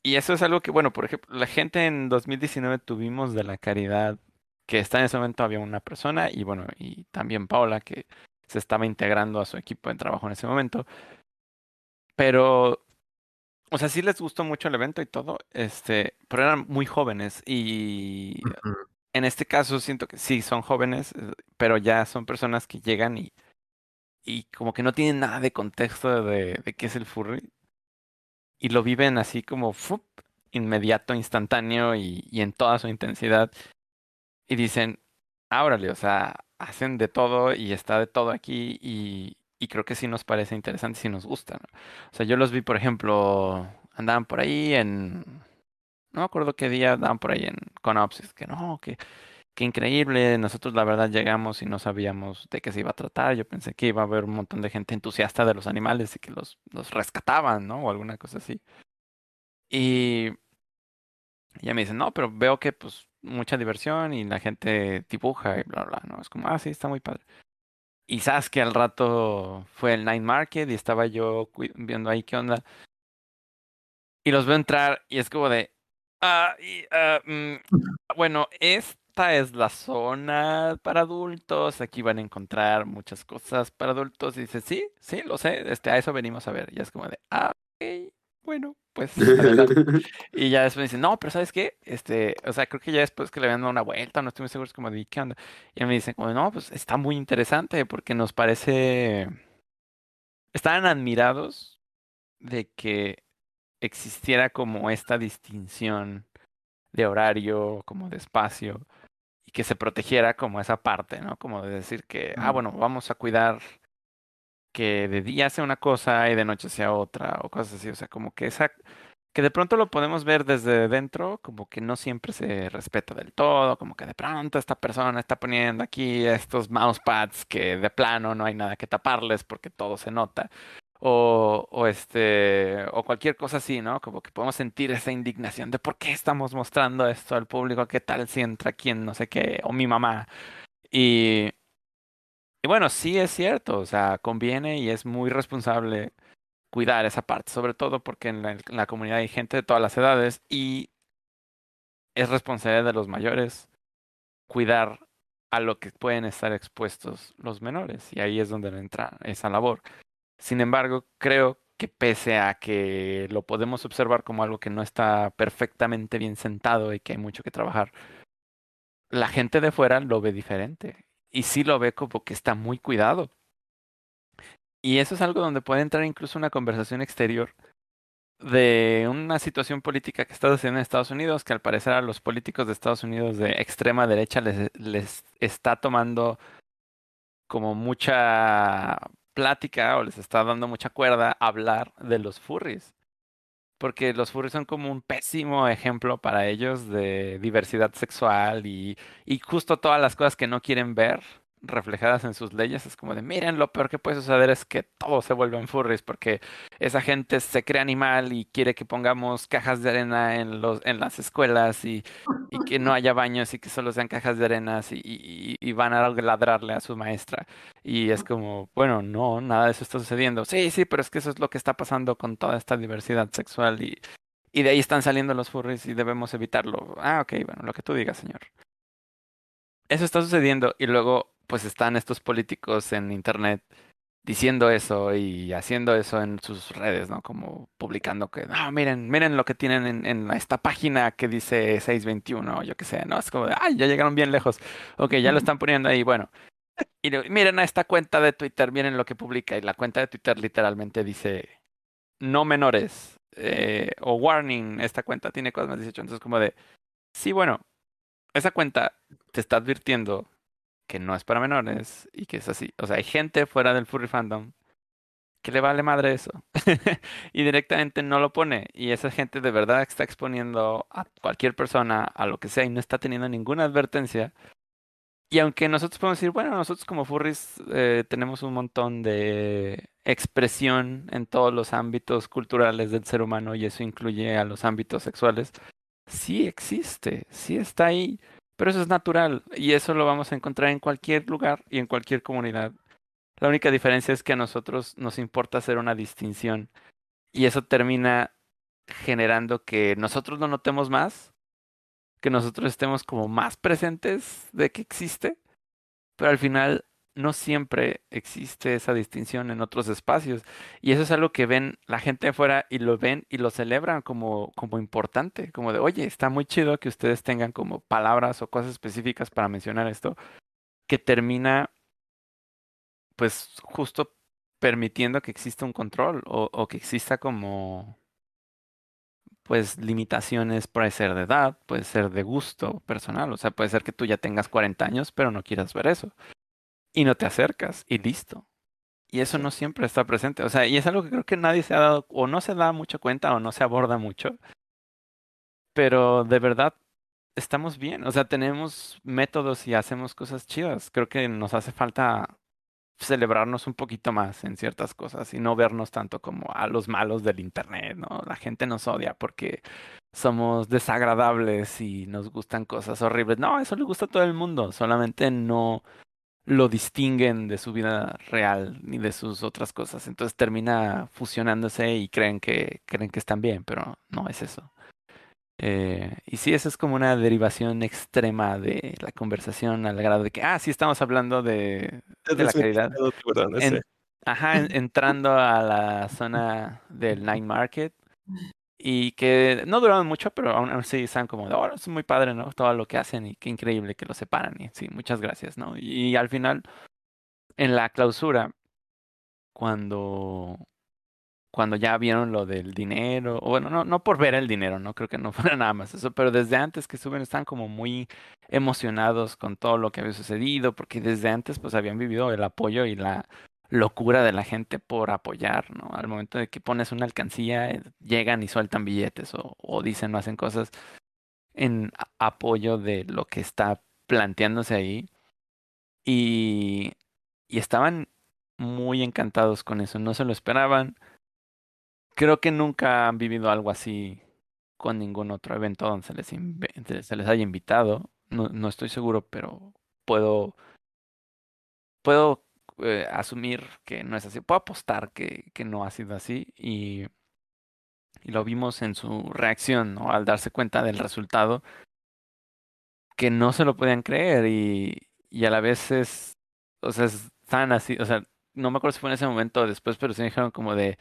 Y eso es algo que, bueno, por ejemplo, la gente en 2019 tuvimos de la caridad, que está en ese momento había una persona y bueno, y también Paula, que se estaba integrando a su equipo de trabajo en ese momento. Pero, o sea, sí les gustó mucho el evento y todo, este, pero eran muy jóvenes y uh -huh. en este caso siento que sí, son jóvenes, pero ya son personas que llegan y, y como que no tienen nada de contexto de, de qué es el furry y lo viven así como ¡fup! inmediato, instantáneo y, y en toda su intensidad y dicen, ábrale, o sea, hacen de todo y está de todo aquí y, y creo que sí nos parece interesante, sí nos gusta. O sea, yo los vi, por ejemplo, andaban por ahí en, no me acuerdo qué día andaban por ahí en Conopsis, que no, que, que increíble, nosotros la verdad llegamos y no sabíamos de qué se iba a tratar, yo pensé que iba a haber un montón de gente entusiasta de los animales y que los, los rescataban, ¿no? O alguna cosa así. Y ya me dicen, no, pero veo que pues mucha diversión y la gente dibuja y bla, bla, ¿no? Es como, ah, sí, está muy padre. Y sabes que al rato fue el Night Market y estaba yo viendo ahí qué onda. Y los veo entrar y es como de, ah, y, mm, bueno, esta es la zona para adultos, aquí van a encontrar muchas cosas para adultos. Y dice, sí, sí, lo sé, este, a eso venimos a ver. Y es como de, ah, ok, bueno, pues Y ya después dicen, no, pero ¿sabes qué? Este, o sea, creo que ya después que le habían dado una vuelta, no estoy muy seguro, es como de, ¿qué onda? Y me dicen, como, no, pues está muy interesante porque nos parece... Estaban admirados de que existiera como esta distinción de horario, como de espacio, y que se protegiera como esa parte, ¿no? Como de decir que, ah, bueno, vamos a cuidar que de día sea una cosa y de noche sea otra, o cosas así, o sea, como que esa que de pronto lo podemos ver desde dentro, como que no siempre se respeta del todo, como que de pronto esta persona está poniendo aquí estos mousepads que de plano no hay nada que taparles porque todo se nota. O, este o cualquier cosa así, ¿no? Como que podemos sentir esa indignación de por qué estamos mostrando esto al público, qué tal si entra quien no sé qué, o mi mamá. Y, y bueno, sí es cierto, o sea, conviene y es muy responsable cuidar esa parte, sobre todo porque en la, comunidad hay gente de todas las edades y es responsabilidad de los mayores cuidar a lo que pueden estar expuestos los menores y ahí es donde entra esa labor. Sin embargo, creo que pese a que lo podemos observar como algo que no está perfectamente bien sentado y que hay mucho que trabajar, la gente de fuera lo ve diferente y sí lo ve como que está muy cuidado. Y eso es algo donde puede entrar incluso una conversación exterior de una situación política que está sucediendo en Estados Unidos, que al parecer a los políticos de Estados Unidos de extrema derecha les, les está tomando como mucha plática o les está dando mucha cuerda hablar de los furries. Porque los furries son como un pésimo ejemplo para ellos de diversidad sexual y, y justo todas las cosas que no quieren ver reflejadas en sus leyes. Es como de, miren, lo peor que puede suceder es que todos se vuelvan furries porque esa gente se cree animal y quiere que pongamos cajas de arena en, los, en las escuelas y, y que no haya baños y que solo sean cajas de arenas y, y, van a ladrarle a su maestra. Y es como, bueno, no, nada de eso está sucediendo. Sí, sí, pero es que eso es lo que está pasando con toda esta diversidad sexual y, y de ahí están saliendo los furries y debemos evitarlo. Ah, ok, bueno, lo que tú digas, señor. Eso está sucediendo y luego pues están estos políticos en internet diciendo eso y haciendo eso en sus redes, ¿no? Como publicando que, no, miren, miren lo que tienen en, en esta página que dice 621, yo qué sé, ¿no? Es como de, ay, ya llegaron bien lejos. Ok, ya lo están poniendo ahí, bueno. Y miren a esta cuenta de Twitter, miren lo que publica. Y la cuenta de Twitter literalmente dice, no menores. Eh, o warning, esta cuenta tiene cosas más 18. Entonces como de, sí, bueno, esa cuenta te está advirtiendo que no es para menores y que es así. O sea, hay gente fuera del furry fandom que le vale madre eso y directamente no lo pone y esa gente de verdad está exponiendo a cualquier persona a lo que sea y no está teniendo ninguna advertencia. Y aunque nosotros podemos decir, bueno, nosotros como furries eh, tenemos un montón de expresión en todos los ámbitos culturales del ser humano y eso incluye a los ámbitos sexuales, sí existe, sí está ahí. Pero eso es natural y eso lo vamos a encontrar en cualquier lugar y en cualquier comunidad. La única diferencia es que a nosotros nos importa hacer una distinción y eso termina generando que nosotros lo notemos más, que nosotros estemos como más presentes de que existe, pero al final no siempre existe esa distinción en otros espacios. Y eso es algo que ven la gente afuera y lo ven y lo celebran como, como importante, como de, oye, está muy chido que ustedes tengan como palabras o cosas específicas para mencionar esto, que termina pues justo permitiendo que exista un control o, o que exista como pues limitaciones puede ser de edad, puede ser de gusto personal, o sea, puede ser que tú ya tengas 40 años pero no quieras ver eso y no te acercas y listo. Y eso no siempre está presente. O sea, y es algo que creo que nadie se ha dado o no se da mucho cuenta o no se aborda mucho. Pero de verdad estamos bien. O sea, tenemos métodos y hacemos cosas chidas. Creo que nos hace falta celebrarnos un poquito más en ciertas cosas y no vernos tanto como a los malos del internet, ¿no? La gente nos odia porque somos desagradables y nos gustan cosas horribles. No, eso le gusta a todo el mundo, solamente no lo distinguen de su vida real ni de sus otras cosas. Entonces termina fusionándose y creen que creen que están bien, pero no es eso. Eh, y sí, eso es como una derivación extrema de la conversación al grado de que, ah, sí, estamos hablando de, de la calidad. En, ajá, entrando a la zona del Night Market y que no duraron mucho, pero aún así están como, oh, es muy padre, ¿no? Todo lo que hacen y qué increíble que lo separan. Y sí, muchas gracias, ¿no? Y al final, en la clausura, cuando cuando ya vieron lo del dinero, bueno, no, no por ver el dinero, no creo que no fuera nada más eso, pero desde antes que suben están como muy emocionados con todo lo que había sucedido, porque desde antes pues habían vivido el apoyo y la locura de la gente por apoyar, ¿no? Al momento de que pones una alcancía, eh, llegan y sueltan billetes o, dicen o hacen cosas en apoyo de lo que está planteándose ahí. Y, estaban muy encantados con eso, no se lo esperaban creo que nunca han vivido algo así con ningún otro evento donde se les, se les haya invitado. No, no estoy seguro, pero puedo, puedo eh, asumir que no es así. Puedo apostar que, que no ha sido así y, y lo vimos en su reacción, ¿no? Al darse cuenta del resultado, que no se lo podían creer y, y a la vez es, o sea, están así, o sea, no me acuerdo si fue en ese momento o después, pero sí me dijeron como de,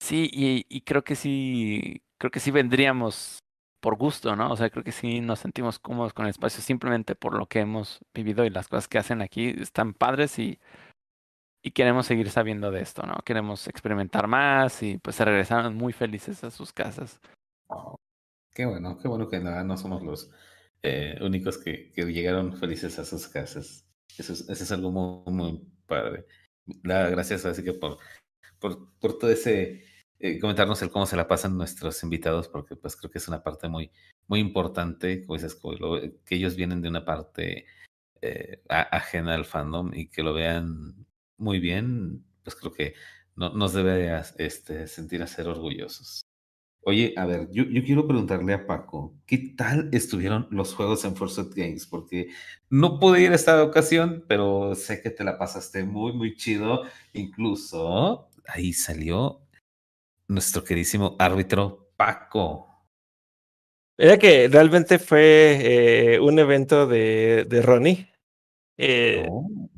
Sí, y, y creo que sí, creo que sí vendríamos por gusto, ¿no? O sea, creo que sí nos sentimos cómodos con el espacio simplemente por lo que hemos vivido y las cosas que hacen aquí están padres y, y queremos seguir sabiendo de esto, ¿no? Queremos experimentar más y pues se regresaron muy felices a sus casas. Oh, qué bueno, qué bueno que nada, no somos los eh, únicos que, que, llegaron felices a sus casas. Eso es, eso es algo muy, muy padre. La, gracias así que por, por, por todo ese eh, comentarnos el cómo se la pasan nuestros invitados, porque pues creo que es una parte muy, muy importante, como dices, que ellos vienen de una parte eh, ajena al fandom y que lo vean muy bien, pues creo que no, nos debe este, sentir a ser orgullosos. Oye, a ver, yo, yo, quiero preguntarle a Paco, ¿qué tal estuvieron los juegos en Forza Games? Porque no pude ir a esta ocasión, pero sé que te la pasaste muy, muy chido. Incluso ahí salió nuestro queridísimo árbitro Paco. Era que realmente fue eh, un evento de, de Ronnie. Eh, oh.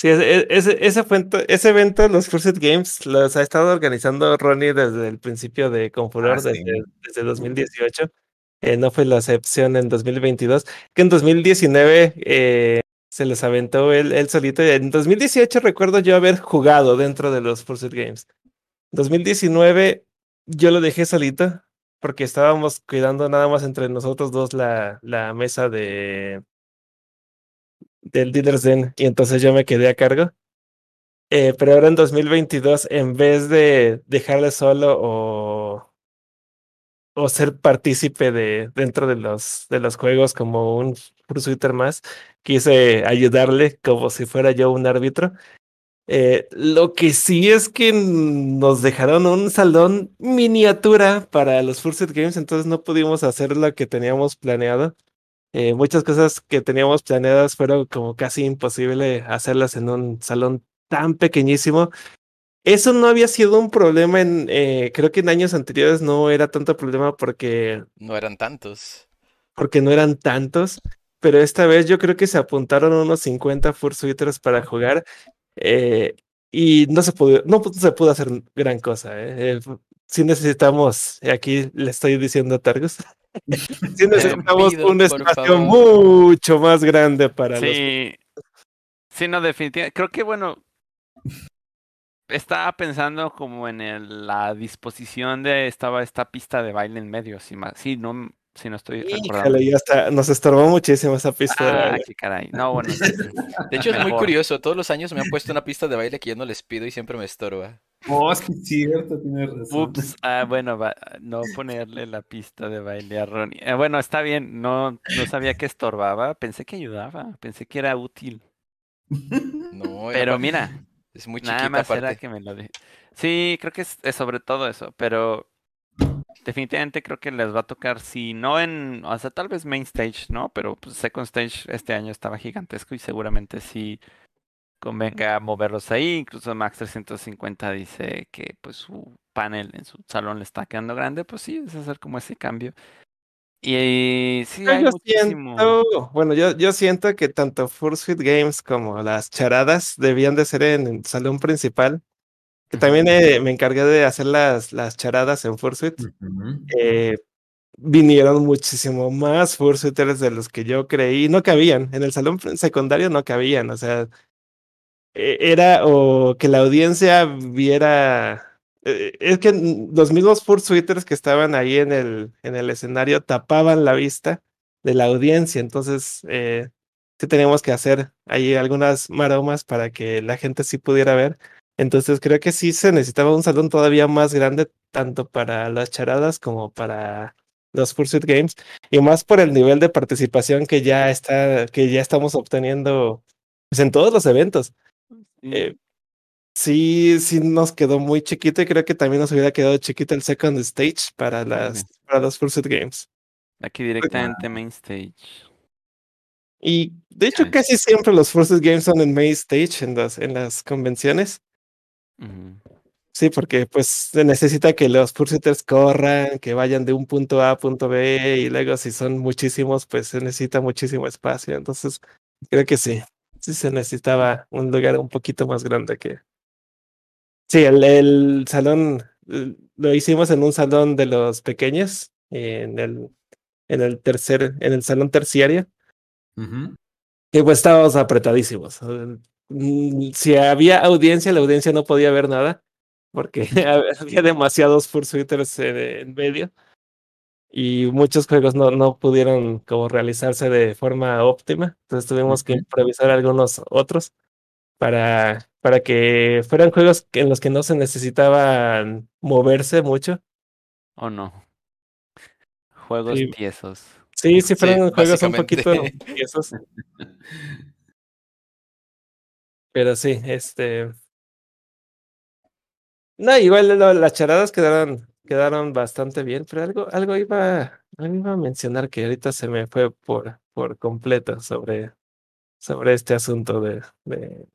Sí, ese, ese, ese, evento, los Cursed Games, los ha estado organizando Ronnie desde el principio de Confuror, ah, desde, desde, 2018. Eh, no fue la excepción en 2022, que en 2019 eh, se les aventó él, él solito. En 2018 recuerdo yo haber jugado dentro de los Cursed Games. 2019 yo lo dejé solito porque estábamos cuidando nada más entre nosotros dos la, la mesa de del Dealer's Den y entonces yo me quedé a cargo. Eh, pero ahora en 2022, en vez de dejarle solo o, o ser partícipe de dentro de los, de los juegos como un pursuiter más, quise ayudarle como si fuera yo un árbitro eh, lo que sí es que nos dejaron un salón miniatura para los Set Games, entonces no pudimos hacer lo que teníamos planeado. Eh, muchas cosas que teníamos planeadas fueron como casi imposible hacerlas en un salón tan pequeñísimo. Eso no había sido un problema en, eh, creo que en años anteriores no era tanto problema porque... No eran tantos. Porque no eran tantos, pero esta vez yo creo que se apuntaron unos 50 Fursuiters para jugar eh, y no se pudo, no se pudo hacer gran cosa. Si necesitamos, aquí le estoy diciendo a Targus, si necesitamos un espacio mucho más grande para sí, los... Sí, no, definitivamente. Creo que, bueno, estaba pensando como en la disposición de estaba esta pista de baile en medio, más, sí, no, si no estoy recordando. ya está, nos estorbó muchísimo esa pista de ah, baile. qué caray. No, bueno. de hecho, es muy curioso. Todos los años me han puesto una pista de baile que yo no les pido y siempre me estorba. Oh, es que cierto, tienes razón. Ups, ah, bueno, va, no ponerle la pista de baile a Ronnie. Eh, bueno, está bien, no, no sabía que estorbaba, pensé que ayudaba, pensé que era útil. No, Pero mira, es muy nada chiquita más era aparte. que me lo dije. Sí, creo que es, es sobre todo eso, pero definitivamente creo que les va a tocar, si no en, o sea, tal vez main stage, ¿no? Pero pues, second stage este año estaba gigantesco y seguramente sí convenga moverlos ahí. Incluso Max 350 dice que pues su panel en su salón le está quedando grande, pues sí, es hacer como ese cambio. Y sí, Pero hay yo muchísimo. siento, bueno, yo, yo siento que tanto Fursuit Games como las charadas debían de ser en el salón principal. Que también eh, me encargué de hacer las, las charadas en Fursuit. Ujú. eh, vinieron muchísimo más Fursuiters de los que yo creí. No cabían. En el salón secundario no cabían. O sea, e- era o que la audiencia viera. eh, Es que los mismos Fursuiters que estaban ahí en el, en el escenario tapaban la vista de la audiencia. Entonces, sí teníamos que hacer ahí algunas maromas para que la gente sí pudiera ver. Entonces, creo que sí se necesitaba un salón todavía más grande, tanto para las charadas como para los Fursuit Games, y más por el nivel de participación que ya está, que ya estamos obteniendo pues, en todos los eventos. Sí. Eh, sí, sí nos quedó muy chiquito y creo que también nos hubiera quedado chiquito el second stage para las, para los Fursuit Games. Aquí directamente main stage. Y de hecho, casi siempre los Fursuit Games son en main stage en las, en las convenciones. Sí, porque pues se necesita que los Fursuiters corran, que vayan de un punto A a punto B, y luego si son muchísimos, pues se necesita muchísimo espacio. Entonces, creo que sí, sí se necesitaba un lugar un poquito más grande que. Sí, el, el salón lo hicimos en un salón de los pequeños, en el, en el tercer, en el salón terciario. Ujú. Y pues estábamos apretadísimos. Mm, Si había audiencia, la audiencia no podía ver nada, porque había demasiados Fursuiters en, en medio. Y muchos juegos no, no pudieron como realizarse de forma óptima. Entonces tuvimos que improvisar algunos otros para, para que fueran juegos en los que no se necesitaban moverse mucho. ¿O no? Juegos Sí. tiesos. Sí, sí Sí, fueron juegos un poquito tiesos. Pero sí, este. No, igual lo- las charadas quedaron, quedaron bastante bien, pero algo, algo iba, algo iba a mencionar que ahorita se me fue por, por completo sobre, sobre este asunto de, de,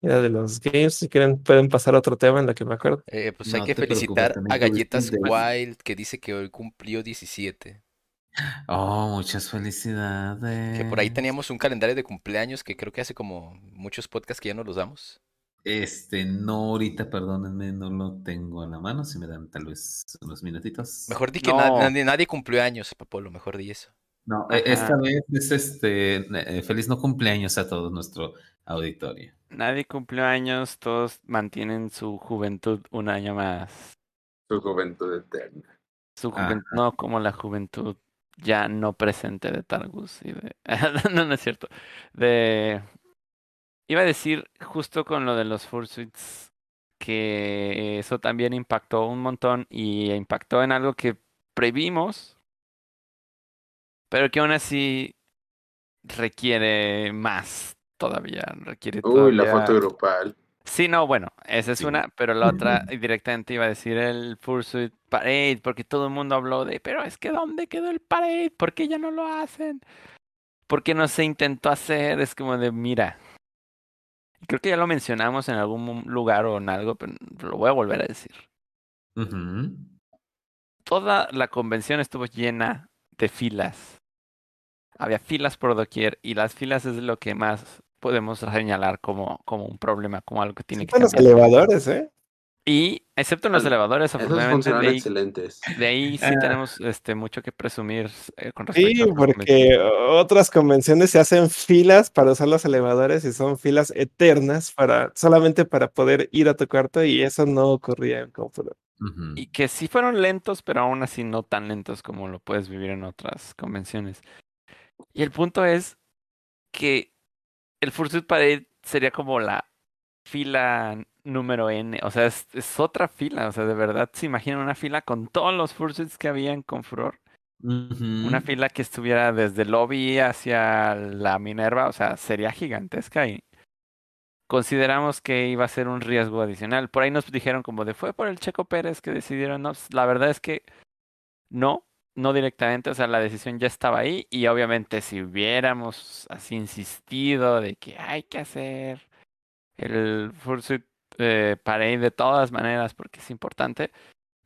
de los games. Si quieren, pueden pasar a otro tema en lo que me acuerdo. Eh, pues hay que felicitar a Galletas Wild que dice que hoy cumplió 17. Oh, muchas felicidades. Que por ahí teníamos un calendario de cumpleaños que creo que hace como muchos podcasts que ya no los damos. Este, no, ahorita, perdónenme, no lo tengo en la mano. Si me dan tal vez unos minutitos. Mejor di que na- No. nadie, nadie cumplió años, Papolo, mejor di eso. No, e- esta Ajá. vez es este. eh, feliz no cumpleaños a todo nuestro auditorio. Nadie cumplió años, todos mantienen su juventud un año más. Su juventud eterna. Su Ajá. juventud, no como la juventud ya no presente de Targus y de... no, no es cierto. De... Iba a decir justo con lo de los Fursuits que eso también impactó un montón y impactó en algo que previmos, pero que aún así requiere más todavía, requiere Uy, la foto grupal. Sí, no, bueno, esa es Sí. una, pero la otra directamente iba a decir el Fursuit Parade, porque todo el mundo habló de, pero es que ¿dónde quedó el Parade? ¿Por qué ya no lo hacen? ¿Por qué no se intentó hacer? Es como de, mira, creo que ya lo mencionamos en algún lugar o en algo, pero lo voy a volver a decir. Toda la convención estuvo llena de filas. Había filas por doquier y las filas es lo que más podemos señalar como, como un problema, como algo que tiene que Con los elevadores, ¿eh? Y excepto en los elevadores, afortunadamente, de ahí, excelentes. de ahí sí Ah. tenemos este, mucho que presumir eh, con respecto Sí, a porque otras convenciones se hacen filas para usar los elevadores y son filas eternas para solamente para poder ir a tu cuarto y eso no ocurría en Confluent. Ujú. Y que sí fueron lentos, pero aún así no tan lentos como lo puedes vivir en otras convenciones. Y el punto es que el Fursuit Parade sería como la fila número N. O sea, es, es otra fila. O sea, de verdad, se imaginan una fila con todos los Fursuits que habían con Furor. Una fila que estuviera desde el lobby hacia la Minerva, o sea, sería gigantesca y consideramos que iba a ser un riesgo adicional. Por ahí nos dijeron como de fue por el Checo Pérez que decidieron, no, pues, la verdad es que no, no directamente, o sea, la decisión ya estaba ahí y obviamente si hubiéramos así insistido de que hay que hacer el Fursuit eh, Parade de todas maneras porque es importante,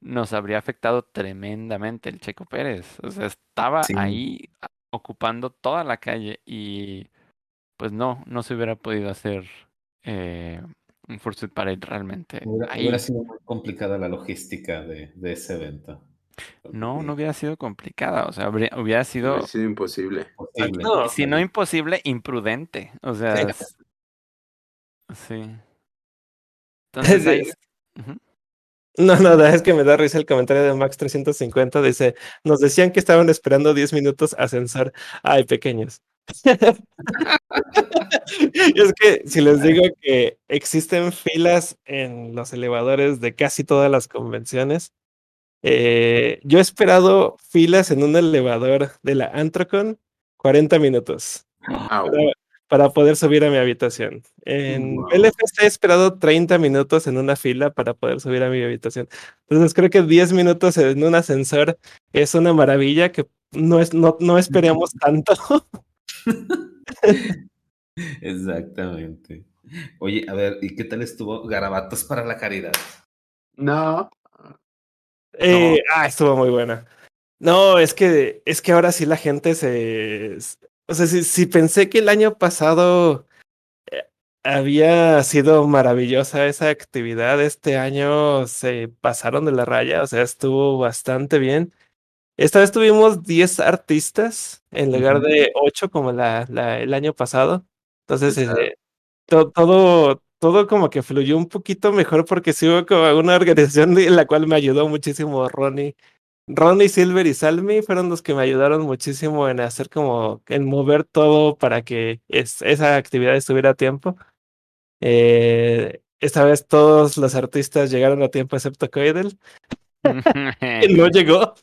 nos habría afectado tremendamente el Checo Pérez. O sea, estaba Sí. ahí ocupando toda la calle y pues no, no se hubiera podido hacer eh, un Fursuit Parade realmente Hubiera, ahí. hubiera sido muy complicada la logística de, de ese evento. No, no hubiera sido complicada, o sea, habría- hubiera sido, Hubiera sido imposible. No, si no imposible, imprudente. O sea, Sí. Entonces ahí... No, no, es que me da risa el comentario de Max350. Dice: Nos decían que estaban esperando 10 minutos ascensor. Ay, pequeños. Y es que si les digo que existen filas en los elevadores de casi todas las convenciones, eh, yo he esperado filas en un elevador de la Antrocon 40 minutos para, para poder subir a mi habitación. En Wow. LFC he esperado 30 minutos en una fila para poder subir a mi habitación. Entonces creo que 10 minutos en un ascensor es una maravilla que no, es, no, no esperemos tanto. Exactamente. Oye, a ver, ¿y qué tal estuvo Garabatos para la Caridad? No. Eh, Ah, estuvo muy buena. No, es que, es que ahora sí la gente se... O sea, si, si pensé que el año pasado eh, había sido maravillosa esa actividad, este año se pasaron de la raya, o sea, estuvo bastante bien. Esta vez tuvimos 10 artistas en lugar de 8 como la, la- el año pasado. Entonces, eh, to- todo, todo como que fluyó un poquito mejor porque sí hubo como una organización en la cual me ayudó muchísimo Ronnie. Ronnie, Silver y Salmi fueron los que me ayudaron muchísimo en hacer como, en mover todo para que es- esa actividad estuviera a tiempo. Eh, esta vez todos los artistas llegaron a tiempo excepto Coidel, no llegó,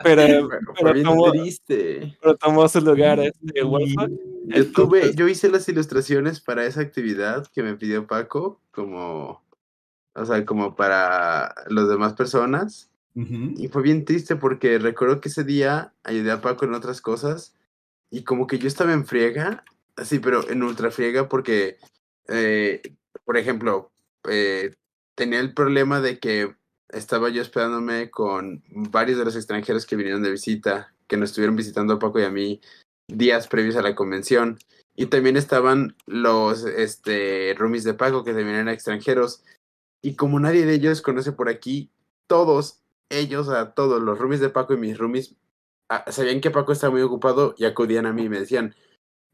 pero, Pero pero bien tomó, triste. pero tomó su lugar este Wolfgang. Yo tuve, yo hice las ilustraciones para esa actividad que me pidió Paco, como, o sea, como para las demás personas. Ujú. Y fue bien triste porque recuerdo que ese día ayudé a Paco en otras cosas y como que yo estaba en friega, así, pero en ultra friega porque, eh, por ejemplo, eh, tenía el problema de que estaba yo esperándome con varios de los extranjeros que vinieron de visita, que nos estuvieron visitando a Paco y a mí días previos a la convención. Y también estaban los este, roomies de Paco, que también eran extranjeros. Y como nadie de ellos conoce por aquí, todos ellos, a todos los roomies de Paco y mis roomies, ah, sabían que Paco estaba muy ocupado y acudían a mí y me decían,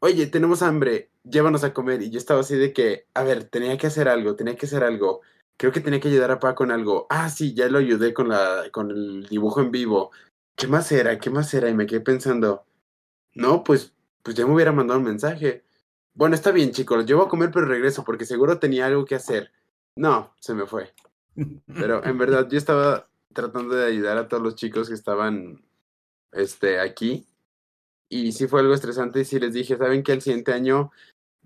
oye, tenemos hambre, llévanos a comer. Y yo estaba así de que, a ver, tenía que hacer algo, tenía que hacer algo. Creo que tenía que ayudar a Paco en algo. Ah, sí, ya lo ayudé con, la, con el dibujo en vivo. ¿Qué más era? ¿Qué más era? Y me quedé pensando, no, pues, pues ya me hubiera mandado un mensaje. Bueno, está bien, chicos, yo voy a comer, pero regreso porque seguro tenía algo que hacer. No, se me fue. Pero en verdad yo estaba tratando de ayudar a todos los chicos que estaban este, aquí. Y sí fue algo estresante y sí les dije, ¿saben que El siguiente año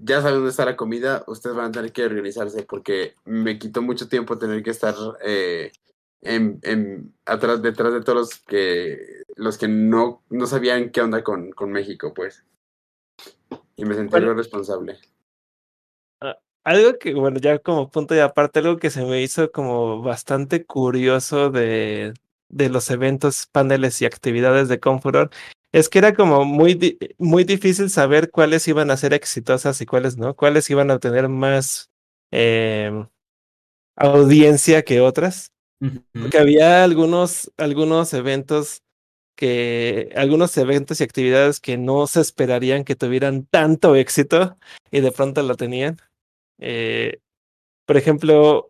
ya saben dónde está la comida, ustedes van a tener que organizarse porque me quitó mucho tiempo tener que estar eh, en, en, atrás, detrás de todos los que, los que no, no sabían qué onda con, con México, pues. Y me sentí Bueno. responsable. Algo que, bueno, ya como punto de aparte, algo que se me hizo como bastante curioso de, de los eventos, paneles y actividades de Confuror, es que era como muy, di- muy difícil saber cuáles iban a ser exitosas y cuáles no, cuáles iban a tener más em, audiencia que otras. Porque había algunos, algunos eventos que, algunos eventos y actividades que no se esperarían que tuvieran tanto éxito y de pronto lo tenían. Eh, por ejemplo,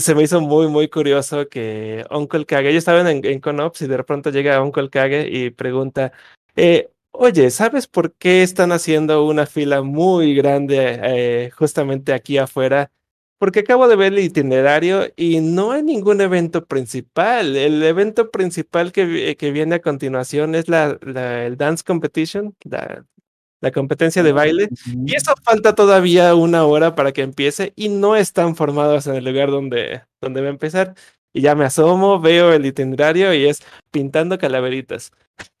se me hizo muy, muy curioso que Uncle Kage, yo estaba en, en Conops y de pronto llega Uncle Kage y pregunta, eh, oye, ¿sabes por qué están haciendo una fila muy grande eh, justamente aquí afuera porque acabo de ver el itinerario y no hay ningún evento principal. El evento principal que, que viene a continuación es la- el Dance Competition, la, la competencia de baile. Y eso falta todavía una hora para que empiece y no están formados en el lugar donde, donde va a empezar. Y ya me asomo, veo el itinerario y es pintando calaveritas.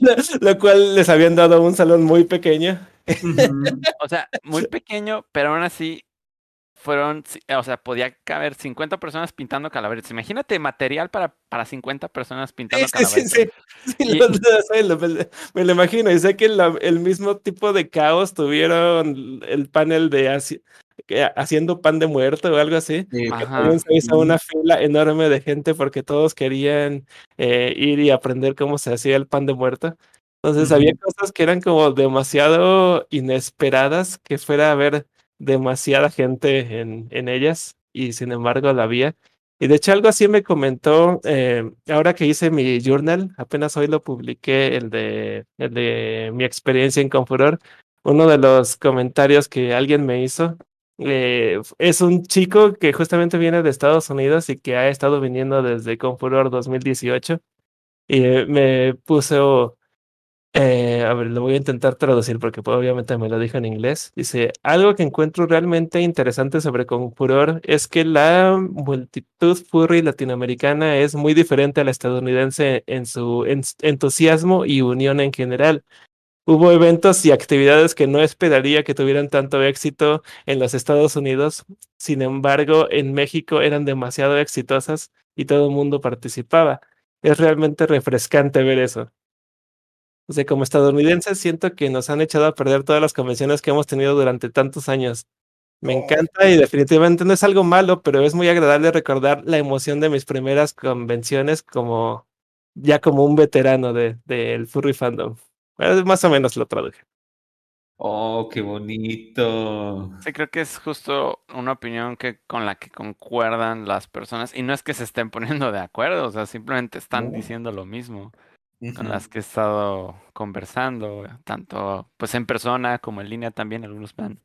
lo, lo cual les habían dado un salón muy pequeño. O sea, muy pequeño, pero aún así fueron, o sea, podía caber 50 personas pintando calaveras. Imagínate material para, para 50 personas pintando Sí, sí, calaveras. sí, sí. Sí, Y- lo- lo lo- me, me lo imagino. Y sé que la- el mismo tipo de caos tuvieron el panel de haci- que- haciendo pan de muerto o algo así. Ajá. También se hizo una fila enorme de gente porque todos querían eh, ir y aprender cómo se hacía el pan de muerto. Entonces había Ujú. cosas que eran como demasiado inesperadas que fuera a haber demasiada gente en, en ellas y sin embargo la había. Y de hecho algo así me comentó eh, ahora que hice mi journal, apenas hoy lo publiqué, el de, el de mi experiencia en Confuror. Uno de los comentarios que alguien me hizo eh, es un chico que justamente viene de Estados Unidos y que ha estado viniendo desde Confuror 2018 y eh, me puso, eh, a ver, lo voy a intentar traducir porque pues, obviamente me lo dijo en inglés. Dice, algo que encuentro realmente interesante sobre Confuror es que la multitud furry latinoamericana es muy diferente a la estadounidense en su en- entusiasmo y unión en general. Hubo eventos y actividades que no esperaría que tuvieran tanto éxito en los Estados Unidos. Sin embargo, en México eran demasiado exitosas y todo el mundo participaba. Es realmente refrescante ver eso. O sea, como estadounidenses, siento que nos han echado a perder todas las convenciones que hemos tenido durante tantos años. Me encanta y definitivamente no es algo malo, pero es muy agradable recordar la emoción de mis primeras convenciones como ya como un veterano de, del furry fandom. Eh, Más o menos lo traduje. Oh, qué bonito. Sí, creo que es justo una opinión que con la que concuerdan las personas. Y no es que se estén poniendo de acuerdo, o sea, simplemente están diciendo lo mismo con las que he estado conversando, tanto pues en persona como en línea también. Algunos me han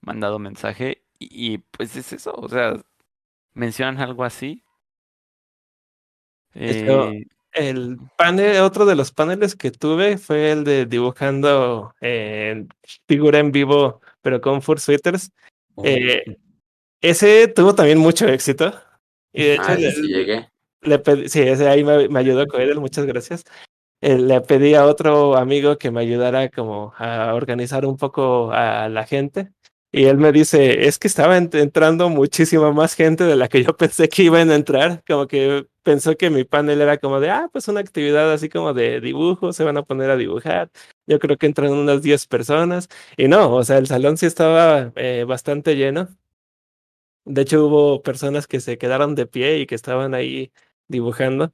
mandado mensaje. Y, y, pues es eso, o sea, mencionan algo así. Eh, El panel, otro de los paneles que tuve fue el de dibujando eh, figura en vivo, pero con fursuiters. Oh, Eh, ese tuvo también mucho éxito. Y de hecho, Ah, le, sí llegué. le pedí, sí, ese ahí me, me ayudó con él, muchas gracias. Eh, le pedí a otro amigo que me ayudara como a organizar un poco a la gente. Y él me dice, es que estaba ent- entrando muchísima más gente de la que yo pensé que iban a entrar. Como que pensó que mi panel era como de, ah, pues una actividad así como de dibujo, se van a poner a dibujar. Yo creo que entran unas 10 personas. Y no, o sea, el salón sí estaba eh, bastante lleno. De hecho, hubo personas que se quedaron de pie y que estaban ahí dibujando.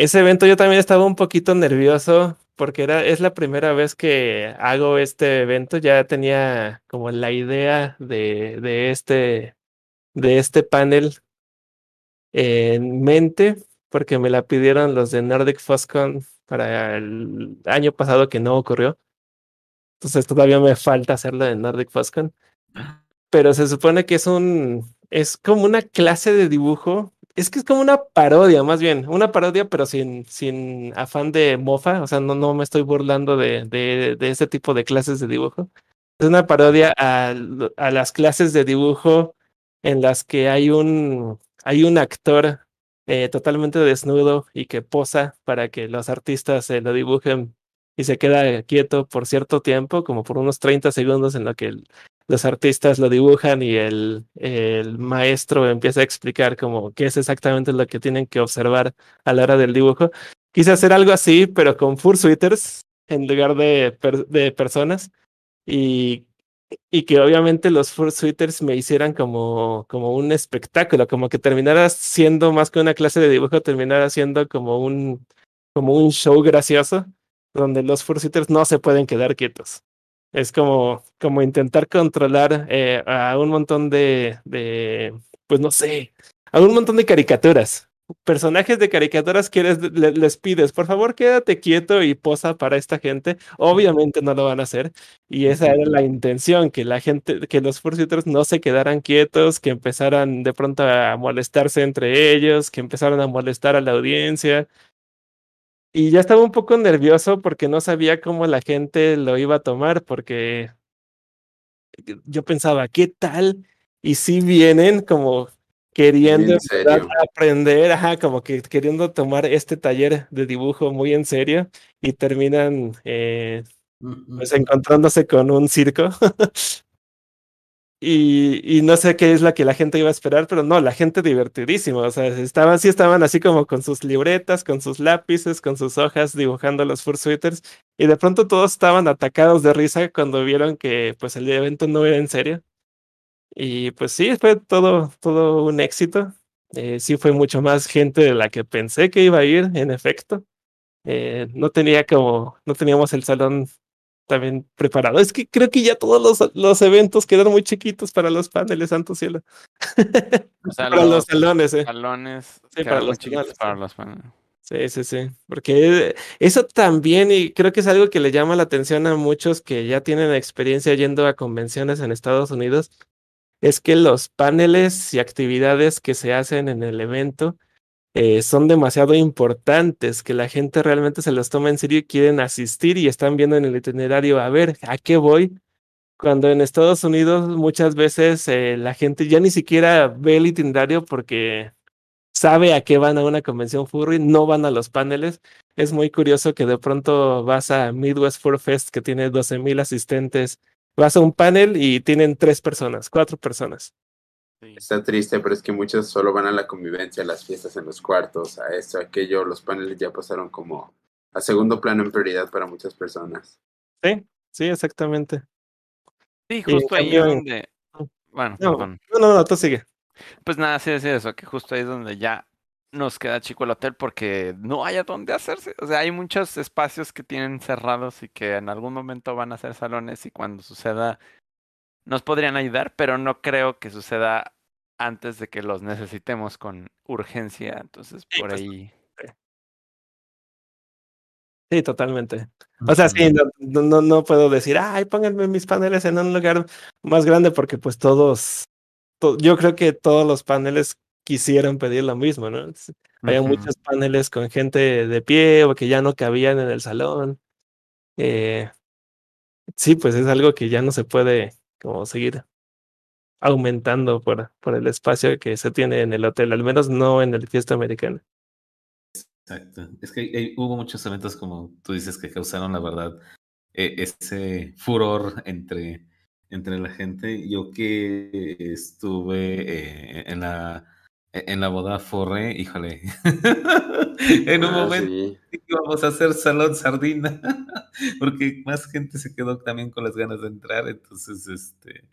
Ese evento yo también estaba un poquito nervioso porque era, es la primera vez que hago este evento. Ya tenía como la idea de, de este, de este panel en mente porque me la pidieron los de Nordic Foscon para el año pasado que no ocurrió. Entonces todavía me falta hacerlo en Nordic Foscon. Pero se supone que es un, es como una clase de dibujo. Es que es como una parodia, más bien, una parodia, pero sin, sin afán de mofa. O sea, no, no me estoy burlando de, de, de ese tipo de clases de dibujo. Es una parodia a, a las clases de dibujo en las que hay un, hay un actor eh, totalmente desnudo y que posa para que los artistas se lo dibujen y se queda quieto por cierto tiempo, como por unos 30 segundos en lo que el- los artistas lo dibujan y el, el maestro empieza a explicar como qué es exactamente lo que tienen que observar a la hora del dibujo. Quise hacer algo así, pero con fursuiters en lugar de, de personas y, y que obviamente los fursuiters me hicieran como, como un espectáculo, como que terminara siendo más que una clase de dibujo, terminara siendo como un, como un show gracioso donde los fursuiters no se pueden quedar quietos. Es como, como intentar controlar eh, a un montón de, de, pues no sé, a un montón de caricaturas. personajes de caricaturas que les, le- les pides, por favor, quédate quieto y posa para esta gente, obviamente no lo van a hacer. Y esa era la intención, que la gente, que los fursuiters no se quedaran quietos, que empezaran de pronto a molestarse entre ellos, que empezaran a molestar a la audiencia. Y ya estaba un poco nervioso porque no sabía cómo la gente lo iba a tomar, porque yo pensaba, ¿qué tal? Y si vienen como queriendo aprender, ajá, como que queriendo tomar este taller de dibujo muy en serio y terminan eh, pues encontrándose con un circo. Y, no sé qué es la que la gente iba a esperar, pero no, la gente divertidísima. O sea, estaban, sí estaban así como con sus libretas, con sus lápices, con sus hojas, dibujando los fursuiters. Y de pronto todos estaban atacados de risa cuando vieron que pues el evento no era en serio. Y pues sí, fue todo, todo un éxito. Eh, sí fue mucho más gente de la que pensé que iba a ir, en efecto. Eh, no tenía como, no teníamos el salón también preparado. Es que creo que ya todos los, los eventos quedaron muy chiquitos para los paneles, santo cielo. O sea, para los los salones, eh. salones Sí, quedan para los salones, para los paneles. Sí, sí, sí. Porque eso también, y creo que es algo que le llama la atención a muchos que ya tienen experiencia yendo a convenciones en Estados Unidos, es que los paneles y actividades que se hacen en el evento eh, son demasiado importantes, que la gente realmente se los toma en serio y quieren asistir y están viendo en el itinerario, a ver, ¿a qué voy? Cuando en Estados Unidos muchas veces eh, la gente ya ni siquiera ve el itinerario porque sabe a qué van a una convención furry, no van a los paneles. Es muy curioso que de pronto vas a Midwest Fur Fest que tiene 12 mil asistentes, vas a un panel y tienen tres personas, cuatro personas. Está triste, pero es que muchos solo van a la convivencia, a las fiestas en los cuartos, a esto, a aquello. Los paneles ya pasaron como a segundo plano en prioridad para muchas personas. Sí, sí, exactamente. Sí, justo ahí es cambio- donde. Bueno, No, perdón. no, no, no, tú sigue. Pues nada, sí decir eso, que justo ahí es donde ya nos queda chico el hotel porque no hay a dónde hacerse. O sea, hay muchos espacios que tienen cerrados y que en algún momento van a ser salones y cuando suceda nos podrían ayudar, pero no creo que suceda antes de que los necesitemos con urgencia. Entonces, Sí, por pues, ahí. Sí, totalmente. O sea, sí, no, no, no- puedo decir, ay, pónganme mis paneles en un lugar más grande porque pues todos, to- yo creo que todos los paneles quisieran pedir lo mismo, ¿no? Había muchos paneles con gente de pie o que ya no cabían en el salón. Eh, sí, pues es algo que ya no se puede como seguir aumentando por, por el espacio que se tiene en el hotel, al menos no en el fiesta americana. Exacto. Es que hay- hubo muchos eventos, como tú dices, que causaron, la verdad, e- ese furor entre, entre la gente. Yo que estuve eh, en la en la boda Forre, híjole. en un Ah, momento sí. íbamos a hacer salón sardina, porque más gente se quedó también con las ganas de entrar. Entonces, este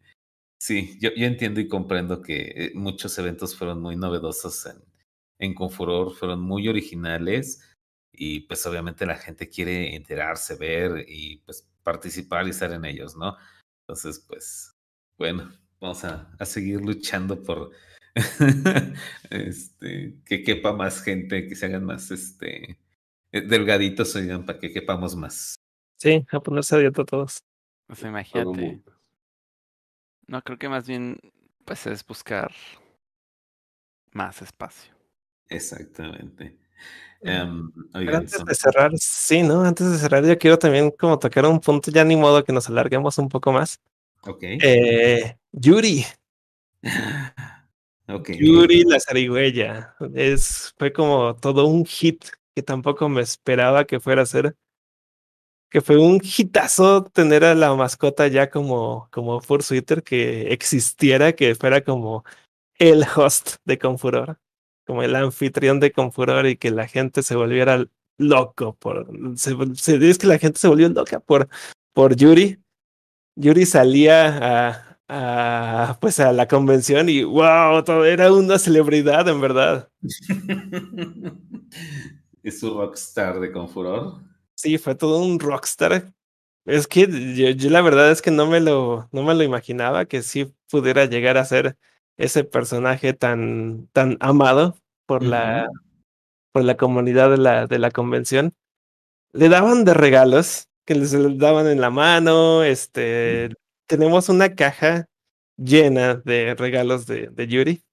sí, yo, yo entiendo y comprendo que eh, muchos eventos fueron muy novedosos en, en Confuror, fueron muy originales y pues obviamente la gente quiere enterarse, ver y pues participar y estar en ellos, ¿no? Entonces, pues, bueno, vamos a, a seguir luchando por este, que quepa más gente, que se hagan más este eh, delgaditos, oigan, para que quepamos más. Sí, a ponerse a dieta todos. Pues imagínate. No, creo que más bien, pues es buscar más espacio. Exactamente. Mm. Em, Pero antes son- de cerrar, sí, ¿no? Antes de cerrar, yo quiero también como tocar un punto, ya ni modo que nos alarguemos un poco más. ok. Eh, Yuri, ok. Yuri la zarigüeya. Es, fue como todo un hit que tampoco me esperaba que fuera a ser. Que fue un hitazo tener a la mascota ya como, como Fursuiter, que existiera, que fuera como el host de Confuror, como el anfitrión de Confuror y que la gente se volviera loco por. Se, se que la gente se volvió loca por, por Yuri. Yuri salía a, a, pues a la convención y wow, todo era una celebridad en verdad. es su rockstar de Confuror. Sí, fue todo un rockstar. Es que yo, yo la verdad es que no me lo, no me lo imaginaba que sí pudiera llegar a ser ese personaje tan, tan amado por la, por la comunidad de la, de la convención, le daban de regalos que les daban en la mano. Este, tenemos una caja llena de regalos de, de Yuri.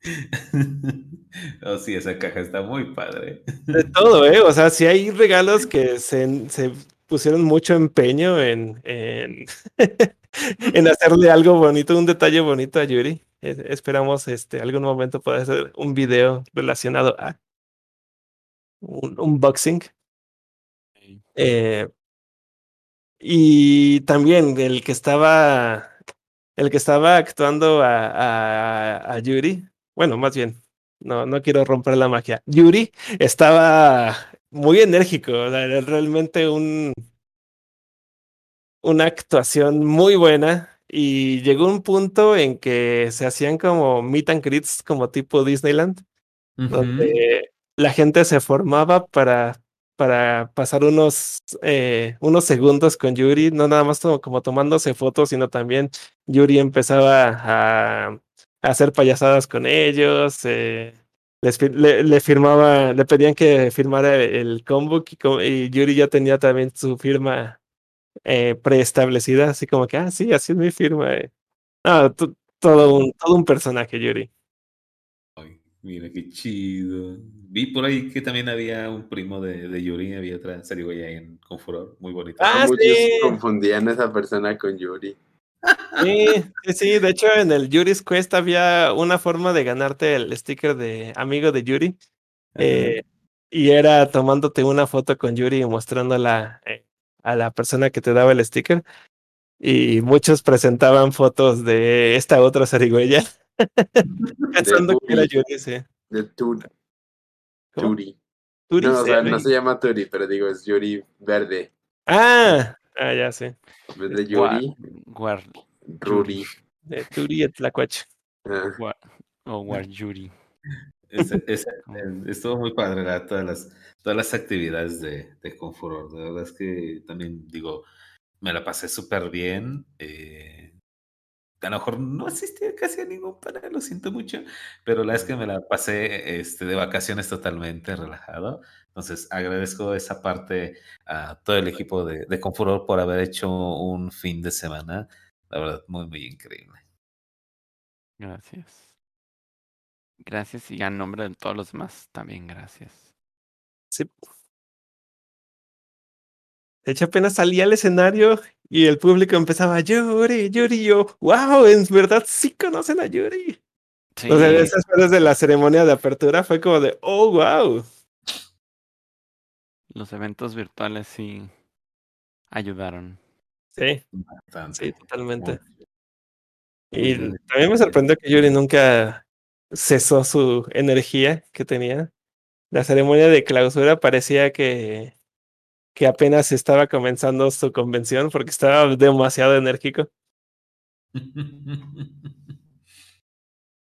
oh, sí, esa caja está muy padre. De todo, ¿eh? O sea, si hay regalos que se, se pusieron mucho empeño en, en, en, hacerle algo bonito, un detalle bonito a Yuri. esperamos este algún momento poder hacer un video relacionado a un unboxing. Eh, y también el que estaba el que estaba actuando a, a, a Yuri, bueno, más bien, no, no quiero romper la magia. Yuri estaba muy enérgico, realmente un, una actuación muy buena y llegó un punto en que se hacían como meet and greets como tipo Disneyland, donde la gente se formaba para, para pasar unos, eh, unos segundos con Yuri, no nada más como, tomándose fotos, sino también Yuri empezaba a, hacer payasadas con ellos. Eh, le, firmaba, le pedían que firmara el combo y, Yuri ya tenía también su firma eh, preestablecida, así como que, ah, sí, así es mi firma. Ah, todo, todo un personaje, Yuri. Ay, mira qué chido. Vi por ahí que también había un primo de, de Yuri, había otra ahí en Confuror, muy bonito. Ah, Muchos confundían a esa persona con Yuri. Sí, sí, de hecho en el Yuri's Quest había una forma de ganarte el sticker de amigo de Yuri. Eh, y era tomándote una foto con Yuri y mostrándola eh, a la persona que te daba el sticker. Y muchos presentaban fotos de esta otra zarigüeya. pensando que era Yuri, sí. De Turi. Turi. no, o sea, no se llama Turi, pero digo, es Yuri verde. Ah, ah ya sé. De Yuri. Guar, Ruri. De Turi et Tlacuache. Ah. O War Yuri. estuvo muy padre todas las todas las actividades de, de Confuror. De verdad es que también digo, me la pasé súper bien. Eh, a lo mejor no asistí casi a ningún panel, lo siento mucho, pero la es que me la pasé este, de vacaciones totalmente relajado. Entonces, agradezco esa parte a todo el equipo de, de Confuror por haber hecho un fin de semana, la verdad, muy, muy increíble. Gracias. Gracias y a nombre de todos los demás, también gracias. Sí. De hecho, apenas salía al escenario y el público empezaba, Yuri, Yuri, yo, wow, en verdad sí conocen a Yuri. Sí. O sea, esas cosas de la ceremonia de apertura fue como de, oh, wow los eventos virtuales sí ayudaron. Sí, sí, totalmente. Y también me sorprendió que Yuri nunca cesó su energía que tenía. La ceremonia de clausura parecía que, que apenas estaba comenzando su convención porque estaba demasiado enérgico.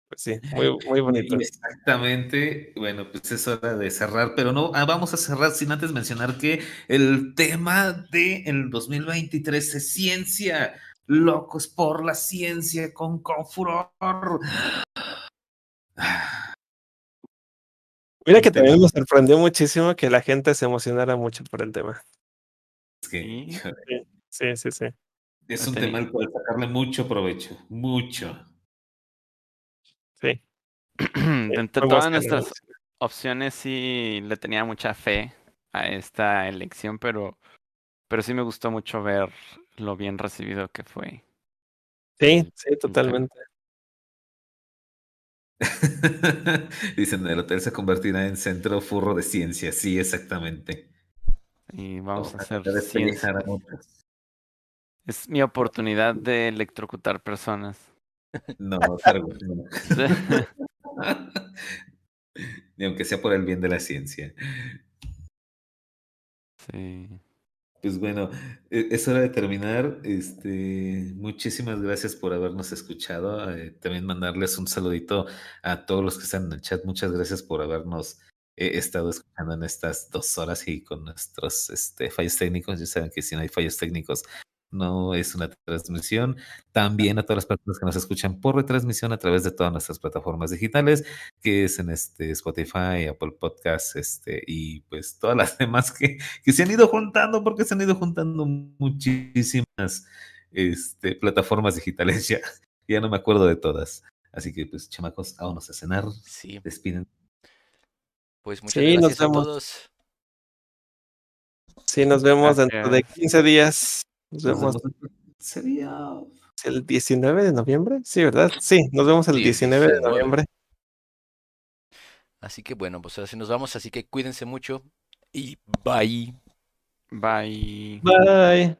Pues sí, muy, muy bonito. Exactamente. Bueno, pues es hora de cerrar, pero no, ah, vamos a cerrar sin antes mencionar que el tema del el 2023 es ciencia. Locos por la ciencia con Confuror. Mira que también me sorprendió muchísimo que la gente se emocionara mucho por el tema. sí, sí, sí, sí. Es un tema al cual sacarle mucho provecho, mucho. Sí. Entre todas nuestras opciones sí le tenía mucha fe a esta elección, pero, pero sí me gustó mucho ver lo bien recibido que fue. Sí, sí, totalmente. Dicen, el hotel se convertirá en centro furro de ciencia. Sí, exactamente. Y vamos a hacer ciencia. Es mi oportunidad de electrocutar personas. No, Ni aunque sea por el bien de la ciencia. Sí. Pues bueno, e, es hora de terminar. Este, muchísimas gracias por habernos escuchado. Eh, también mandarles un saludito a todos los que están en el chat. Muchas gracias por habernos eh, estado escuchando en estas dos horas y con nuestros este, fallos técnicos. Ya saben que si no hay fallos técnicos, no es una transmisión. También a todas las personas que nos escuchan por retransmisión a través de todas nuestras plataformas digitales, que es en este Spotify, Apple Podcasts, este, y pues todas las demás que, que se han ido juntando, porque se han ido juntando muchísimas este, plataformas digitales ya. Ya no me acuerdo de todas. Así que, pues, chamacos, vámonos a cenar. Sí. Despiden. Pues muchas gracias a todos. Sí, nos vemos dentro de 15 días. Nos vemos. Sería el 19 de noviembre. Sí, ¿verdad? Sí, nos vemos el 19 de noviembre. Así que bueno, pues así nos vamos. Así que cuídense mucho y bye. Bye. Bye.